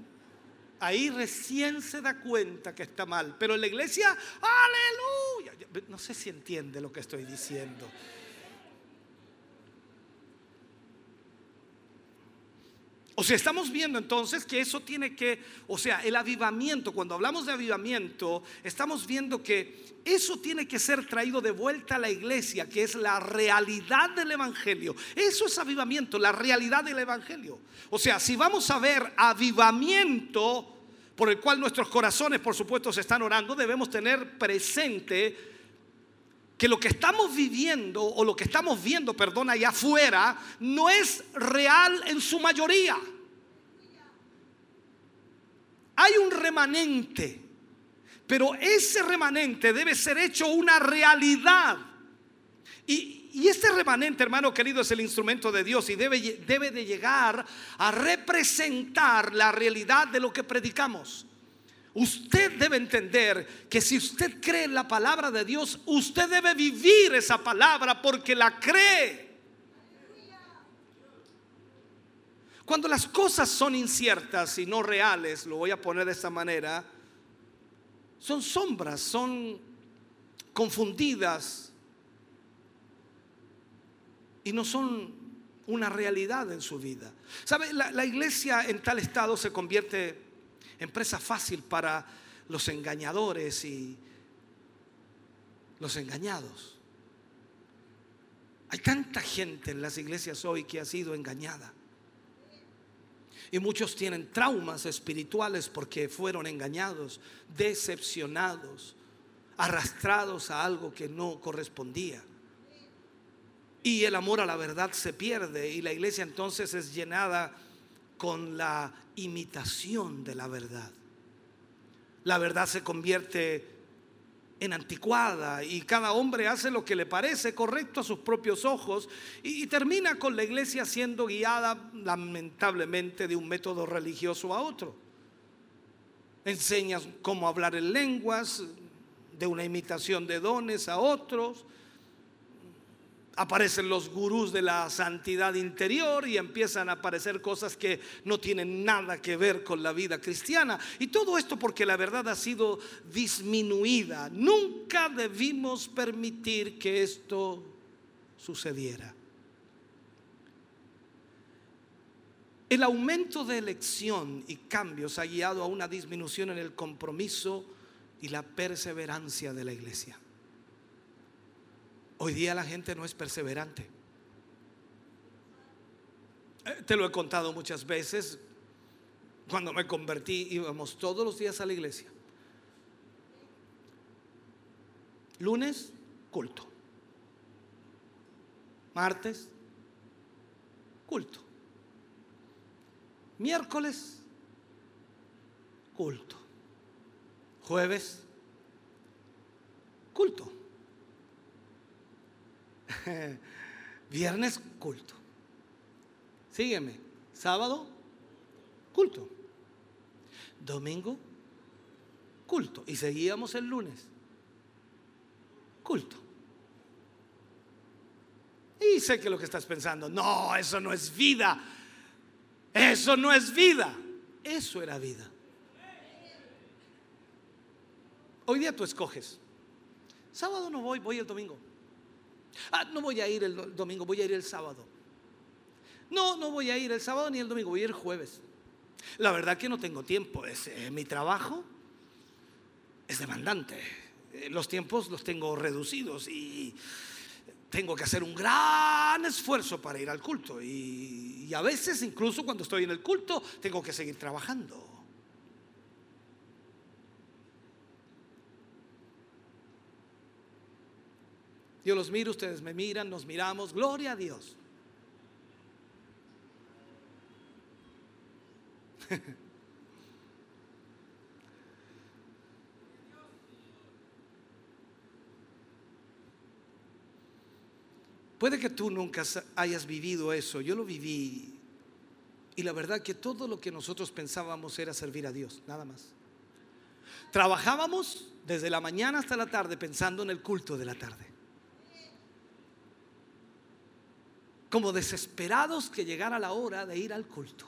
Ahí recién se da cuenta que está mal. Pero en la iglesia, aleluya. No sé si entiende lo que estoy diciendo. O sea, estamos viendo entonces que eso tiene que, o sea, el avivamiento, cuando hablamos de avivamiento, estamos viendo que eso tiene que ser traído de vuelta a la iglesia, que es la realidad del Evangelio. Eso es avivamiento, la realidad del Evangelio. O sea, si vamos a ver avivamiento por el cual nuestros corazones, por supuesto, se están orando, debemos tener presente que lo que estamos viviendo o lo que estamos viendo, perdón, allá afuera, no es real en su mayoría. Hay un remanente, pero ese remanente debe ser hecho una realidad. Y, y este remanente, hermano querido, es el instrumento de Dios y debe, debe de llegar a representar la realidad de lo que predicamos. Usted debe entender que si usted cree en la palabra de Dios, usted debe vivir esa palabra porque la cree. Cuando las cosas son inciertas y no reales, lo voy a poner de esta manera, son sombras, son confundidas y no son una realidad en su vida. ¿Sabe? La, la iglesia en tal estado se convierte en presa fácil para los engañadores y los engañados. Hay tanta gente en las iglesias hoy que ha sido engañada. Y muchos tienen traumas espirituales porque fueron engañados, decepcionados, arrastrados a algo que no correspondía. Y el amor a la verdad se pierde y la iglesia entonces es llenada con la imitación de la verdad. La verdad se convierte en anticuada y cada hombre hace lo que le parece correcto a sus propios ojos y, termina con la iglesia siendo guiada lamentablemente de un método religioso a otro. Enseñas cómo hablar en lenguas, de una imitación de dones a otros. Aparecen los gurús de la santidad interior y empiezan a aparecer cosas que no tienen nada que ver con la vida cristiana. Y todo esto porque la verdad ha sido disminuida. Nunca debimos permitir que esto sucediera. El aumento de elección y cambios ha guiado a una disminución en el compromiso y la perseverancia de la iglesia. Hoy día la gente no es perseverante. Eh, te lo he contado muchas veces. Cuando me convertí íbamos todos los días a la iglesia. Lunes, culto. Martes, culto. Miércoles, culto. Jueves, culto. Viernes, culto. Sígueme. Sábado, culto. Domingo, culto. Y seguíamos el lunes. Culto. Y sé que lo que estás pensando, no, eso no es vida. Eso no es vida. Eso era vida. Hoy día tú escoges. Sábado no voy, voy el domingo. Ah, no voy a ir el domingo, voy a ir el sábado. No, no voy a ir el sábado ni el domingo, voy a ir el jueves. La verdad que no tengo tiempo. Es, eh, mi trabajo es demandante. Eh, los tiempos los tengo reducidos y tengo que hacer un gran esfuerzo para ir al culto. Y, y a veces, incluso cuando estoy en el culto, tengo que seguir trabajando. Yo los miro, ustedes me miran, nos miramos, gloria a Dios. Puede que tú nunca hayas vivido eso, yo lo viví. Y la verdad que todo lo que nosotros pensábamos era servir a Dios, nada más. Trabajábamos desde la mañana hasta la tarde pensando en el culto de la tarde. Como desesperados que llegara la hora de ir al culto.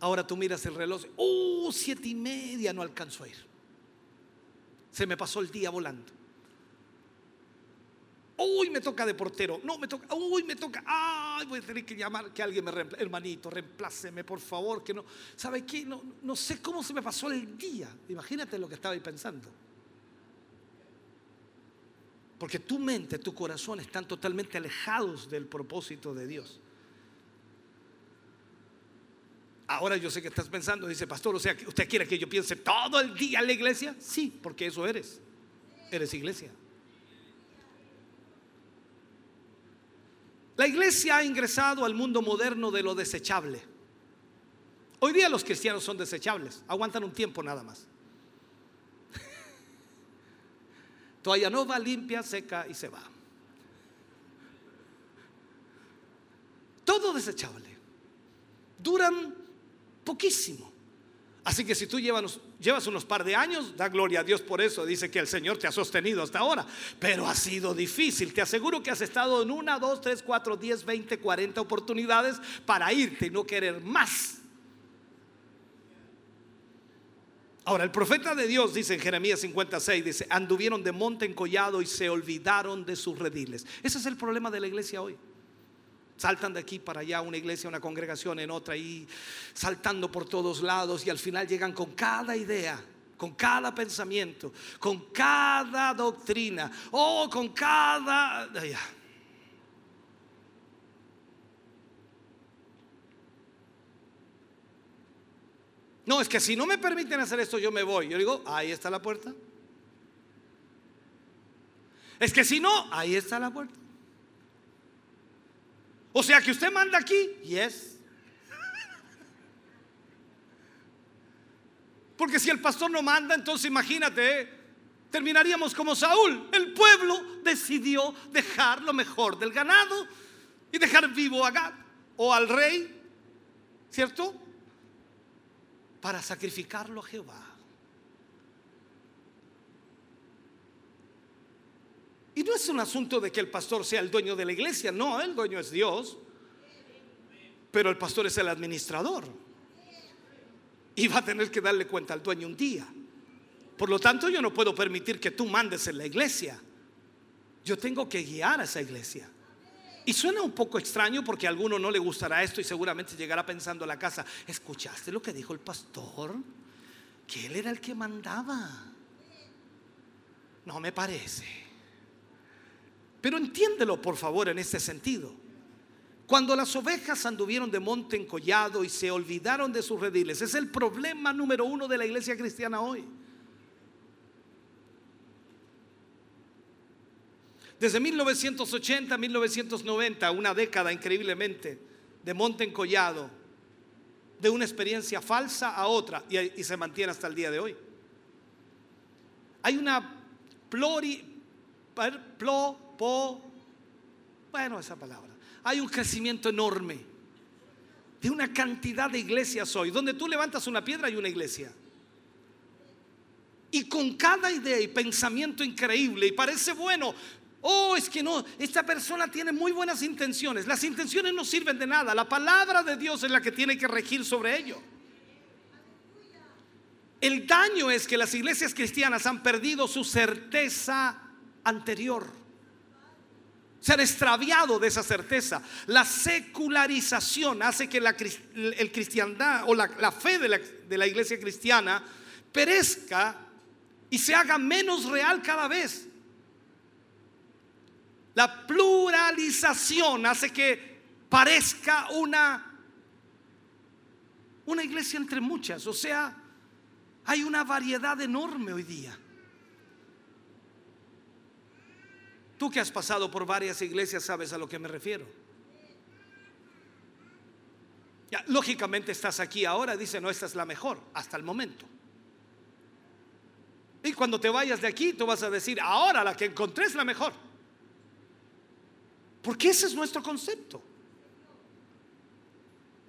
Ahora tú miras el reloj, ¡uh! Siete y media no alcanzo a ir. Se me pasó el día volando. Uy, me toca de portero. No, me toca. Uy, me toca. Ay, voy a tener que llamar que alguien me reemplace. Hermanito, reempláceme, por favor. Que no. ¿Sabe qué? No, no sé cómo se me pasó el día. Imagínate lo que estaba ahí pensando. Porque tu mente, tu corazón están totalmente alejados del propósito de Dios. Ahora yo sé que estás pensando, dice pastor, o sea, ¿usted quiere que yo piense todo el día en la iglesia? Sí, porque eso eres. Eres iglesia. La iglesia ha ingresado al mundo moderno de lo desechable. Hoy día los cristianos son desechables, aguantan un tiempo nada más. Toalla nova, limpia, seca y se va. Todo desechable. Duran poquísimo. Así que si tú llevas, llevas unos par de años, da gloria a Dios por eso. Dice que el Señor te ha sostenido hasta ahora. Pero ha sido difícil. Te aseguro que has estado en una, dos, tres, cuatro, diez, veinte, cuarenta oportunidades para irte y no querer más. Ahora, el profeta de Dios dice en Jeremías 56, dice, anduvieron de monte en collado y se olvidaron de sus rediles. Ese es el problema de la iglesia hoy. Saltan de aquí para allá, una iglesia, una congregación en otra, y saltando por todos lados y al final llegan con cada idea, con cada pensamiento, con cada doctrina, o con cada... No, es que si no me permiten hacer esto, yo me voy. Yo digo, ahí está la puerta. Es que si no, ahí está la puerta. O sea que usted manda aquí, yes. Porque si el pastor no manda, entonces imagínate, terminaríamos como Saúl. El pueblo decidió dejar lo mejor del ganado y dejar vivo a Gad o al rey, ¿cierto? Para sacrificarlo a Jehová. Y no es un asunto de que el pastor sea el dueño de la iglesia, no, el dueño es Dios, pero el pastor es el administrador. Y va a tener que darle cuenta al dueño un día. Por lo tanto, yo no puedo permitir que tú mandes en la iglesia. Yo tengo que guiar a esa iglesia. Y suena un poco extraño porque a alguno no le gustará esto y seguramente llegará pensando a la casa, ¿escuchaste lo que dijo el pastor? Que él era el que mandaba. No me parece. Pero entiéndelo, por favor, en este sentido. Cuando las ovejas anduvieron de monte en collado y se olvidaron de sus rediles, es el problema número uno de la iglesia cristiana hoy. Desde 1980 a 1990, una década increíblemente, de monte en collado, de una experiencia falsa a otra, y, se mantiene hasta el día de hoy. Hay una plori, plo, bueno, esa palabra. Hay un crecimiento enorme de una cantidad de iglesias hoy. Donde tú levantas una piedra hay una iglesia. Y con cada idea y pensamiento increíble, y parece bueno, oh, es que no, esta persona tiene muy buenas intenciones. Las intenciones no sirven de nada. La palabra de Dios es la que tiene que regir sobre ello. El daño es que las iglesias cristianas han perdido su certeza anterior se han extraviado de esa certeza. La secularización hace que la, el cristiandad o la, fe de la, de la iglesia cristiana perezca y se haga menos real cada vez. La pluralización hace que parezca una, una iglesia entre muchas. O sea, hay una variedad enorme hoy día. Tú que has pasado por varias iglesias sabes a lo que me refiero. Ya, lógicamente estás aquí ahora, dice, no, esta es la mejor hasta el momento. Y cuando te vayas de aquí, tú vas a decir, ahora la que encontré es la mejor. Porque ese es nuestro concepto.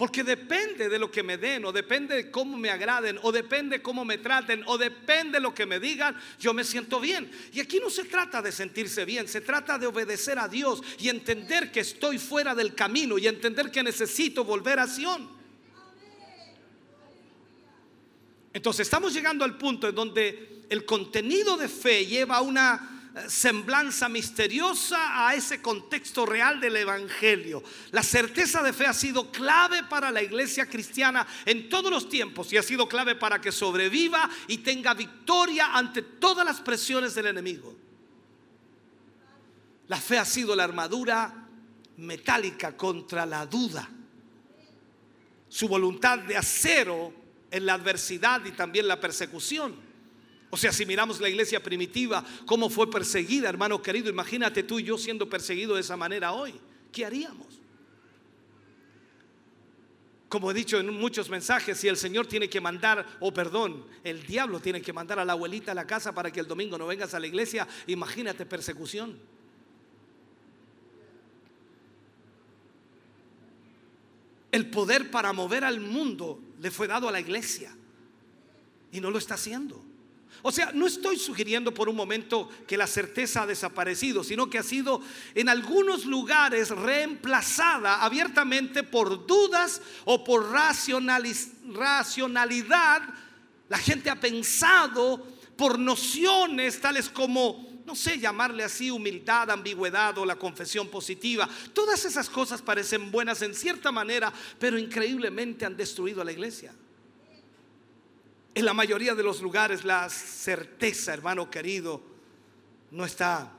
Porque depende de lo que me den, o depende de cómo me agraden, o depende de cómo me traten, o depende de lo que me digan, yo me siento bien. Y aquí no se trata de sentirse bien, se trata de obedecer a Dios y entender que estoy fuera del camino y entender que necesito volver a Sion. Entonces estamos llegando al punto en donde el contenido de fe lleva una semblanza misteriosa a ese contexto real del Evangelio. La certeza de fe ha sido clave para la iglesia cristiana en todos los tiempos y ha sido clave para que sobreviva y tenga victoria ante todas las presiones del enemigo. La fe ha sido la armadura metálica contra la duda. Su voluntad de acero en la adversidad y también la persecución. O sea, si miramos la iglesia primitiva, cómo fue perseguida, hermano querido, imagínate tú y yo siendo perseguidos de esa manera hoy. ¿Qué haríamos? Como he dicho en muchos mensajes, si el Señor tiene que mandar, o perdón, el diablo tiene que mandar a la abuelita a la casa para que el domingo no vengas a la iglesia, imagínate persecución. El poder para mover al mundo le fue dado a la iglesia. y no lo está haciendo. O sea, no estoy sugiriendo por un momento que la certeza ha desaparecido, sino que ha sido en algunos lugares reemplazada abiertamente por dudas o por racionalidad. La gente ha pensado por nociones tales como no sé llamarle así, humildad, ambigüedad o la confesión positiva. Todas esas cosas parecen buenas en cierta manera, pero increíblemente han destruido a la iglesia. En la mayoría de los lugares la certeza, hermano querido, no está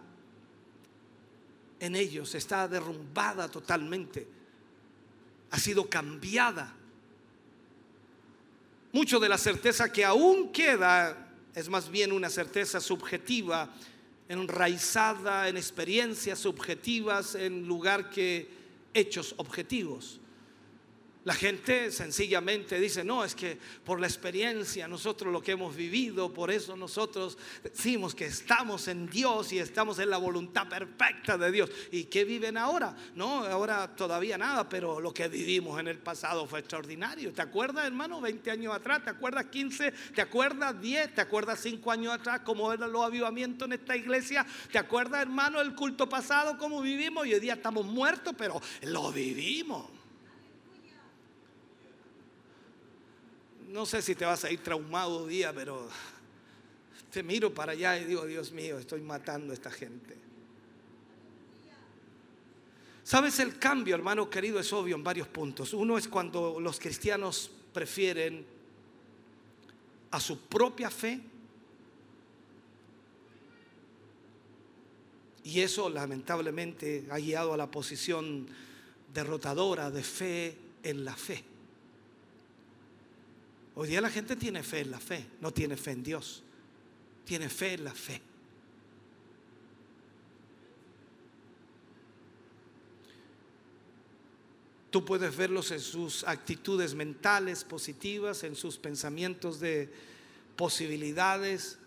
en ellos, está derrumbada totalmente, ha sido cambiada. Mucho de la certeza que aún queda es más bien una certeza subjetiva, enraizada en experiencias subjetivas en lugar que hechos objetivos. La gente sencillamente dice, no, es que por la experiencia, nosotros lo que hemos vivido, por eso nosotros decimos que estamos en Dios y estamos en la voluntad perfecta de Dios. ¿Y qué viven ahora? No, ahora todavía nada, pero lo que vivimos en el pasado fue extraordinario. ¿Te acuerdas, hermano, 20 años atrás? ¿Te acuerdas 15? ¿Te acuerdas 10? ¿Te acuerdas 5 años atrás cómo era los avivamientos en esta iglesia? ¿Te acuerdas, hermano, el culto pasado, cómo vivimos? Y hoy día estamos muertos, pero lo vivimos. No sé si te vas a ir traumado día, pero te miro para allá y digo, Dios mío, estoy matando a esta gente. Sabes, el cambio, hermano querido, es obvio en varios puntos. Uno es cuando los cristianos prefieren a su propia fe. Y eso lamentablemente ha guiado a la posición derrotadora de fe en la fe. Hoy día la gente tiene fe en la fe, no tiene fe en Dios, tiene fe en la fe. Tú puedes verlos en sus actitudes mentales positivas, en sus pensamientos de posibilidades.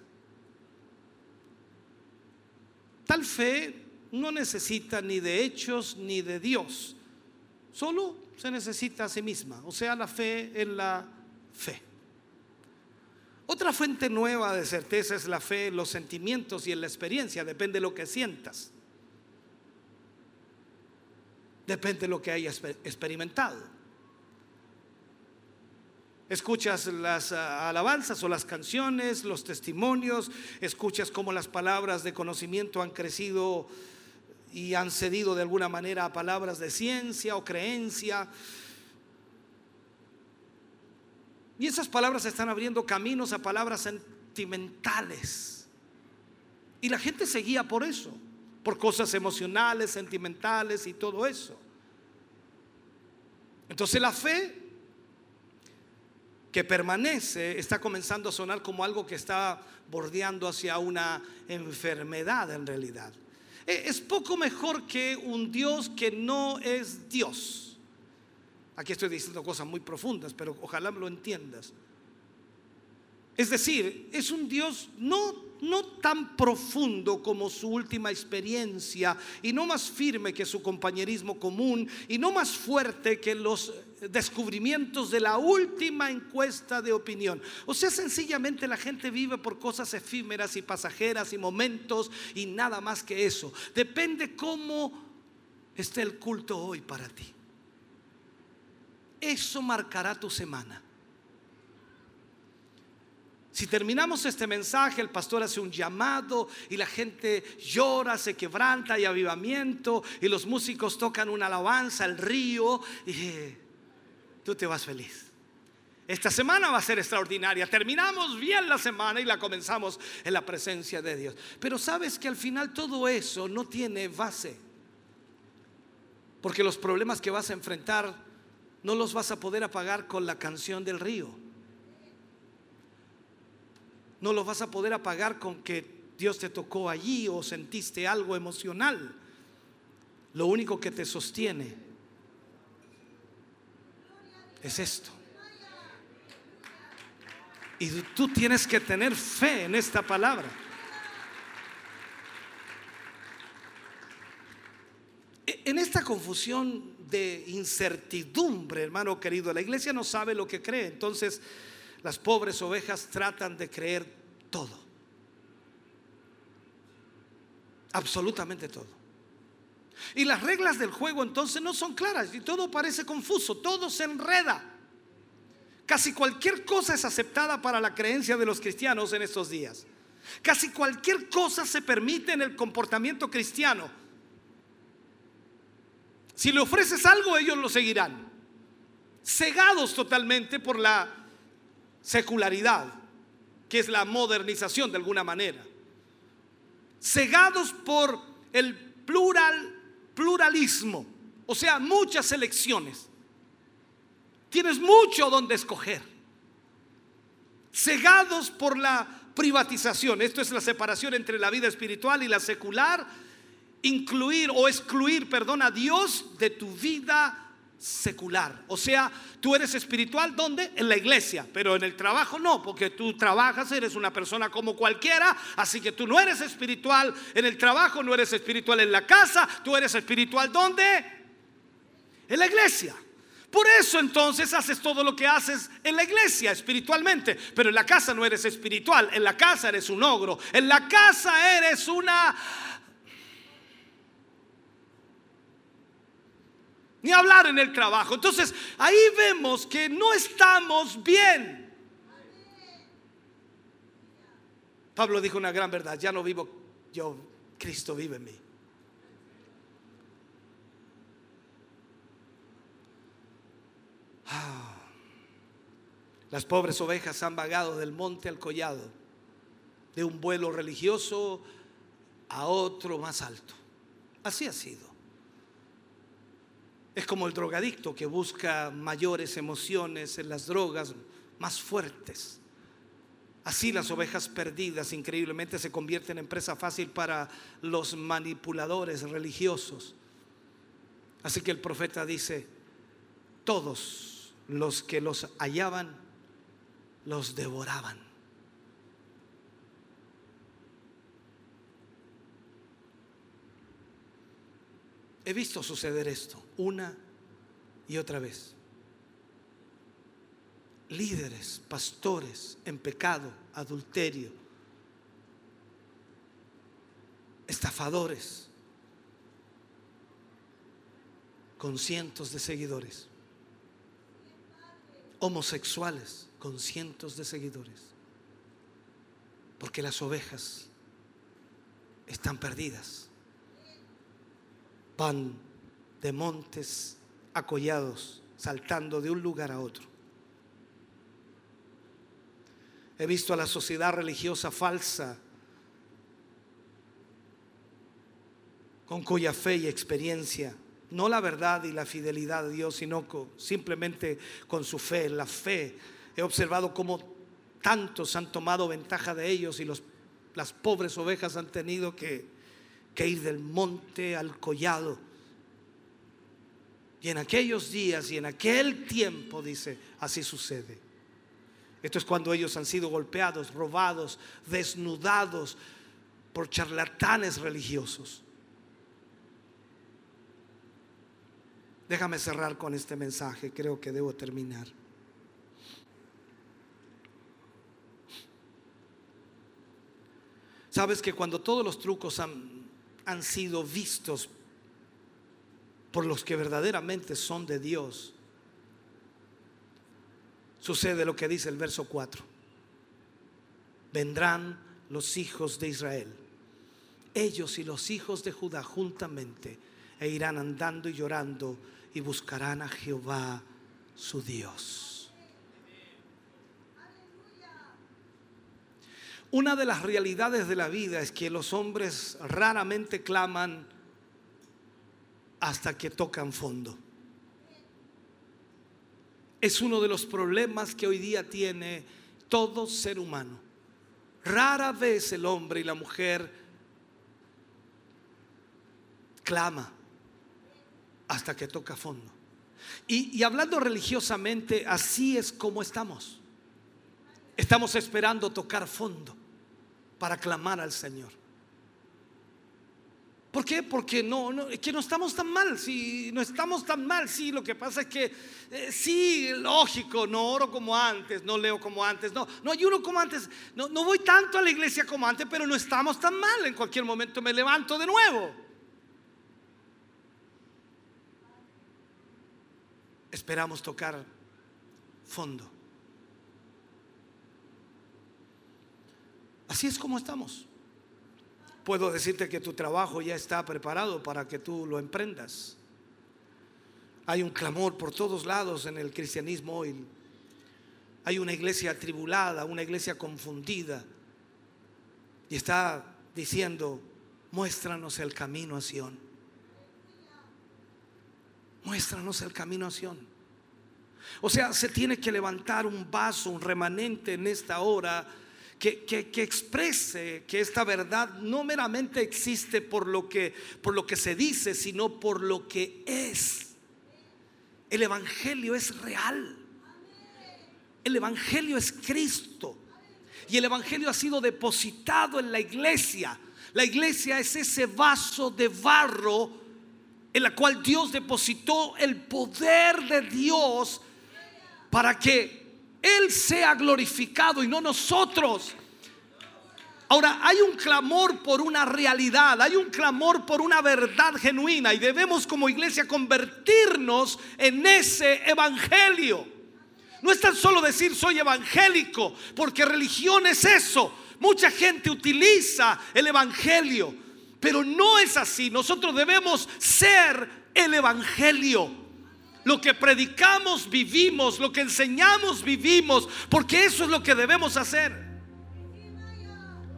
Tal fe no necesita ni de hechos ni de Dios, solo se necesita a sí misma, o sea, la fe en la fe. Otra fuente nueva de certeza es la fe los sentimientos y en la experiencia, depende de lo que sientas. Depende de lo que hayas experimentado. Escuchas las ah, alabanzas o las canciones, los testimonios, escuchas cómo las palabras de conocimiento han crecido y han cedido de alguna manera a palabras de ciencia o creencia. Y esas palabras están abriendo caminos a palabras sentimentales. Y la gente seguía por eso, por cosas emocionales, sentimentales y todo eso. Entonces la fe que permanece está comenzando a sonar como algo que está bordeando hacia una enfermedad en realidad. E, es poco mejor que un Dios que no es Dios. Aquí estoy diciendo cosas muy profundas, pero ojalá lo entiendas. Es decir, es un Dios no, no tan profundo como su última experiencia y no más firme que su compañerismo común y no más fuerte que los descubrimientos de la última encuesta de opinión. O sea, sencillamente la gente vive por cosas efímeras y pasajeras y momentos y nada más que eso. Depende cómo esté el culto hoy para ti. Eso marcará tu semana. Si terminamos este mensaje, el pastor hace un llamado y la gente llora, se quebranta, y avivamiento y los músicos tocan una alabanza al río y tú te vas feliz. Esta semana va a ser extraordinaria. Terminamos bien la semana y la comenzamos en la presencia de Dios. Pero sabes que al final todo eso no tiene base. Porque los problemas que vas a enfrentar no los vas a poder apagar con la canción del río. No los vas a poder apagar con que Dios te tocó allí o sentiste algo emocional. Lo único que te sostiene es esto. Y tú tienes que tener fe en esta palabra. E, en esta confusión incertidumbre, hermano querido, la iglesia no sabe lo que cree. Entonces, Las pobres ovejas tratan de creer todo. Absolutamente todo. Y las reglas del juego entonces no son claras y todo parece confuso, todo se enreda. Casi cualquier cosa es aceptada para la creencia de los cristianos en estos días. Casi cualquier cosa se permite en el comportamiento cristiano. Si le ofreces algo, ellos lo seguirán. Cegados totalmente por la secularidad, que es la modernización de alguna manera. Cegados por el plural, pluralismo, o sea, muchas elecciones. Tienes mucho donde escoger. Cegados por la privatización, esto es la separación entre la vida espiritual y la secular, incluir o excluir, perdón, a Dios de tu vida secular. O sea, tú eres espiritual ¿dónde? En la iglesia, pero en el trabajo no, porque tú trabajas, eres una persona como cualquiera, así que tú no eres espiritual en el trabajo, no eres espiritual en la casa, tú eres espiritual ¿dónde? En la iglesia. Por eso entonces haces todo lo que haces en la iglesia espiritualmente, pero en la casa no eres espiritual, en la casa eres un ogro, en la casa eres una ni hablar en el trabajo. Entonces, ahí vemos que no estamos bien. Pablo dijo una gran verdad, ya no vivo yo, Cristo vive en mí. Ah. Las pobres ovejas han vagado del monte al collado, de un vuelo religioso a otro más alto. Así ha sido. Es como el drogadicto que busca mayores emociones en las drogas más fuertes. Así las ovejas perdidas increíblemente se convierten en presa fácil para los manipuladores religiosos. Así que el profeta dice, todos los que los hallaban, los devoraban. He visto suceder esto una y otra vez. Líderes, pastores en pecado, adulterio, estafadores, con cientos de seguidores, homosexuales con cientos de seguidores, porque las ovejas están perdidas van de montes acollados, saltando de un lugar a otro. He visto a la sociedad religiosa falsa, con cuya fe y experiencia, no la verdad y la fidelidad de Dios, sino simplemente con su fe, la fe. He observado cómo tantos han tomado ventaja de ellos y los, las pobres ovejas han tenido que ir del monte al collado. Y en aquellos días y en aquel tiempo, dice, así sucede. Esto es cuando ellos han sido golpeados, robados, desnudados por charlatanes religiosos. Déjame cerrar con este mensaje, creo que debo terminar. Sabes que cuando todos los trucos han han sido vistos por los que verdaderamente son de Dios, sucede lo que dice el verso 4. Vendrán los hijos de Israel, ellos y los hijos de Judá juntamente, e irán andando y llorando y buscarán a Jehová su Dios. Una de las realidades de la vida es que los hombres raramente claman hasta que tocan fondo. Es uno de los problemas que hoy día tiene todo ser humano. Rara vez el hombre y la mujer clama hasta que toca fondo. Y, y, hablando religiosamente, así es como estamos. Estamos esperando tocar fondo para clamar al Señor. ¿Por qué? Porque no, no, que no estamos tan mal, sí, no estamos tan mal, sí, lo que pasa es que eh, sí, lógico, no oro como antes, no leo como antes, no, no ayuno como antes, no, no voy tanto a la iglesia como antes, pero no estamos tan mal, en cualquier momento me levanto de nuevo. Esperamos tocar fondo. Así es como estamos. Puedo decirte que tu trabajo ya está preparado para que tú lo emprendas. Hay un clamor por todos lados en el cristianismo hoy. Hay una iglesia atribulada, una iglesia confundida. Y está diciendo, muéstranos el camino a Sion. Muéstranos el camino a Sion. O sea, se tiene que levantar un vaso, un remanente en esta hora que, que, exprese que esta verdad no meramente existe por lo, que, por lo que se dice, sino por lo que es. El Evangelio es real. El Evangelio es Cristo. Y el Evangelio ha sido depositado en la iglesia. La iglesia es ese vaso de barro en la cual Dios depositó el poder de Dios para que él sea glorificado y no nosotros. Ahora, hay un clamor por una realidad, hay un clamor por una verdad genuina y debemos como iglesia convertirnos en ese evangelio. No es tan solo decir soy evangélico, porque religión es eso. Mucha gente utiliza el evangelio, pero no es así. Nosotros debemos ser el evangelio. Lo que predicamos vivimos, lo que enseñamos vivimos, porque eso es lo que debemos hacer.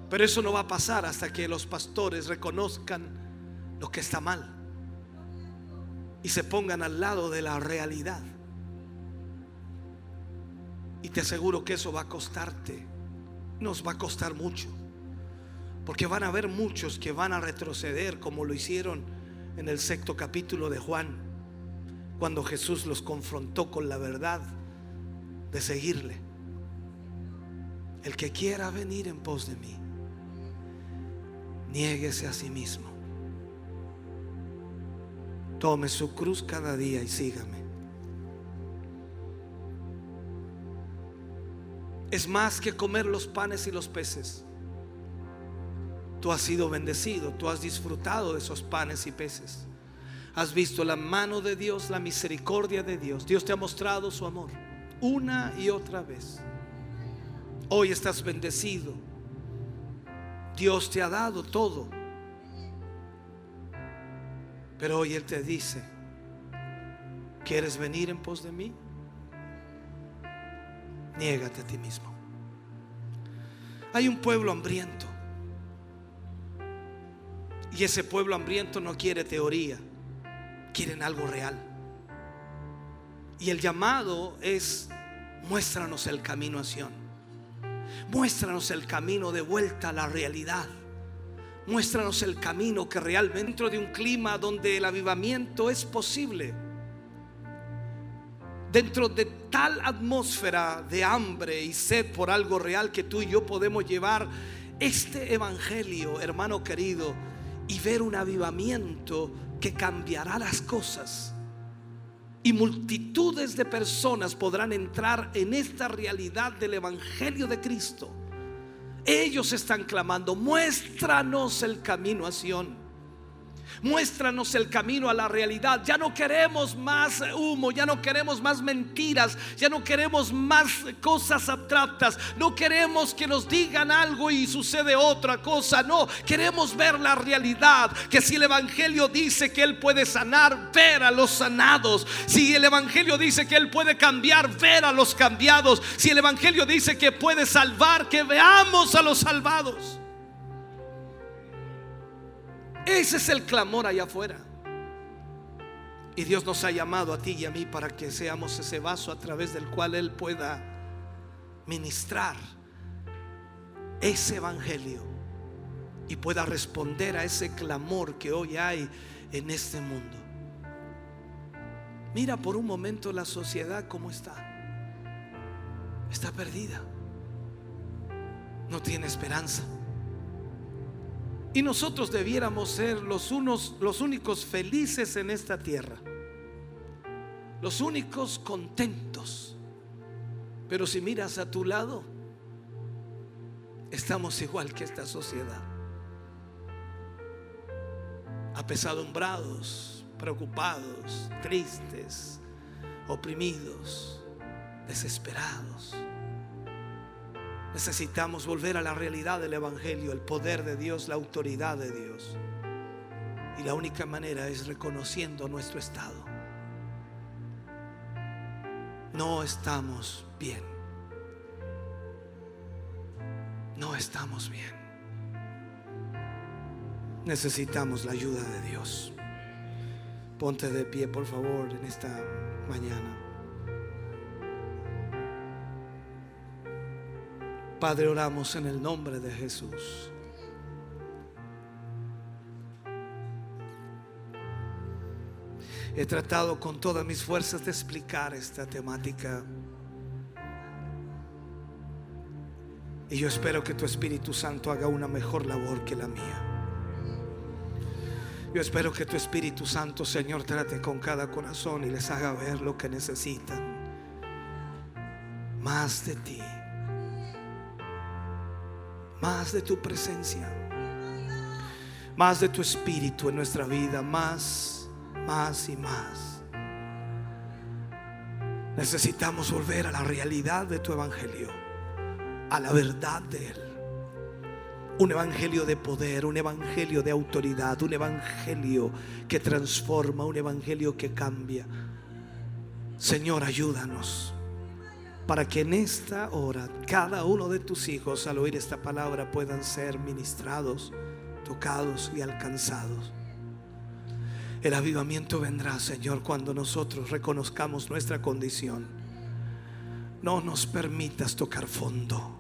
Pero eso no va a pasar hasta que los pastores reconozcan lo que está mal y se pongan al lado de la realidad. Y te aseguro que eso va a costarte, nos va a costar mucho, porque van a haber muchos que van a retroceder como lo hicieron en el sexto capítulo de Juan cuando Jesús los confrontó con la verdad de seguirle. El que quiera venir en pos de mí, niéguese a sí mismo. Tome su cruz cada día y sígame. Es más que comer los panes y los peces. Tú has sido bendecido, tú has disfrutado de esos panes y peces has visto la mano de Dios, la misericordia de Dios. Dios te ha mostrado su amor una y otra vez. Hoy estás bendecido. Dios te ha dado todo. Pero hoy Él te dice, ¿quieres venir en pos de mí? Niégate a ti mismo. Hay un pueblo hambriento. Y ese pueblo hambriento no quiere teoría quieren algo real. Y el llamado es, muéstranos el camino a. Muéstranos el camino de vuelta a la realidad. Muéstranos el camino que realmente dentro de un clima donde el avivamiento es posible. Dentro de tal atmósfera de hambre y sed por algo real que tú y yo podemos llevar este evangelio, hermano querido, y ver un avivamiento que cambiará las cosas. Y multitudes de personas podrán entrar en esta realidad del Evangelio de Cristo. Ellos están clamando, muéstranos el camino a Sion. Muéstranos el camino a la realidad. Ya no queremos más humo, ya no queremos más mentiras, ya no queremos más cosas abstractas. No queremos que nos digan algo y sucede otra cosa. No, queremos ver la realidad. Que si el Evangelio dice que Él puede sanar, ver a los sanados. Si el Evangelio dice que Él puede cambiar, ver a los cambiados. Si el Evangelio dice que puede salvar, que veamos a los salvados. Ese es el clamor allá afuera. Y Dios nos ha llamado a ti y a mí para que seamos ese vaso a través del cual Él pueda ministrar ese evangelio y pueda responder a ese clamor que hoy hay en este mundo. Mira por un momento la sociedad como está. Está perdida. No tiene esperanza. Y nosotros debiéramos ser los, unos, los únicos felices en esta tierra. Los únicos contentos. Pero si miras a tu lado, estamos igual que esta sociedad. Apesadumbrados, preocupados, tristes, oprimidos, desesperados. Necesitamos volver a la realidad del Evangelio, el poder de Dios, la autoridad de Dios. Y la única manera es reconociendo nuestro estado. No estamos bien. No estamos bien. Necesitamos la ayuda de Dios. Ponte de pie, por favor, en esta mañana. Padre, oramos en el nombre de Jesús. He tratado con todas mis fuerzas de explicar esta temática. Y yo espero que tu Espíritu Santo haga una mejor labor que la mía. Yo espero que tu Espíritu Santo, Señor, trate con cada corazón y les haga ver lo que necesitan. Más de ti. Más de tu presencia. Más de tu Espíritu en nuestra vida. Más, más y más. Necesitamos volver a la realidad de tu Evangelio. A la verdad de Él. Un evangelio de poder, un evangelio de autoridad, un evangelio que transforma, un evangelio que cambia. Señor, ayúdanos para que en esta hora cada uno de tus hijos al oír esta palabra puedan ser ministrados, tocados y alcanzados. El avivamiento vendrá, Señor, cuando nosotros reconozcamos nuestra condición. No nos permitas tocar fondo.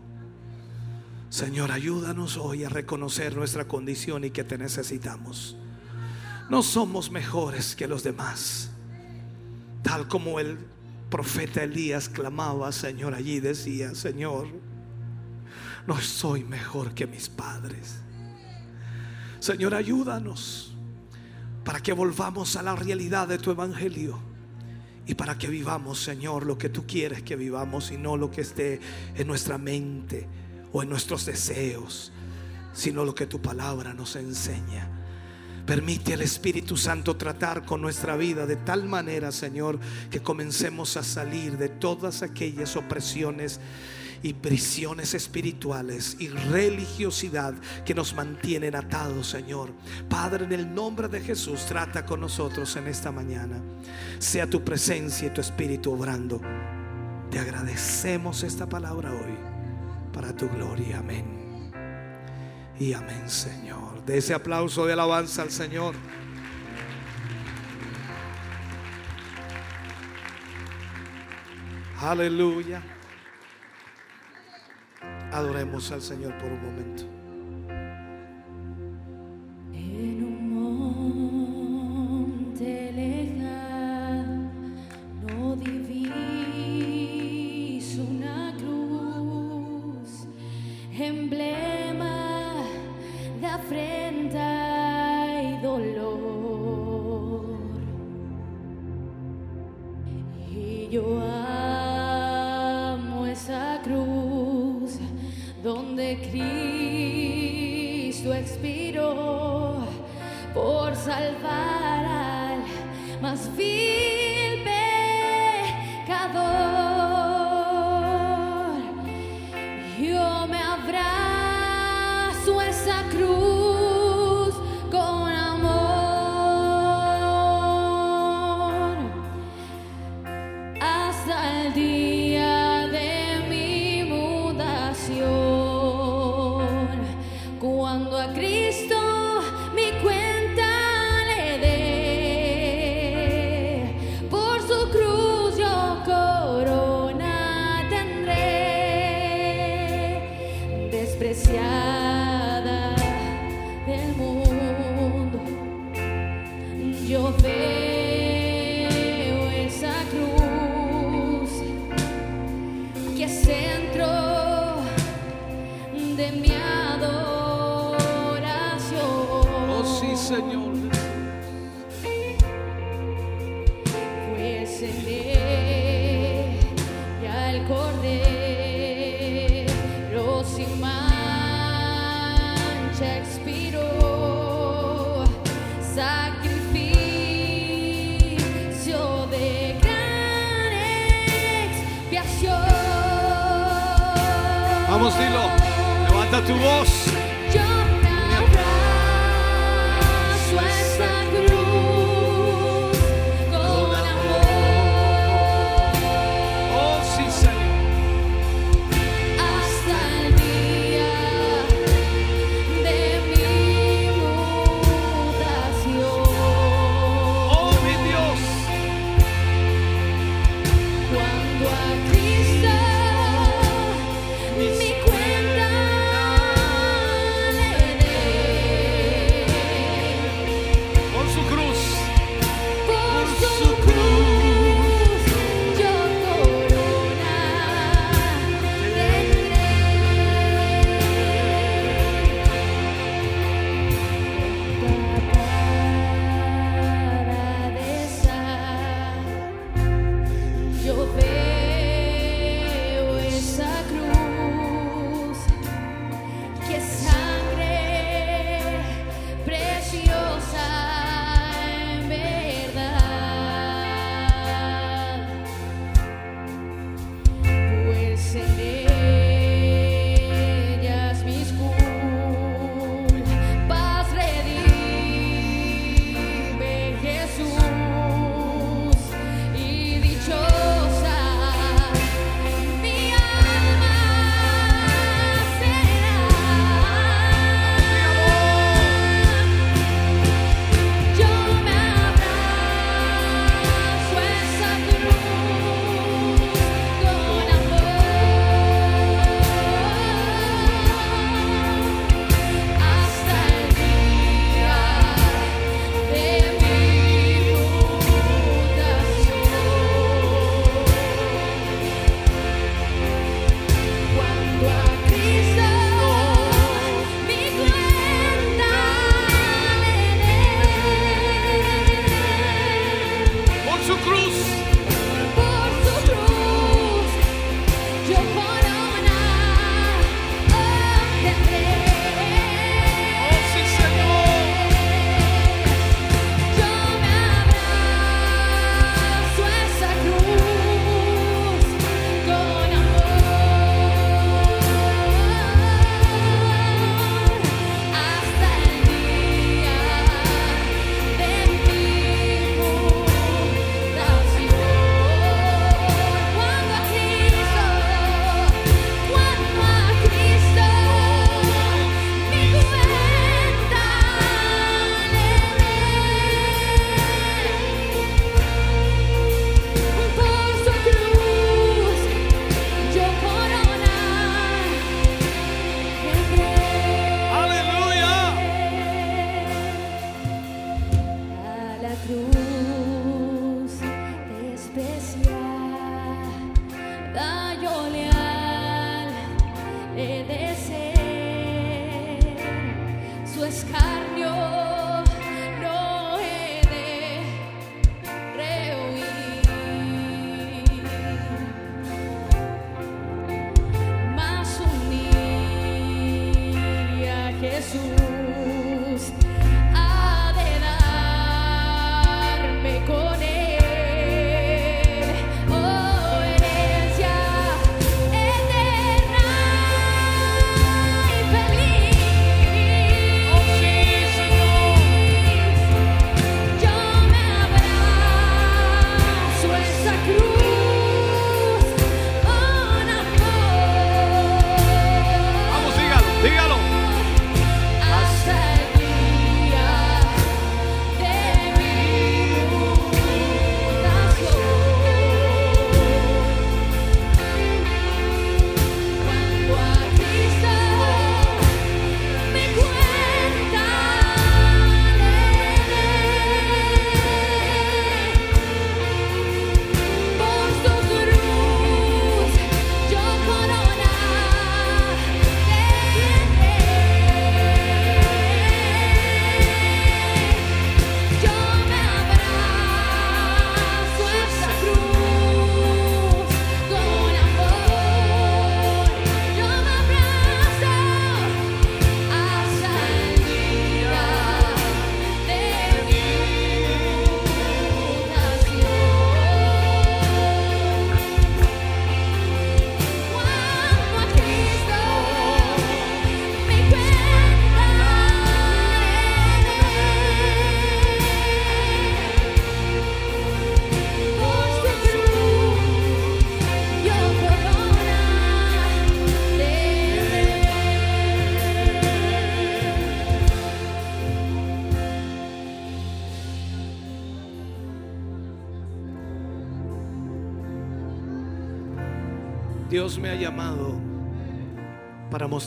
Señor, ayúdanos hoy a reconocer nuestra condición y que te necesitamos. No somos mejores que los demás. Tal como el profeta Elías clamaba, Señor, allí decía, Señor, no soy mejor que mis padres. Señor, ayúdanos para que volvamos a la realidad de tu evangelio y para que vivamos, Señor, lo que tú quieres que vivamos y no lo que esté en nuestra mente o en nuestros deseos, sino lo que tu palabra nos enseña. Permite al Espíritu Santo tratar con nuestra vida de tal manera, Señor, que comencemos a salir de todas aquellas opresiones y prisiones espirituales y religiosidad que nos mantienen atados, Señor. Padre, en el nombre de Jesús, trata con nosotros en esta mañana. Sea tu presencia y tu Espíritu obrando. Te agradecemos esta palabra hoy para tu gloria. Amén. Y amén, Señor. De ese aplauso de alabanza al Señor. Aleluya. Adoremos al Señor por un momento.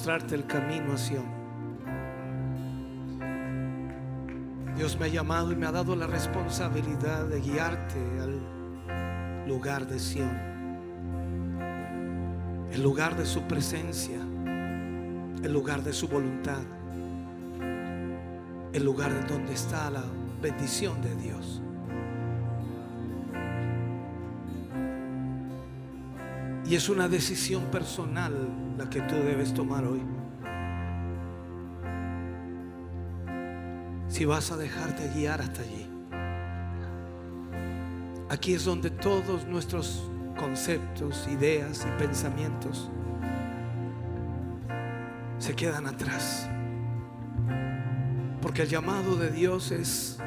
Mostrarte el camino a Sion. Dios me ha llamado y me ha dado la responsabilidad de guiarte al lugar de Sion, el lugar de su presencia, el lugar de su voluntad, el lugar en donde está la bendición de Dios. Y es una decisión personal la que tú debes tomar hoy. Si vas a dejarte guiar hasta allí. Aquí es donde todos nuestros conceptos, ideas y pensamientos se quedan atrás. Porque el llamado de Dios es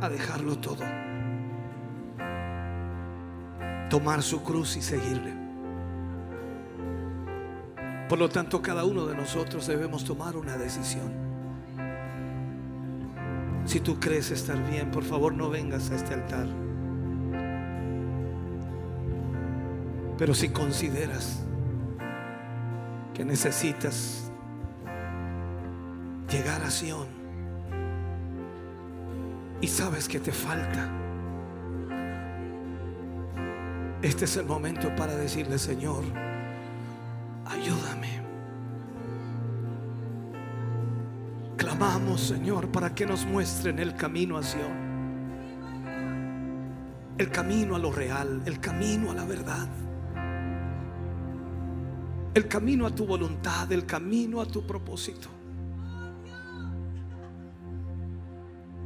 a dejarlo todo. Tomar su cruz y seguirle. Por lo tanto, cada uno de nosotros debemos tomar una decisión. Si tú crees estar bien, por favor no vengas a este altar. Pero si consideras que necesitas llegar a Sion y sabes que te falta, este es el momento para decirle, Señor, ayúdame. Clamamos, Señor, para que nos muestren el camino a Sion. El camino a lo real, el camino a la verdad. El camino a tu voluntad, el camino a tu propósito.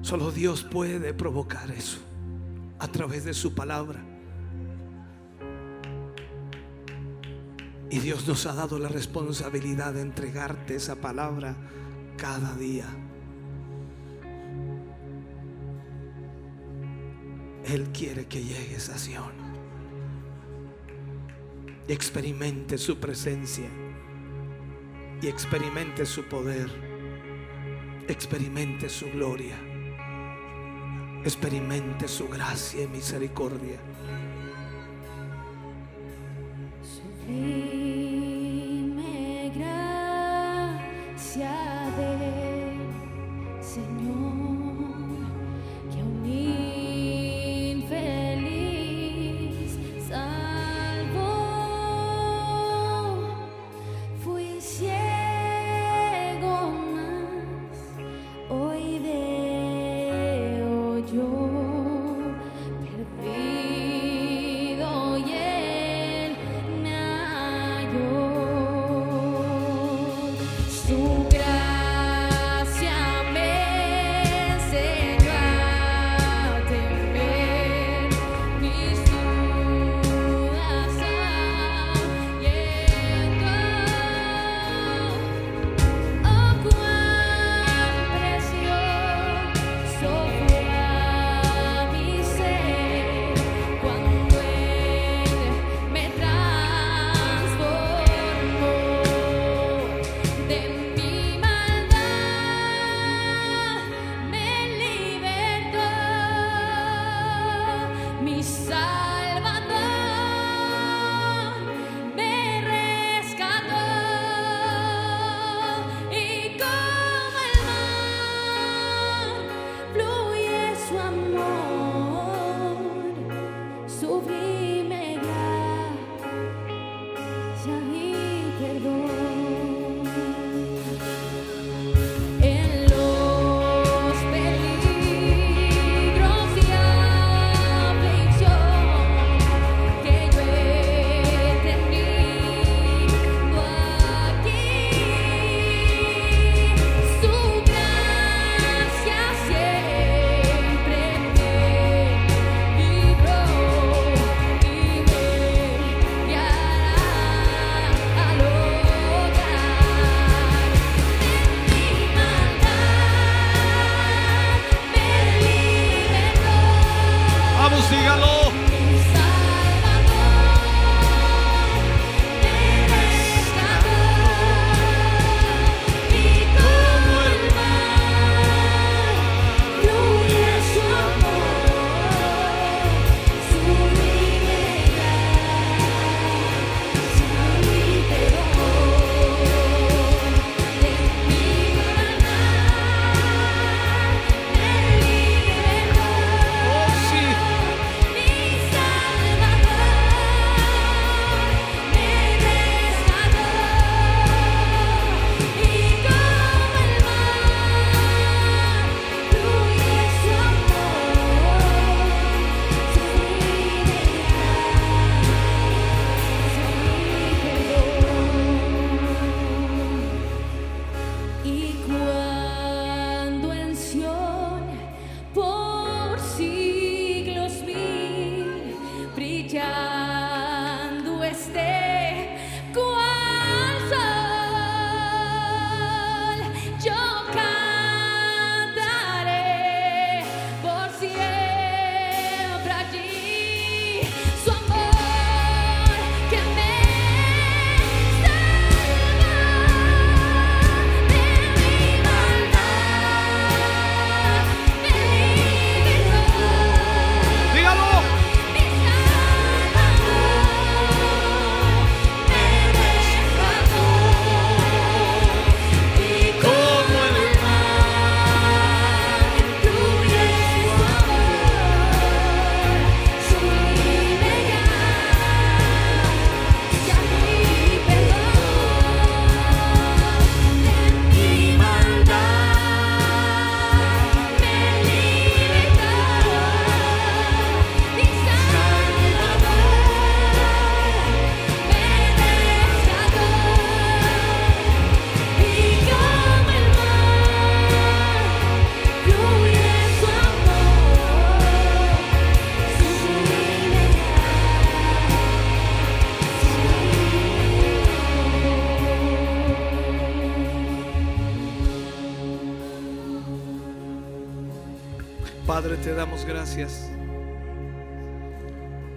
Solo Dios puede provocar eso a través de su palabra. Y Dios nos ha dado la responsabilidad de entregarte esa palabra cada día. Él quiere que llegues a Sion y experimente su presencia y experimente su poder, experimente su gloria, experimente su gracia y misericordia. Dime gracia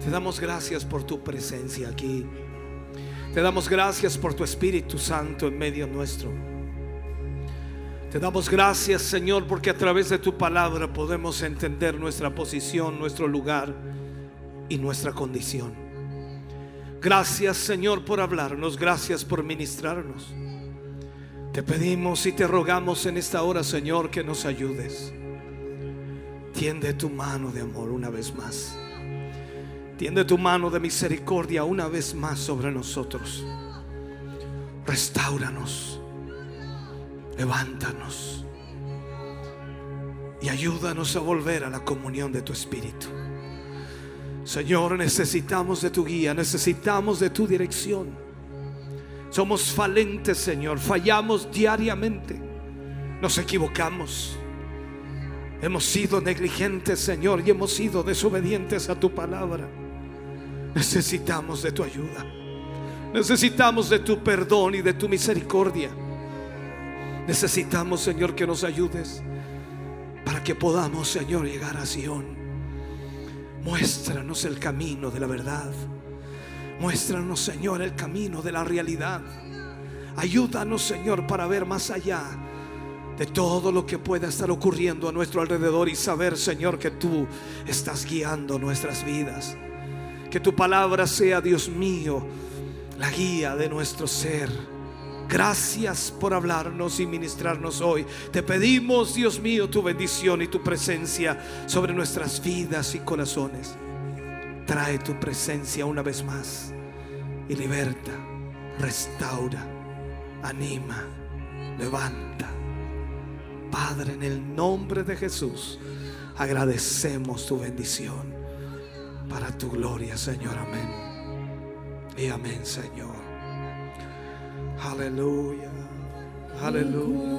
Te damos gracias por tu presencia aquí. Te damos gracias por tu Espíritu Santo en medio nuestro. Te damos gracias, Señor, porque a través de tu palabra podemos entender nuestra posición, nuestro lugar y nuestra condición. Gracias, Señor, por hablarnos. Gracias por ministrarnos. Te pedimos y te rogamos en esta hora, Señor, que nos ayudes. Tiende tu mano de amor una vez más. Tiende tu mano de misericordia una vez más sobre nosotros. Restauranos. Levántanos. Y ayúdanos a volver a la comunión de tu Espíritu. Señor, necesitamos de tu guía, necesitamos de tu dirección. Somos falentes, Señor, fallamos diariamente, nos equivocamos. Hemos sido negligentes, Señor, y hemos sido desobedientes a tu palabra. Necesitamos de tu ayuda. Necesitamos de tu perdón y de tu misericordia. Necesitamos, Señor, que nos ayudes para que podamos, Señor, llegar a Sion. Muéstranos el camino de la verdad. Muéstranos, Señor, el camino de la realidad. Ayúdanos, Señor, para ver más allá de todo lo que pueda estar ocurriendo a nuestro alrededor y saber, Señor, que tú estás guiando nuestras vidas. Que tu palabra sea, Dios mío, la guía de nuestro ser. Gracias por hablarnos y ministrarnos hoy. Te pedimos, Dios mío, tu bendición y tu presencia sobre nuestras vidas y corazones. Trae tu presencia una vez más y liberta, restaura, anima, levanta. Padre, en el nombre de Jesús, agradecemos tu bendición para tu gloria, Señor. Amén. Y amén, Señor. Aleluya. Aleluya.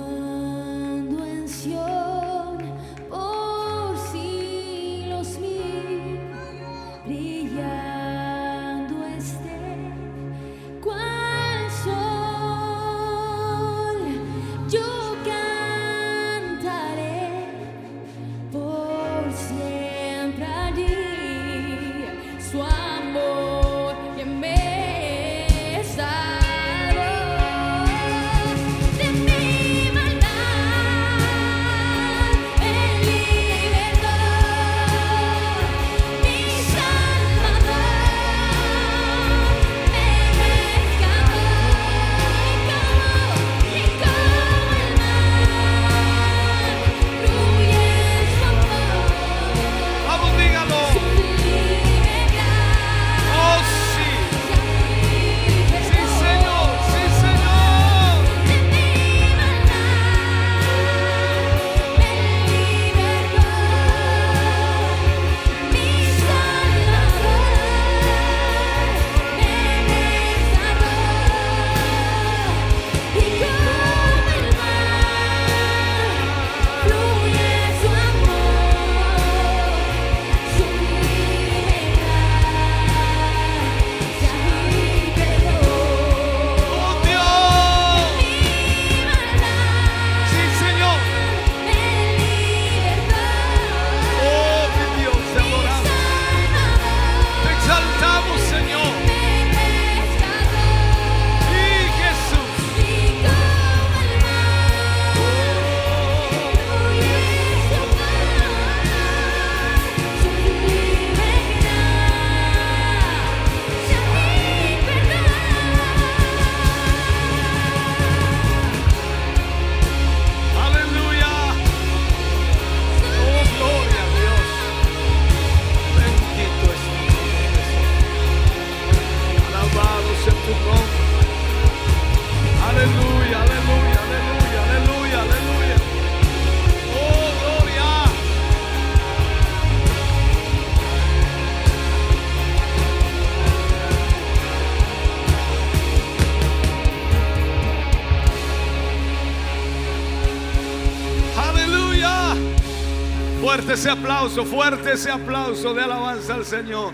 Fuerte ese aplauso, fuerte ese aplauso de alabanza al Señor.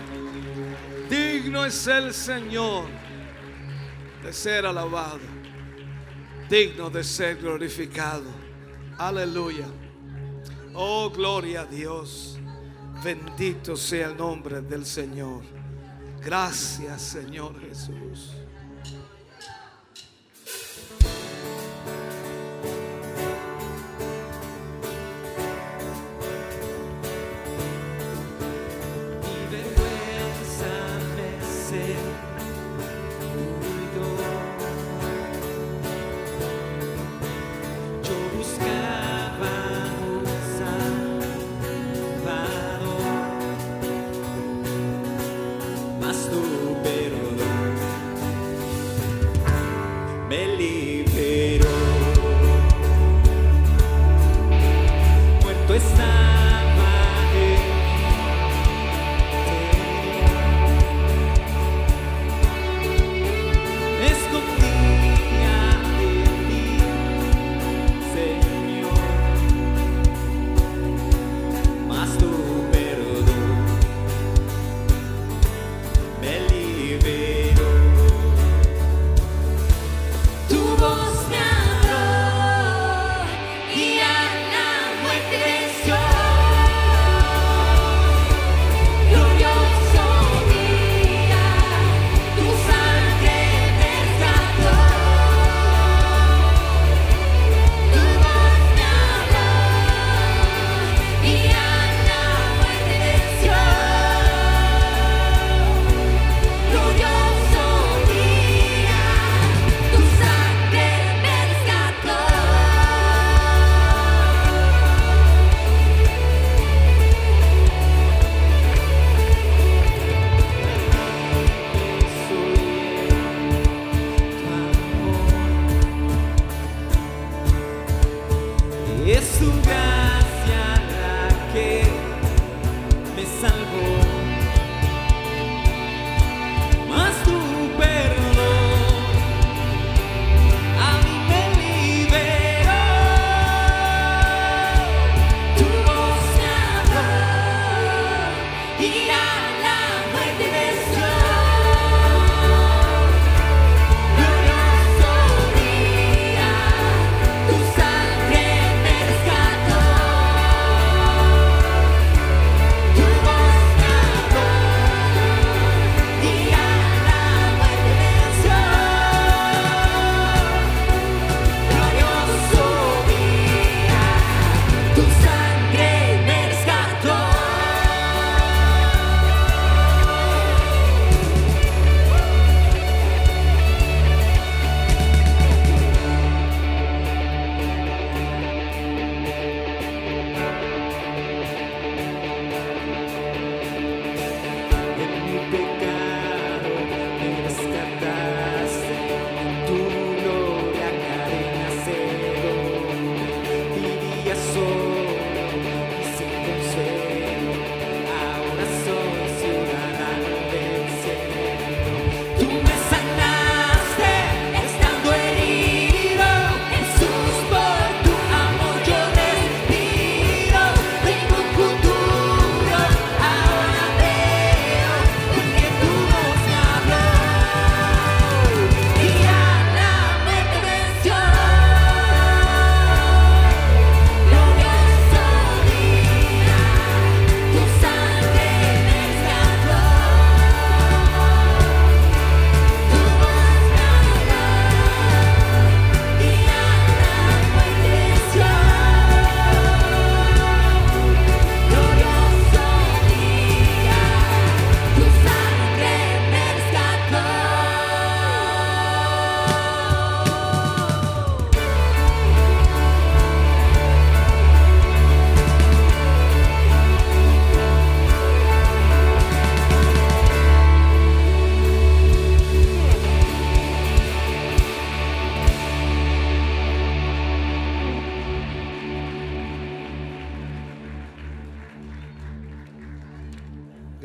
Digno es el Señor de ser alabado, digno de ser glorificado. Aleluya. Oh, gloria a Dios. Bendito sea el nombre del Señor. Gracias, Señor Jesús.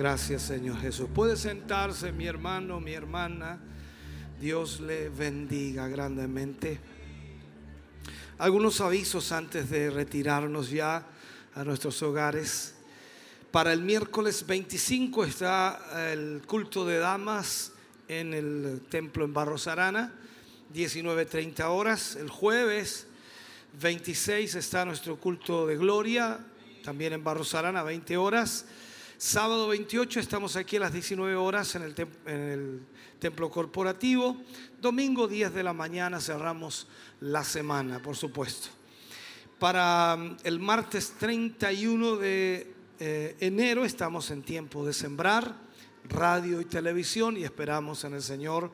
Gracias Señor Jesús. Puede sentarse mi hermano, mi hermana. Dios le bendiga grandemente. Algunos avisos antes de retirarnos ya a nuestros hogares. Para el miércoles 25 está el culto de damas en el templo en Barros Arana, 19.30 horas. El jueves 26 está nuestro culto de gloria, también en Barros Arana, 20 horas. Sábado 28 estamos aquí a las 19 horas en el, templo corporativo. Domingo 10 de la mañana cerramos la semana, por supuesto. Para mm, el martes 31 de eh, enero estamos en tiempo de sembrar, radio y televisión y esperamos en el Señor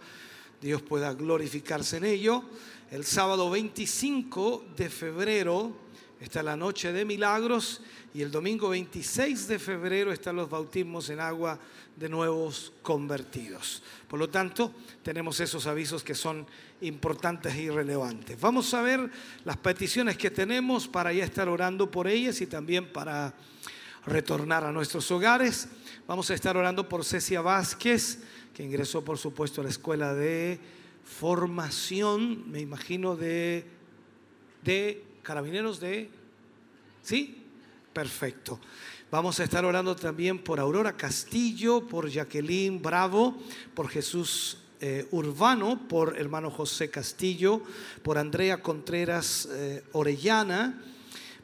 Dios pueda glorificarse en ello. El sábado 25 de febrero está la noche de milagros y el domingo 26 de febrero están los bautismos en agua de nuevos convertidos. Por lo tanto, tenemos esos avisos que son importantes y relevantes. Vamos a ver las peticiones que tenemos para ya estar orando por ellas y también para retornar a nuestros hogares. Vamos a estar orando por Cecia Vázquez, que ingresó, por supuesto, a la escuela de formación, me imagino, de, de carabineros de... ¿Sí? Perfecto. Vamos a estar orando también por Aurora Castillo, por Jacqueline Bravo, por Jesús eh, Urbano, por hermano José Castillo, por Andrea Contreras eh, Orellana,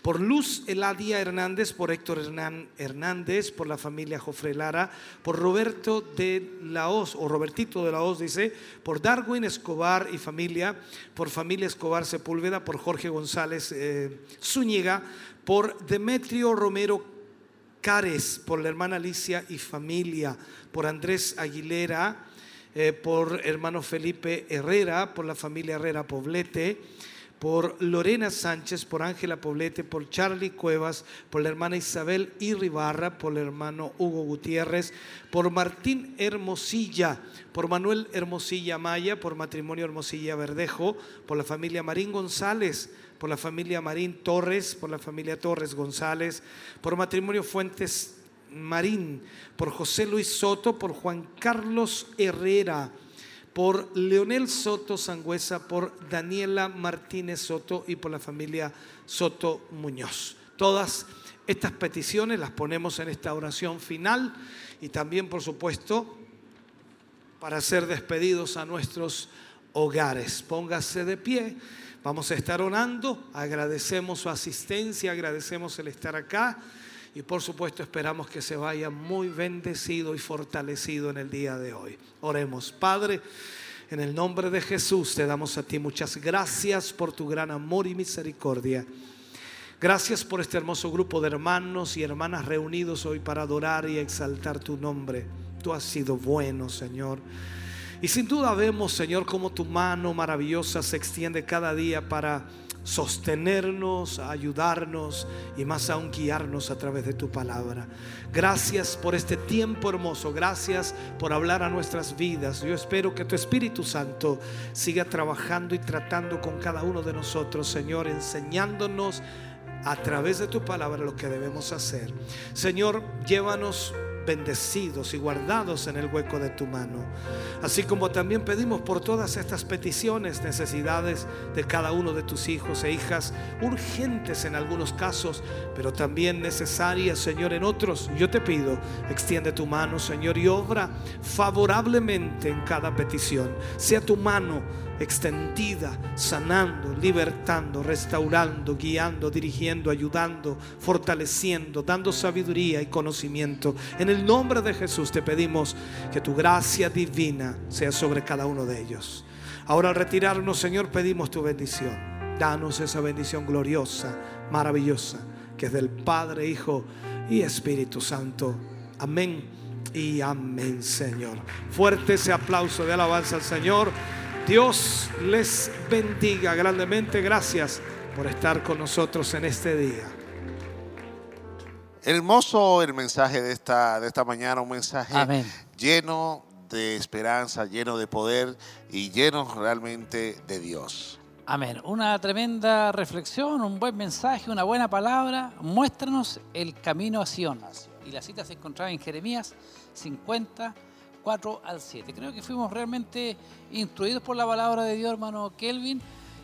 por Luz Eladia Hernández, por Héctor Hernán Hernández, por la familia Jofre Lara, por Roberto de Laos, o Robertito de Laos dice, por Darwin Escobar y familia, por familia Escobar Sepúlveda, por Jorge González eh, Zúñiga, por Demetrio Romero Cares, por la hermana Alicia y familia, por Andrés Aguilera, eh, por hermano Felipe Herrera, por la familia Herrera Poblete, por Lorena Sánchez, por Ángela Poblete, por Charlie Cuevas, por la hermana Isabel Irribarra, por el hermano Hugo Gutiérrez, por Martín Hermosilla, por Manuel Hermosilla Maya, por matrimonio Hermosilla Verdejo, por la familia Marín González, por la familia Marín Torres, por la familia Torres González, por matrimonio Fuentes Marín, por José Luis Soto, por Juan Carlos Herrera, por Leonel Soto Sangüesa, por Daniela Martínez Soto y por la familia Soto Muñoz. Todas estas peticiones las ponemos en esta oración final y también, por supuesto, para ser despedidos a nuestros hogares. Póngase de pie. Vamos a estar orando, agradecemos su asistencia, agradecemos el estar acá y por supuesto esperamos que se vaya muy bendecido y fortalecido en el día de hoy. Oremos, Padre, en el nombre de Jesús te damos a ti muchas gracias por tu gran amor y misericordia. Gracias por este hermoso grupo de hermanos y hermanas reunidos hoy para adorar y exaltar tu nombre. Tú has sido bueno, Señor. Y sin duda vemos, Señor, cómo tu mano maravillosa se extiende cada día para sostenernos, ayudarnos y más aún guiarnos a través de tu palabra. Gracias por este tiempo hermoso, gracias por hablar a nuestras vidas. Yo espero que tu Espíritu Santo siga trabajando y tratando con cada uno de nosotros, Señor, enseñándonos a través de tu palabra lo que debemos hacer. Señor, llévanos bendecidos y guardados en el hueco de tu mano. Así como también pedimos por todas estas peticiones, necesidades de cada uno de tus hijos e hijas, urgentes en algunos casos, pero también necesarias, Señor, en otros. Yo te pido, extiende tu mano, Señor, y obra favorablemente en cada petición. Sea tu mano extendida, sanando, libertando, restaurando, guiando, dirigiendo, ayudando, fortaleciendo, dando sabiduría y conocimiento. En el nombre de Jesús te pedimos que tu gracia divina sea sobre cada uno de ellos. Ahora al retirarnos, Señor, pedimos tu bendición. Danos esa bendición gloriosa, maravillosa, que es del Padre, Hijo y Espíritu Santo. Amén y amén, Señor. Fuerte ese aplauso de alabanza al Señor. Dios les bendiga grandemente. Gracias por estar con nosotros en este día. Hermoso el mensaje de esta, de esta mañana, un mensaje Amén. lleno de esperanza, lleno de poder y lleno realmente de Dios. Amén. Una tremenda reflexión, un buen mensaje, una buena palabra. Muéstranos el camino a Sion. Y la cita se encontraba en Jeremías 50, 4 al 7. Creo que fuimos realmente instruidos por la palabra de Dios, hermano Kelvin.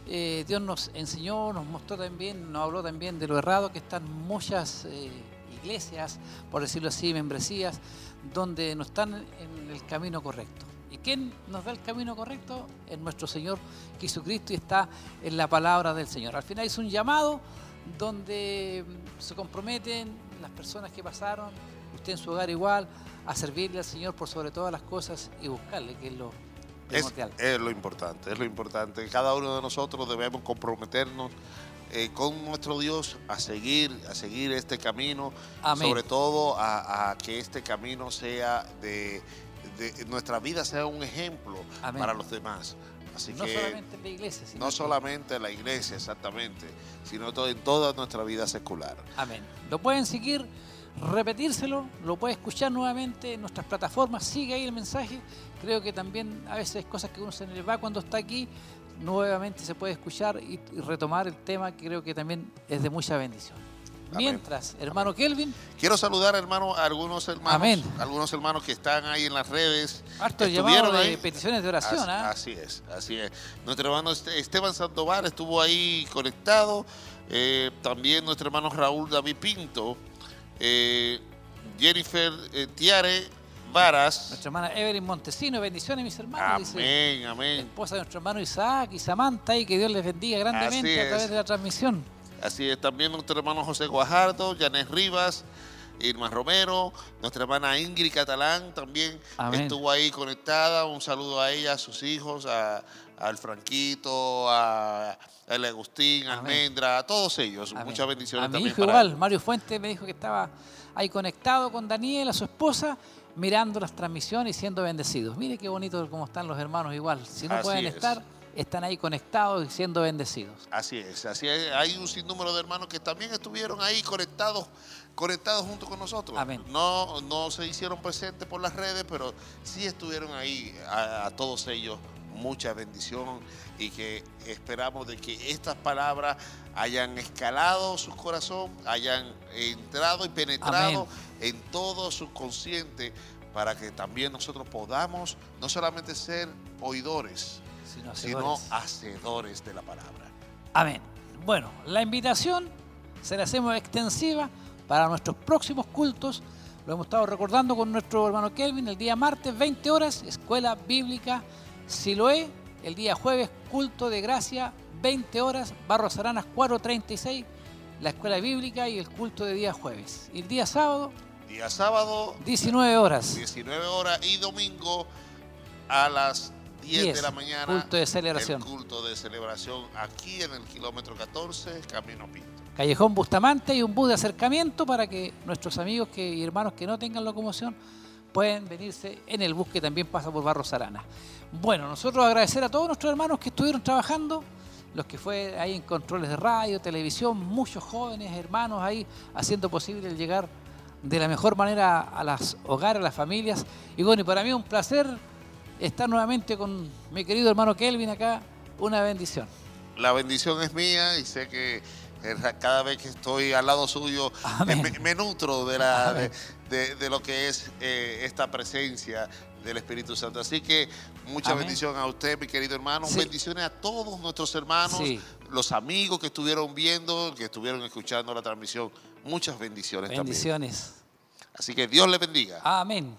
Eh, Dios nos enseñó, nos mostró también, nos habló también de lo errado que están muchas eh, iglesias, por decirlo así, membresías, donde no están en el camino correcto. ¿Y quién nos da el camino correcto? Es nuestro Señor Jesucristo y está en la palabra del Señor. Al final es un llamado donde se comprometen las personas que pasaron, usted en su hogar igual, a servirle al Señor por sobre todas las cosas y buscarle, que es lo Es, primordial. es lo importante, es lo importante. Cada uno de nosotros debemos comprometernos eh, con nuestro Dios a seguir, a seguir este camino, Amén. sobre todo a, a que este camino sea de, de- nuestra vida sea un ejemplo Amén. para los demás. Así no que solamente en la iglesia, sino no solamente en la iglesia, exactamente, sino todo, en toda nuestra vida secular. Amén. Lo pueden seguir, repetírselo, lo puede escuchar nuevamente en nuestras plataformas, sigue ahí el mensaje. Creo que también a veces hay cosas que uno se le va cuando está aquí, nuevamente se puede escuchar y, y retomar el tema que creo que también es de mucha bendición. Mientras, hermano Kelvin, Quiero saludar, hermano, a algunos hermanos, Amén. algunos hermanos que están ahí en las redes. harto Estuvieron de ahí. peticiones de oración. Así, ¿ah? así es, así es. Nuestro hermano Este- Esteban Sandoval estuvo ahí conectado. Eh, también nuestro hermano Raúl David Pinto. Eh, Jennifer eh, Tiare Varas. Nuestra hermana Evelyn Montesino, bendiciones mis hermanos. dice Amén, amén. esposa de nuestro hermano Isaac y Samantha y que Dios les bendiga grandemente a través de la transmisión. Así es, también nuestro hermano José Guajardo, Janet Rivas, Irma Romero, nuestra hermana Ingrid Catalán también Amén. estuvo ahí conectada. Un saludo a ella, a sus hijos, a, al Franquito, a, al Agustín, a Almendra, a todos ellos. Amén. Muchas bendiciones A mi también hijo para igual, Mario Fuentes me dijo que estaba ahí conectado con Daniela, su esposa, mirando las transmisiones y siendo bendecidos. Mire qué bonito cómo están los hermanos igual. Si no Así pueden es. estar, están ahí conectados y siendo bendecidos. Así es, así es. Hay un sinnúmero de hermanos que también estuvieron ahí conectados, conectados junto con nosotros. Amén. No, no se hicieron presentes por las redes, pero sí estuvieron ahí a, a todos ellos. Mucha bendición y que esperamos de que estas palabras hayan escalado su corazón, hayan entrado y penetrado Amén. en todo su consciente para que también nosotros podamos no solamente ser oidores, Sino hacedores de la palabra. Amén. Bueno, la invitación se la hacemos extensiva para nuestros próximos cultos. Lo hemos estado recordando con nuestro hermano Kelvin el día martes, 20 horas, Escuela Bíblica Siloé. El día jueves, culto de gracia, 20 horas, Barros Aranas 436, la Escuela Bíblica y el culto de día jueves. Y el día sábado, Día sábado, 19 horas, 19 horas y domingo a las 10, 10, de la mañana. culto de celebración. El culto de celebración aquí en el kilómetro 14, Camino Pinto. Callejón Bustamante y un bus de acercamiento para que nuestros amigos que, y hermanos que no tengan locomoción pueden venirse en el bus que también pasa por Barros Arana. Bueno, nosotros agradecer a todos nuestros hermanos que estuvieron trabajando, los que fue ahí en controles de radio, televisión, muchos jóvenes hermanos ahí haciendo posible el llegar de la mejor manera a los hogares, a las familias. Y bueno, y para mí es un placer estar nuevamente con mi querido hermano Kelvin acá, una bendición. La bendición es mía y sé que eh, cada vez que estoy al lado suyo me, me nutro de, la, de, Amén. de- de lo que es eh, esta presencia del Espíritu Santo. Así que Mucha Amén. bendición a usted, mi querido hermano. Bendiciones a todos nuestros hermanos, los amigos que estuvieron viendo, que estuvieron escuchando la transmisión. Muchas bendiciones, bendiciones. también. Bendiciones. Así que Dios les bendiga. Amén.